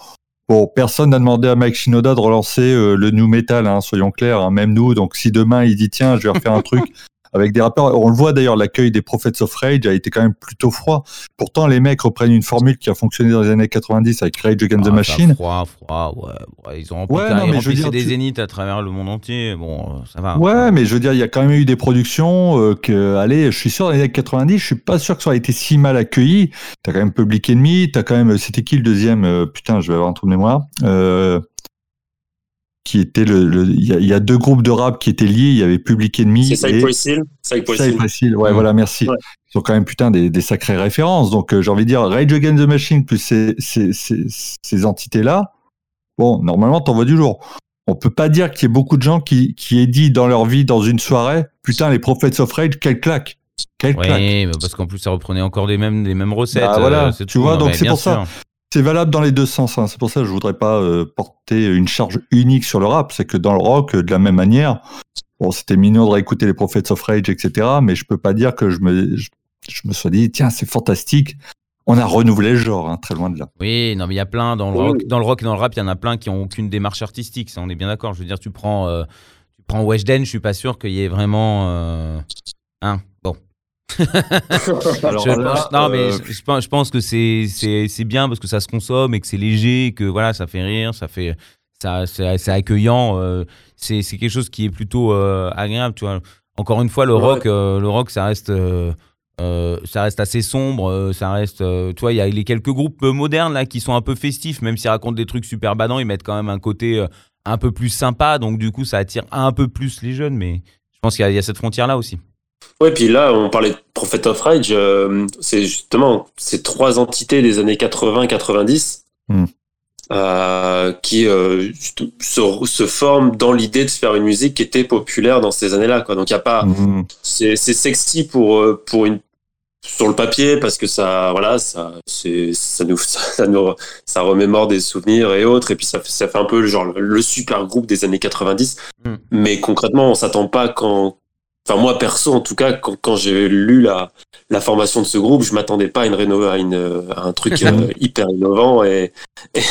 Bon, personne n'a demandé à Mike Shinoda de relancer euh, le new metal, hein, soyons clairs, hein, même nous. Donc si demain il dit tiens, je vais refaire un truc avec des rappeurs, on le voit d'ailleurs, l'accueil des Prophets of Rage a été quand même plutôt froid. Pourtant, les mecs reprennent une formule qui a fonctionné dans les années 90 avec Rage Against the Ah, Machine. Froid, froid, ouais, ouais, Ils ont rempli, Ouais, ils non, mais je veux remplissaient dire, des tu- zéniths à travers le monde entier. Bon, euh, ça va. Ouais, mais je veux dire, il y a quand même eu des productions euh, que, allez, je suis sûr, dans les années 90, je suis pas sûr que ça a été si mal accueilli. T'as quand même Public Enemy, t'as quand même, c'était qui le deuxième euh, Putain, je vais avoir un trou de mémoire. Euh, qui était le, le- il y, a- il y a deux groupes de rap qui étaient liés. Il y avait Public Enemy C'est et Cypress Hill. Cypress Hill. Ouais, Mm. voilà, merci. Ouais. Ils sont quand même putain des, des sacrées références. Donc euh, j'ai envie de dire Rage Against the Machine plus ces, ces, ces, ces entités-là. Bon, normalement, t'en vois du jour. On peut pas dire qu'il y ait beaucoup de gens qui, qui aient dit dans leur vie, dans une soirée, putain, les Prophets of Rage, quelle claque. Quelle claque. Oui, mais parce qu'en plus, ça reprenait encore des mêmes, des mêmes recettes. Bah, voilà, euh, tu tout, vois, non, donc c'est pour ça. C'est valable dans les deux sens. hein. C'est pour ça que je voudrais pas euh, porter une charge unique sur le rap. C'est que dans le rock, de la même manière, bon, c'était mignon de réécouter les Prophets of Rage, etc. Mais je peux pas dire que je me, je, je me sois dit, tiens, c'est fantastique. On a renouvelé le genre, hein, très loin de là. Oui, non, mais il y a plein dans le Oui. rock, dans le rock et dans le rap, il y en a plein qui ont aucune démarche artistique. Ça, on est bien d'accord. Je veux dire, tu prends, euh, tu prends Weshden, je suis pas sûr qu'il y ait vraiment, euh, hein, bon. Alors Je là, pense- non, mais euh, je, je pense, je pense que c'est c'est c'est bien parce que ça se consomme et que c'est léger, et que voilà, ça fait rire, ça fait ça c'est accueillant. euh, c'est c'est quelque chose qui est plutôt euh, agréable, tu vois. Encore une fois, le Ouais. rock, euh, le rock, ça reste. ça reste assez sombre, ça reste, tu vois, il y a les quelques groupes modernes là qui sont un peu festifs, même s'ils racontent des trucs super badants, ils mettent quand même un côté un peu plus sympa, donc du coup ça attire un peu plus les jeunes, mais je pense qu'il y, a- il y a cette frontière là aussi. Ouais, puis là, on parlait de Prophet of Rage. euh, c'est justement ces trois entités des années 80-90 Hmm. euh, qui euh, se, se forment dans l'idée de faire une musique qui était populaire dans ces années-là. Quoi. Donc, il y a pas. mm, C'est c'est sexy pour, pour une sur le papier parce que ça voilà ça c'est ça nous ça nous ça remémore des souvenirs et autres et puis ça fait ça fait un peu le genre le, le super groupe des années 90 Mm. mais concrètement on s'attend pas quand enfin moi perso en tout cas quand, quand j'ai lu la la formation de ce groupe je m'attendais pas à une réno à une à un truc euh, hyper innovant et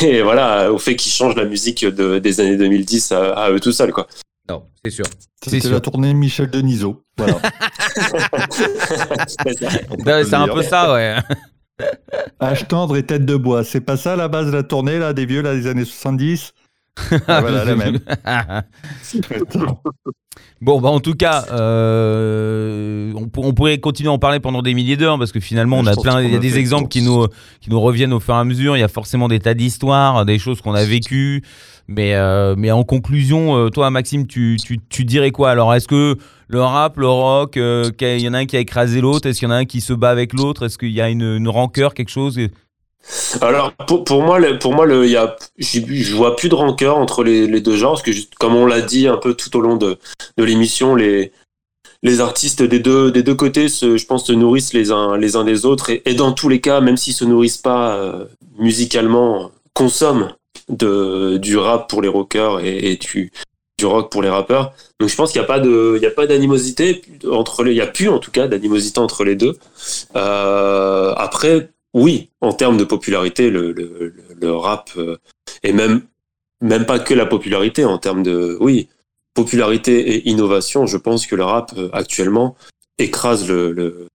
et voilà au fait qu'ils changent la musique de, des années 2010 à, à eux tout seuls quoi Non, c'est sûr. C'est C'était la tournée Michel Denisot. Voilà. C'est un peu ça, ouais. Âge tendre et tête de bois. C'est pas ça la base de la tournée là des vieux là des années 70 Ah, Voilà la même. Bon, bah en tout cas, euh, on, pour- on pourrait continuer à en parler pendant des milliers d'heures parce que finalement, on a plein, il y a des exemples qui nous, qui nous reviennent au fur et à mesure. Il y a forcément des tas d'histoires, des choses qu'on a vécues. Mais, euh, mais en conclusion, euh, toi, Maxime, tu, tu, tu dirais quoi? Alors, est-ce que le rap, le rock, euh, qu'il y en a un qui a écrasé l'autre? Est-ce qu'il y en a un qui se bat avec l'autre? Est-ce qu'il y a une, une rancœur, quelque chose? Alors pour, pour moi, pour moi, le, y a, je vois plus de rancœur entre les, les deux genres, parce que comme on l'a dit un peu tout au long de, de l'émission, les, les artistes des deux, des deux côtés, se, je pense, se nourrissent les uns, les uns des autres, et, dans tous les cas, même s'ils se nourrissent pas euh, musicalement, consomment de, du rap pour les rockers et, du, du rock pour les rappeurs. Donc je pense qu'il n'y a pas d'animosité entre les, il y a plus en tout cas d'animosité entre les deux. Euh, après, oui, en termes de popularité, le, le, le- rap euh, et même même pas que la popularité en termes de oui popularité et innovation. Je pense que le rap euh, actuellement écrase le, le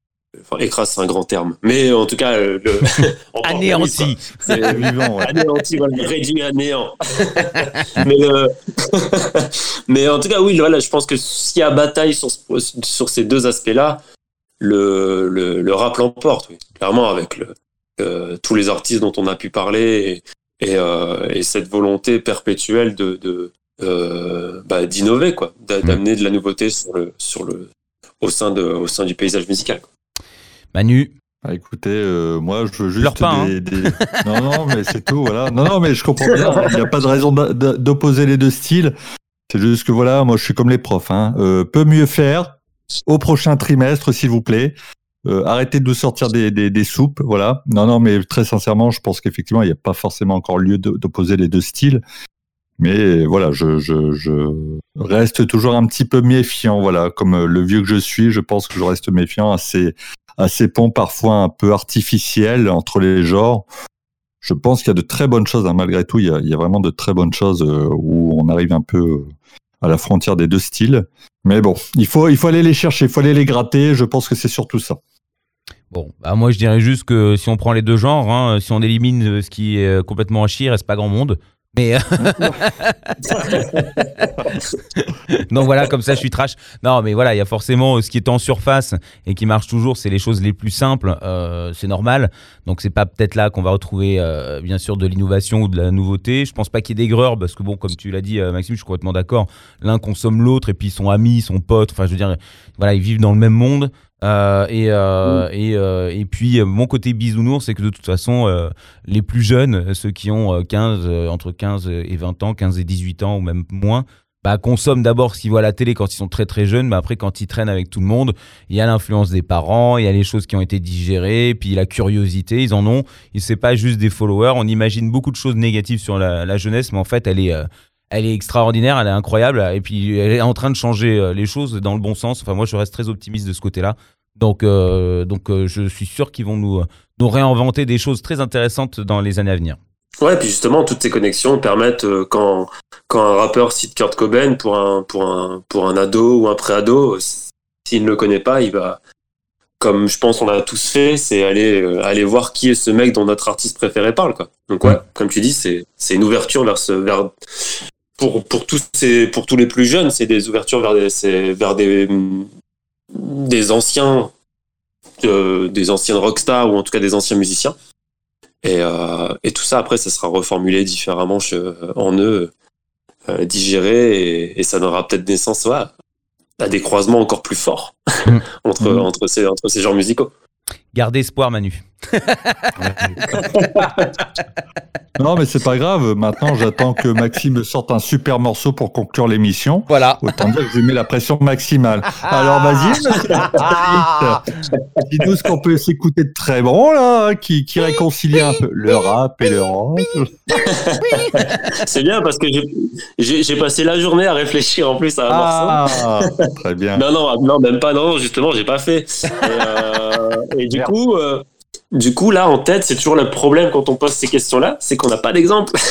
enfin écrase c'est un grand terme, mais en tout cas euh, le encore Anéanti. C'est- Vivant, ouais. anéanti, voilà, réduit à néant. mais, le- mais en tout cas, oui, voilà, je pense que s'il y a bataille sur, sur ces deux aspects-là, le, le, le rap l'emporte, oui. clairement, avec le, euh, tous les artistes dont on a pu parler et, et, euh, et cette volonté perpétuelle de, de euh, bah, d'innover, quoi, d'a- d'amener de la nouveauté sur le, sur le, au sein de, au sein du paysage musical. Manu, Ah, écoutez, euh, moi, je veux juste pas, des, des- Non, non, mais c'est tout, voilà. Non, non, mais je comprends bien. Il n'y a pas de raison d'opposer les deux styles. C'est juste que voilà, moi, je suis comme les profs. Hein. Euh, peut mieux faire au prochain trimestre, s'il vous plaît. Euh, arrêtez de sortir des, soupes, voilà. Non, non, mais très sincèrement, je pense qu'effectivement, il n'y a pas forcément encore lieu d'opposer les deux styles. Mais voilà, je, reste toujours un petit peu méfiant, voilà. Comme le vieux que je suis, je pense que je reste méfiant à ces, ponts parfois un peu artificiels entre les genres. Je pense qu'il y a de très bonnes choses, hein, malgré tout, il y, a, vraiment de très bonnes choses euh, où on arrive un peu à la frontière des deux styles. Mais bon, il faut, il faut aller les chercher, il faut aller les gratter, je pense que c'est surtout ça. Bon, bah moi je dirais juste que si on prend les deux genres, hein, si on élimine ce qui est complètement à chier, reste pas grand monde. Mais non, voilà, comme ça, je suis trash. Non, mais voilà, il y a forcément euh, ce qui est en surface et qui marche toujours, c'est les choses les plus simples. Euh, c'est normal. Donc, c'est pas peut-être là qu'on va retrouver, euh, bien sûr, de l'innovation ou de la nouveauté. Je pense pas qu'il y ait d'aigreur parce que bon, comme tu l'as dit, euh, Maxime, je suis complètement d'accord. L'un consomme l'autre et puis ils sont amis, ils sont potes. Enfin, je veux dire, voilà, ils vivent dans le même monde. Euh, et, euh, et, euh, et puis mon côté bisounours, c'est que de toute façon, les plus jeunes, ceux qui ont euh, 15, euh, entre 15 et 20 ans, 15 et 18 ans ou même moins, bah, consomment d'abord ce qu'ils voient à la télé quand ils sont très très jeunes, mais après quand ils traînent avec tout le monde, il y a l'influence des parents, il y a les choses qui ont été digérées, puis la curiosité, ils en ont. Et c'est pas juste des followers. On imagine beaucoup de choses négatives sur la, la jeunesse, mais en fait, elle est euh, elle est extraordinaire, elle est incroyable, et puis elle est en train de changer euh, les choses dans le bon sens. Enfin, moi, je reste très optimiste de ce côté-là. Donc, euh, donc euh, je suis sûr qu'ils vont nous, nous réinventer des choses très intéressantes dans les années à venir. Ouais, puis justement, toutes ces connexions permettent, euh, quand, quand un rappeur cite Kurt Cobain pour un, pour un, pour un ado ou un pré-ado, s'il ne le connaît pas, il va, comme je pense on a tous fait, c'est aller, aller voir qui est ce mec dont notre artiste préféré parle, quoi. Donc ouais, comme tu dis, c'est, c'est une ouverture vers ce, vers, pour, pour tous ces, pour tous les plus jeunes, c'est des ouvertures vers des, vers des, des anciens, euh, des anciennes rockstars ou en tout cas des anciens musiciens. Et, euh, et tout ça, après, ça sera reformulé différemment chez- en eux, euh, digéré, et, et ça donnera peut-être naissance ouais, à des croisements encore plus forts entre, Mm. entre, ces, entre ces genres musicaux. Gardez espoir, Manu. Non, mais c'est pas grave. Maintenant, j'attends que Maxime sorte un super morceau pour conclure l'émission. Voilà. Autant dire que je mets la pression maximale. Alors, vas-y, dis-nous ce qu'on peut s'écouter de très bon, là, qui, qui réconcilie un peu le rap et le rock. C'est bien parce que j'ai- passé la journée à réfléchir en plus à un morceau. Ah, très bien. Non, non, non, même pas, non, justement, j'ai pas fait. Et, euh, et du Merde. coup, euh, du coup, là, en tête, c'est toujours le problème quand on pose ces questions-là, c'est qu'on n'a pas d'exemple.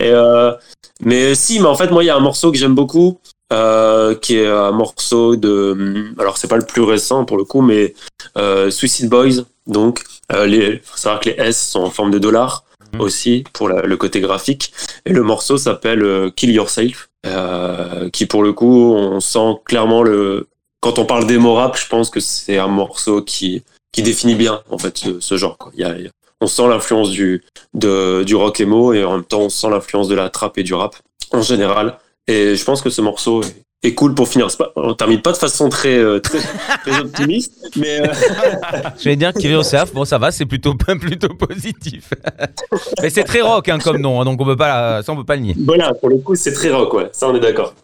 Euh, mais si, mais en fait, moi, il y a un morceau que j'aime beaucoup, euh, qui est un morceau de, alors c'est pas le plus récent pour le coup, mais euh, Suicide Boys. Donc, euh, les, faut savoir que les S sont en forme de dollars Mhm. aussi pour la- le côté graphique. Et le morceau s'appelle euh, Kill Yourself, euh, qui pour le coup, on sent clairement le. Quand on parle d'émo rap, je pense que c'est un morceau qui qui définit bien en fait ce, ce genre. Quoi. Il y a, on sent l'influence du de, du rock emo et en même temps on sent l'influence de la trap et du rap en général. Et je pense que ce morceau est, est cool pour finir. Pas, on termine pas de façon très euh, très, très optimiste, mais euh, Je vais dire Kyrie Osef, bon ça va, c'est plutôt plutôt positif. Mais c'est très rock hein, comme nom, hein, donc on peut pas ça on peut pas le nier. voilà, pour le coup c'est très rock, ouais. Ça on est d'accord.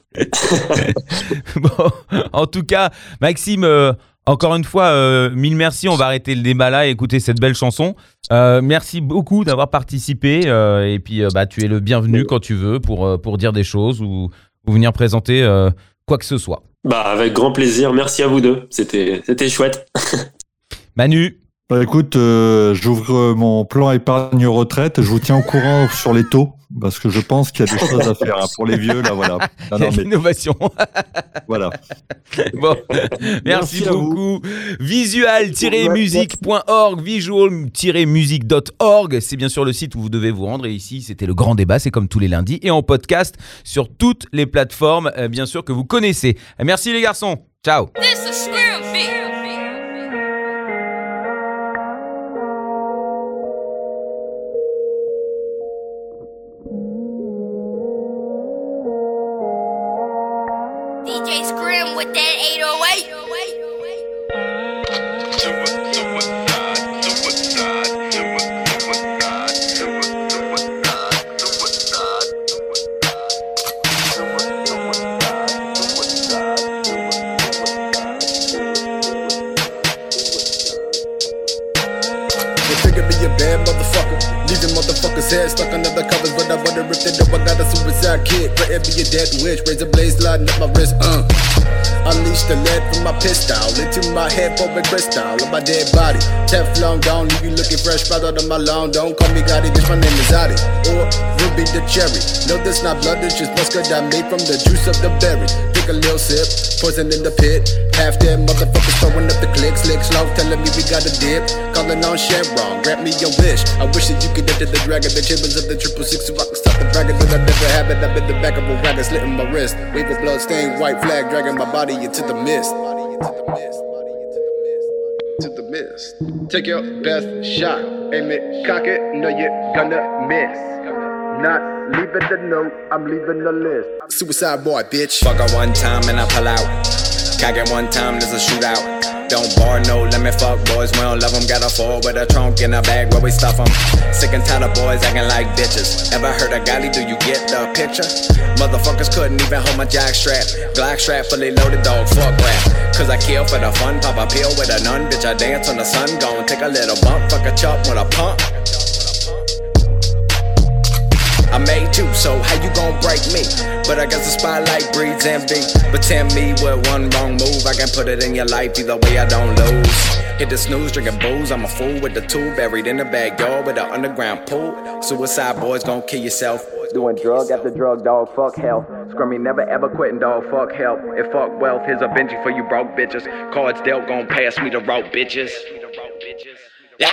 Bon, en tout cas, Maxime, euh, encore une fois, euh, mille merci. On va arrêter le débat là et écouter cette belle chanson. Euh, merci beaucoup d'avoir participé euh, et puis euh, bah tu es le bienvenu quand tu veux pour pour dire des choses ou, ou venir présenter euh, quoi que ce soit. Bah avec grand plaisir. Merci à vous deux. C'était c'était chouette. Manu, Bah, écoute, euh, j'ouvre mon plan épargne retraite. Je vous tiens au courant sur les taux parce que je pense qu'il y a des choses à faire hein, pour les vieux là. Voilà. Non, mais l'innovation. voilà. Bon, merci, Merci beaucoup. Visual-music.org, visual-music.org, c'est bien sûr le site où vous devez vous rendre. Et ici, c'était le grand débat, c'est comme tous les lundis, et en podcast sur toutes les plateformes, euh, bien sûr, que vous connaissez. Merci les garçons. Ciao. Teflon gone, leave you looking fresh, sprouted out of my lawn. Don't call me Gotti, bitch, my name is Adi. Or Ruby the cherry. No, this not blood, this just mustard I made from the juice of the berry. Take a little sip, poison in the pit. Half dead motherfuckers throwing up the clicks, slick, slow, telling me we got a dip. Calling on Sharon, grant me your wish. I wish that you could enter the dragon, the chambers of the triple six, so I can stop the bragging that I never have it. I'm in the back of a wagon, slitting my wrist. Wave a blood stained white flag, dragging my body into the mist. Take your best shot, aim it, cock it, know you're gonna miss. Not leaving the note, I'm leaving the list. Suicide boy, bitch. Fuck her one time and I pull out. Cock it one time, there's a shootout. Don't bar no limit, fuck boys, we don't love them. Got a four with a trunk in a bag where we stuff them. Sick and tired of boys acting like bitches. Ever heard of Golly, do you get the picture? Motherfuckers couldn't even hold my jack strap. Glock strap fully loaded, dog, fuck rap. Cause I kill for the fun, pop a pill with a nun. Bitch, I dance on the sun, gon' take a little bump. Fuck a chop with a pump. I made you, so how you gon' break me? But I guess the spotlight breeds envy. But tell me what one wrong move, I can put it in your life, either way I don't lose. Hit the snooze, drinking booze, I'm a fool with the tool, buried in the backyard with an underground pool. Suicide boys gon' kill yourself. Doing drug after drug, dog, fuck health. Scrummy never ever quitting, dog, fuck help. If fuck wealth, here's a Benji for you broke bitches. Cards dealt, gon' pass me the rope, bitches. Yeah.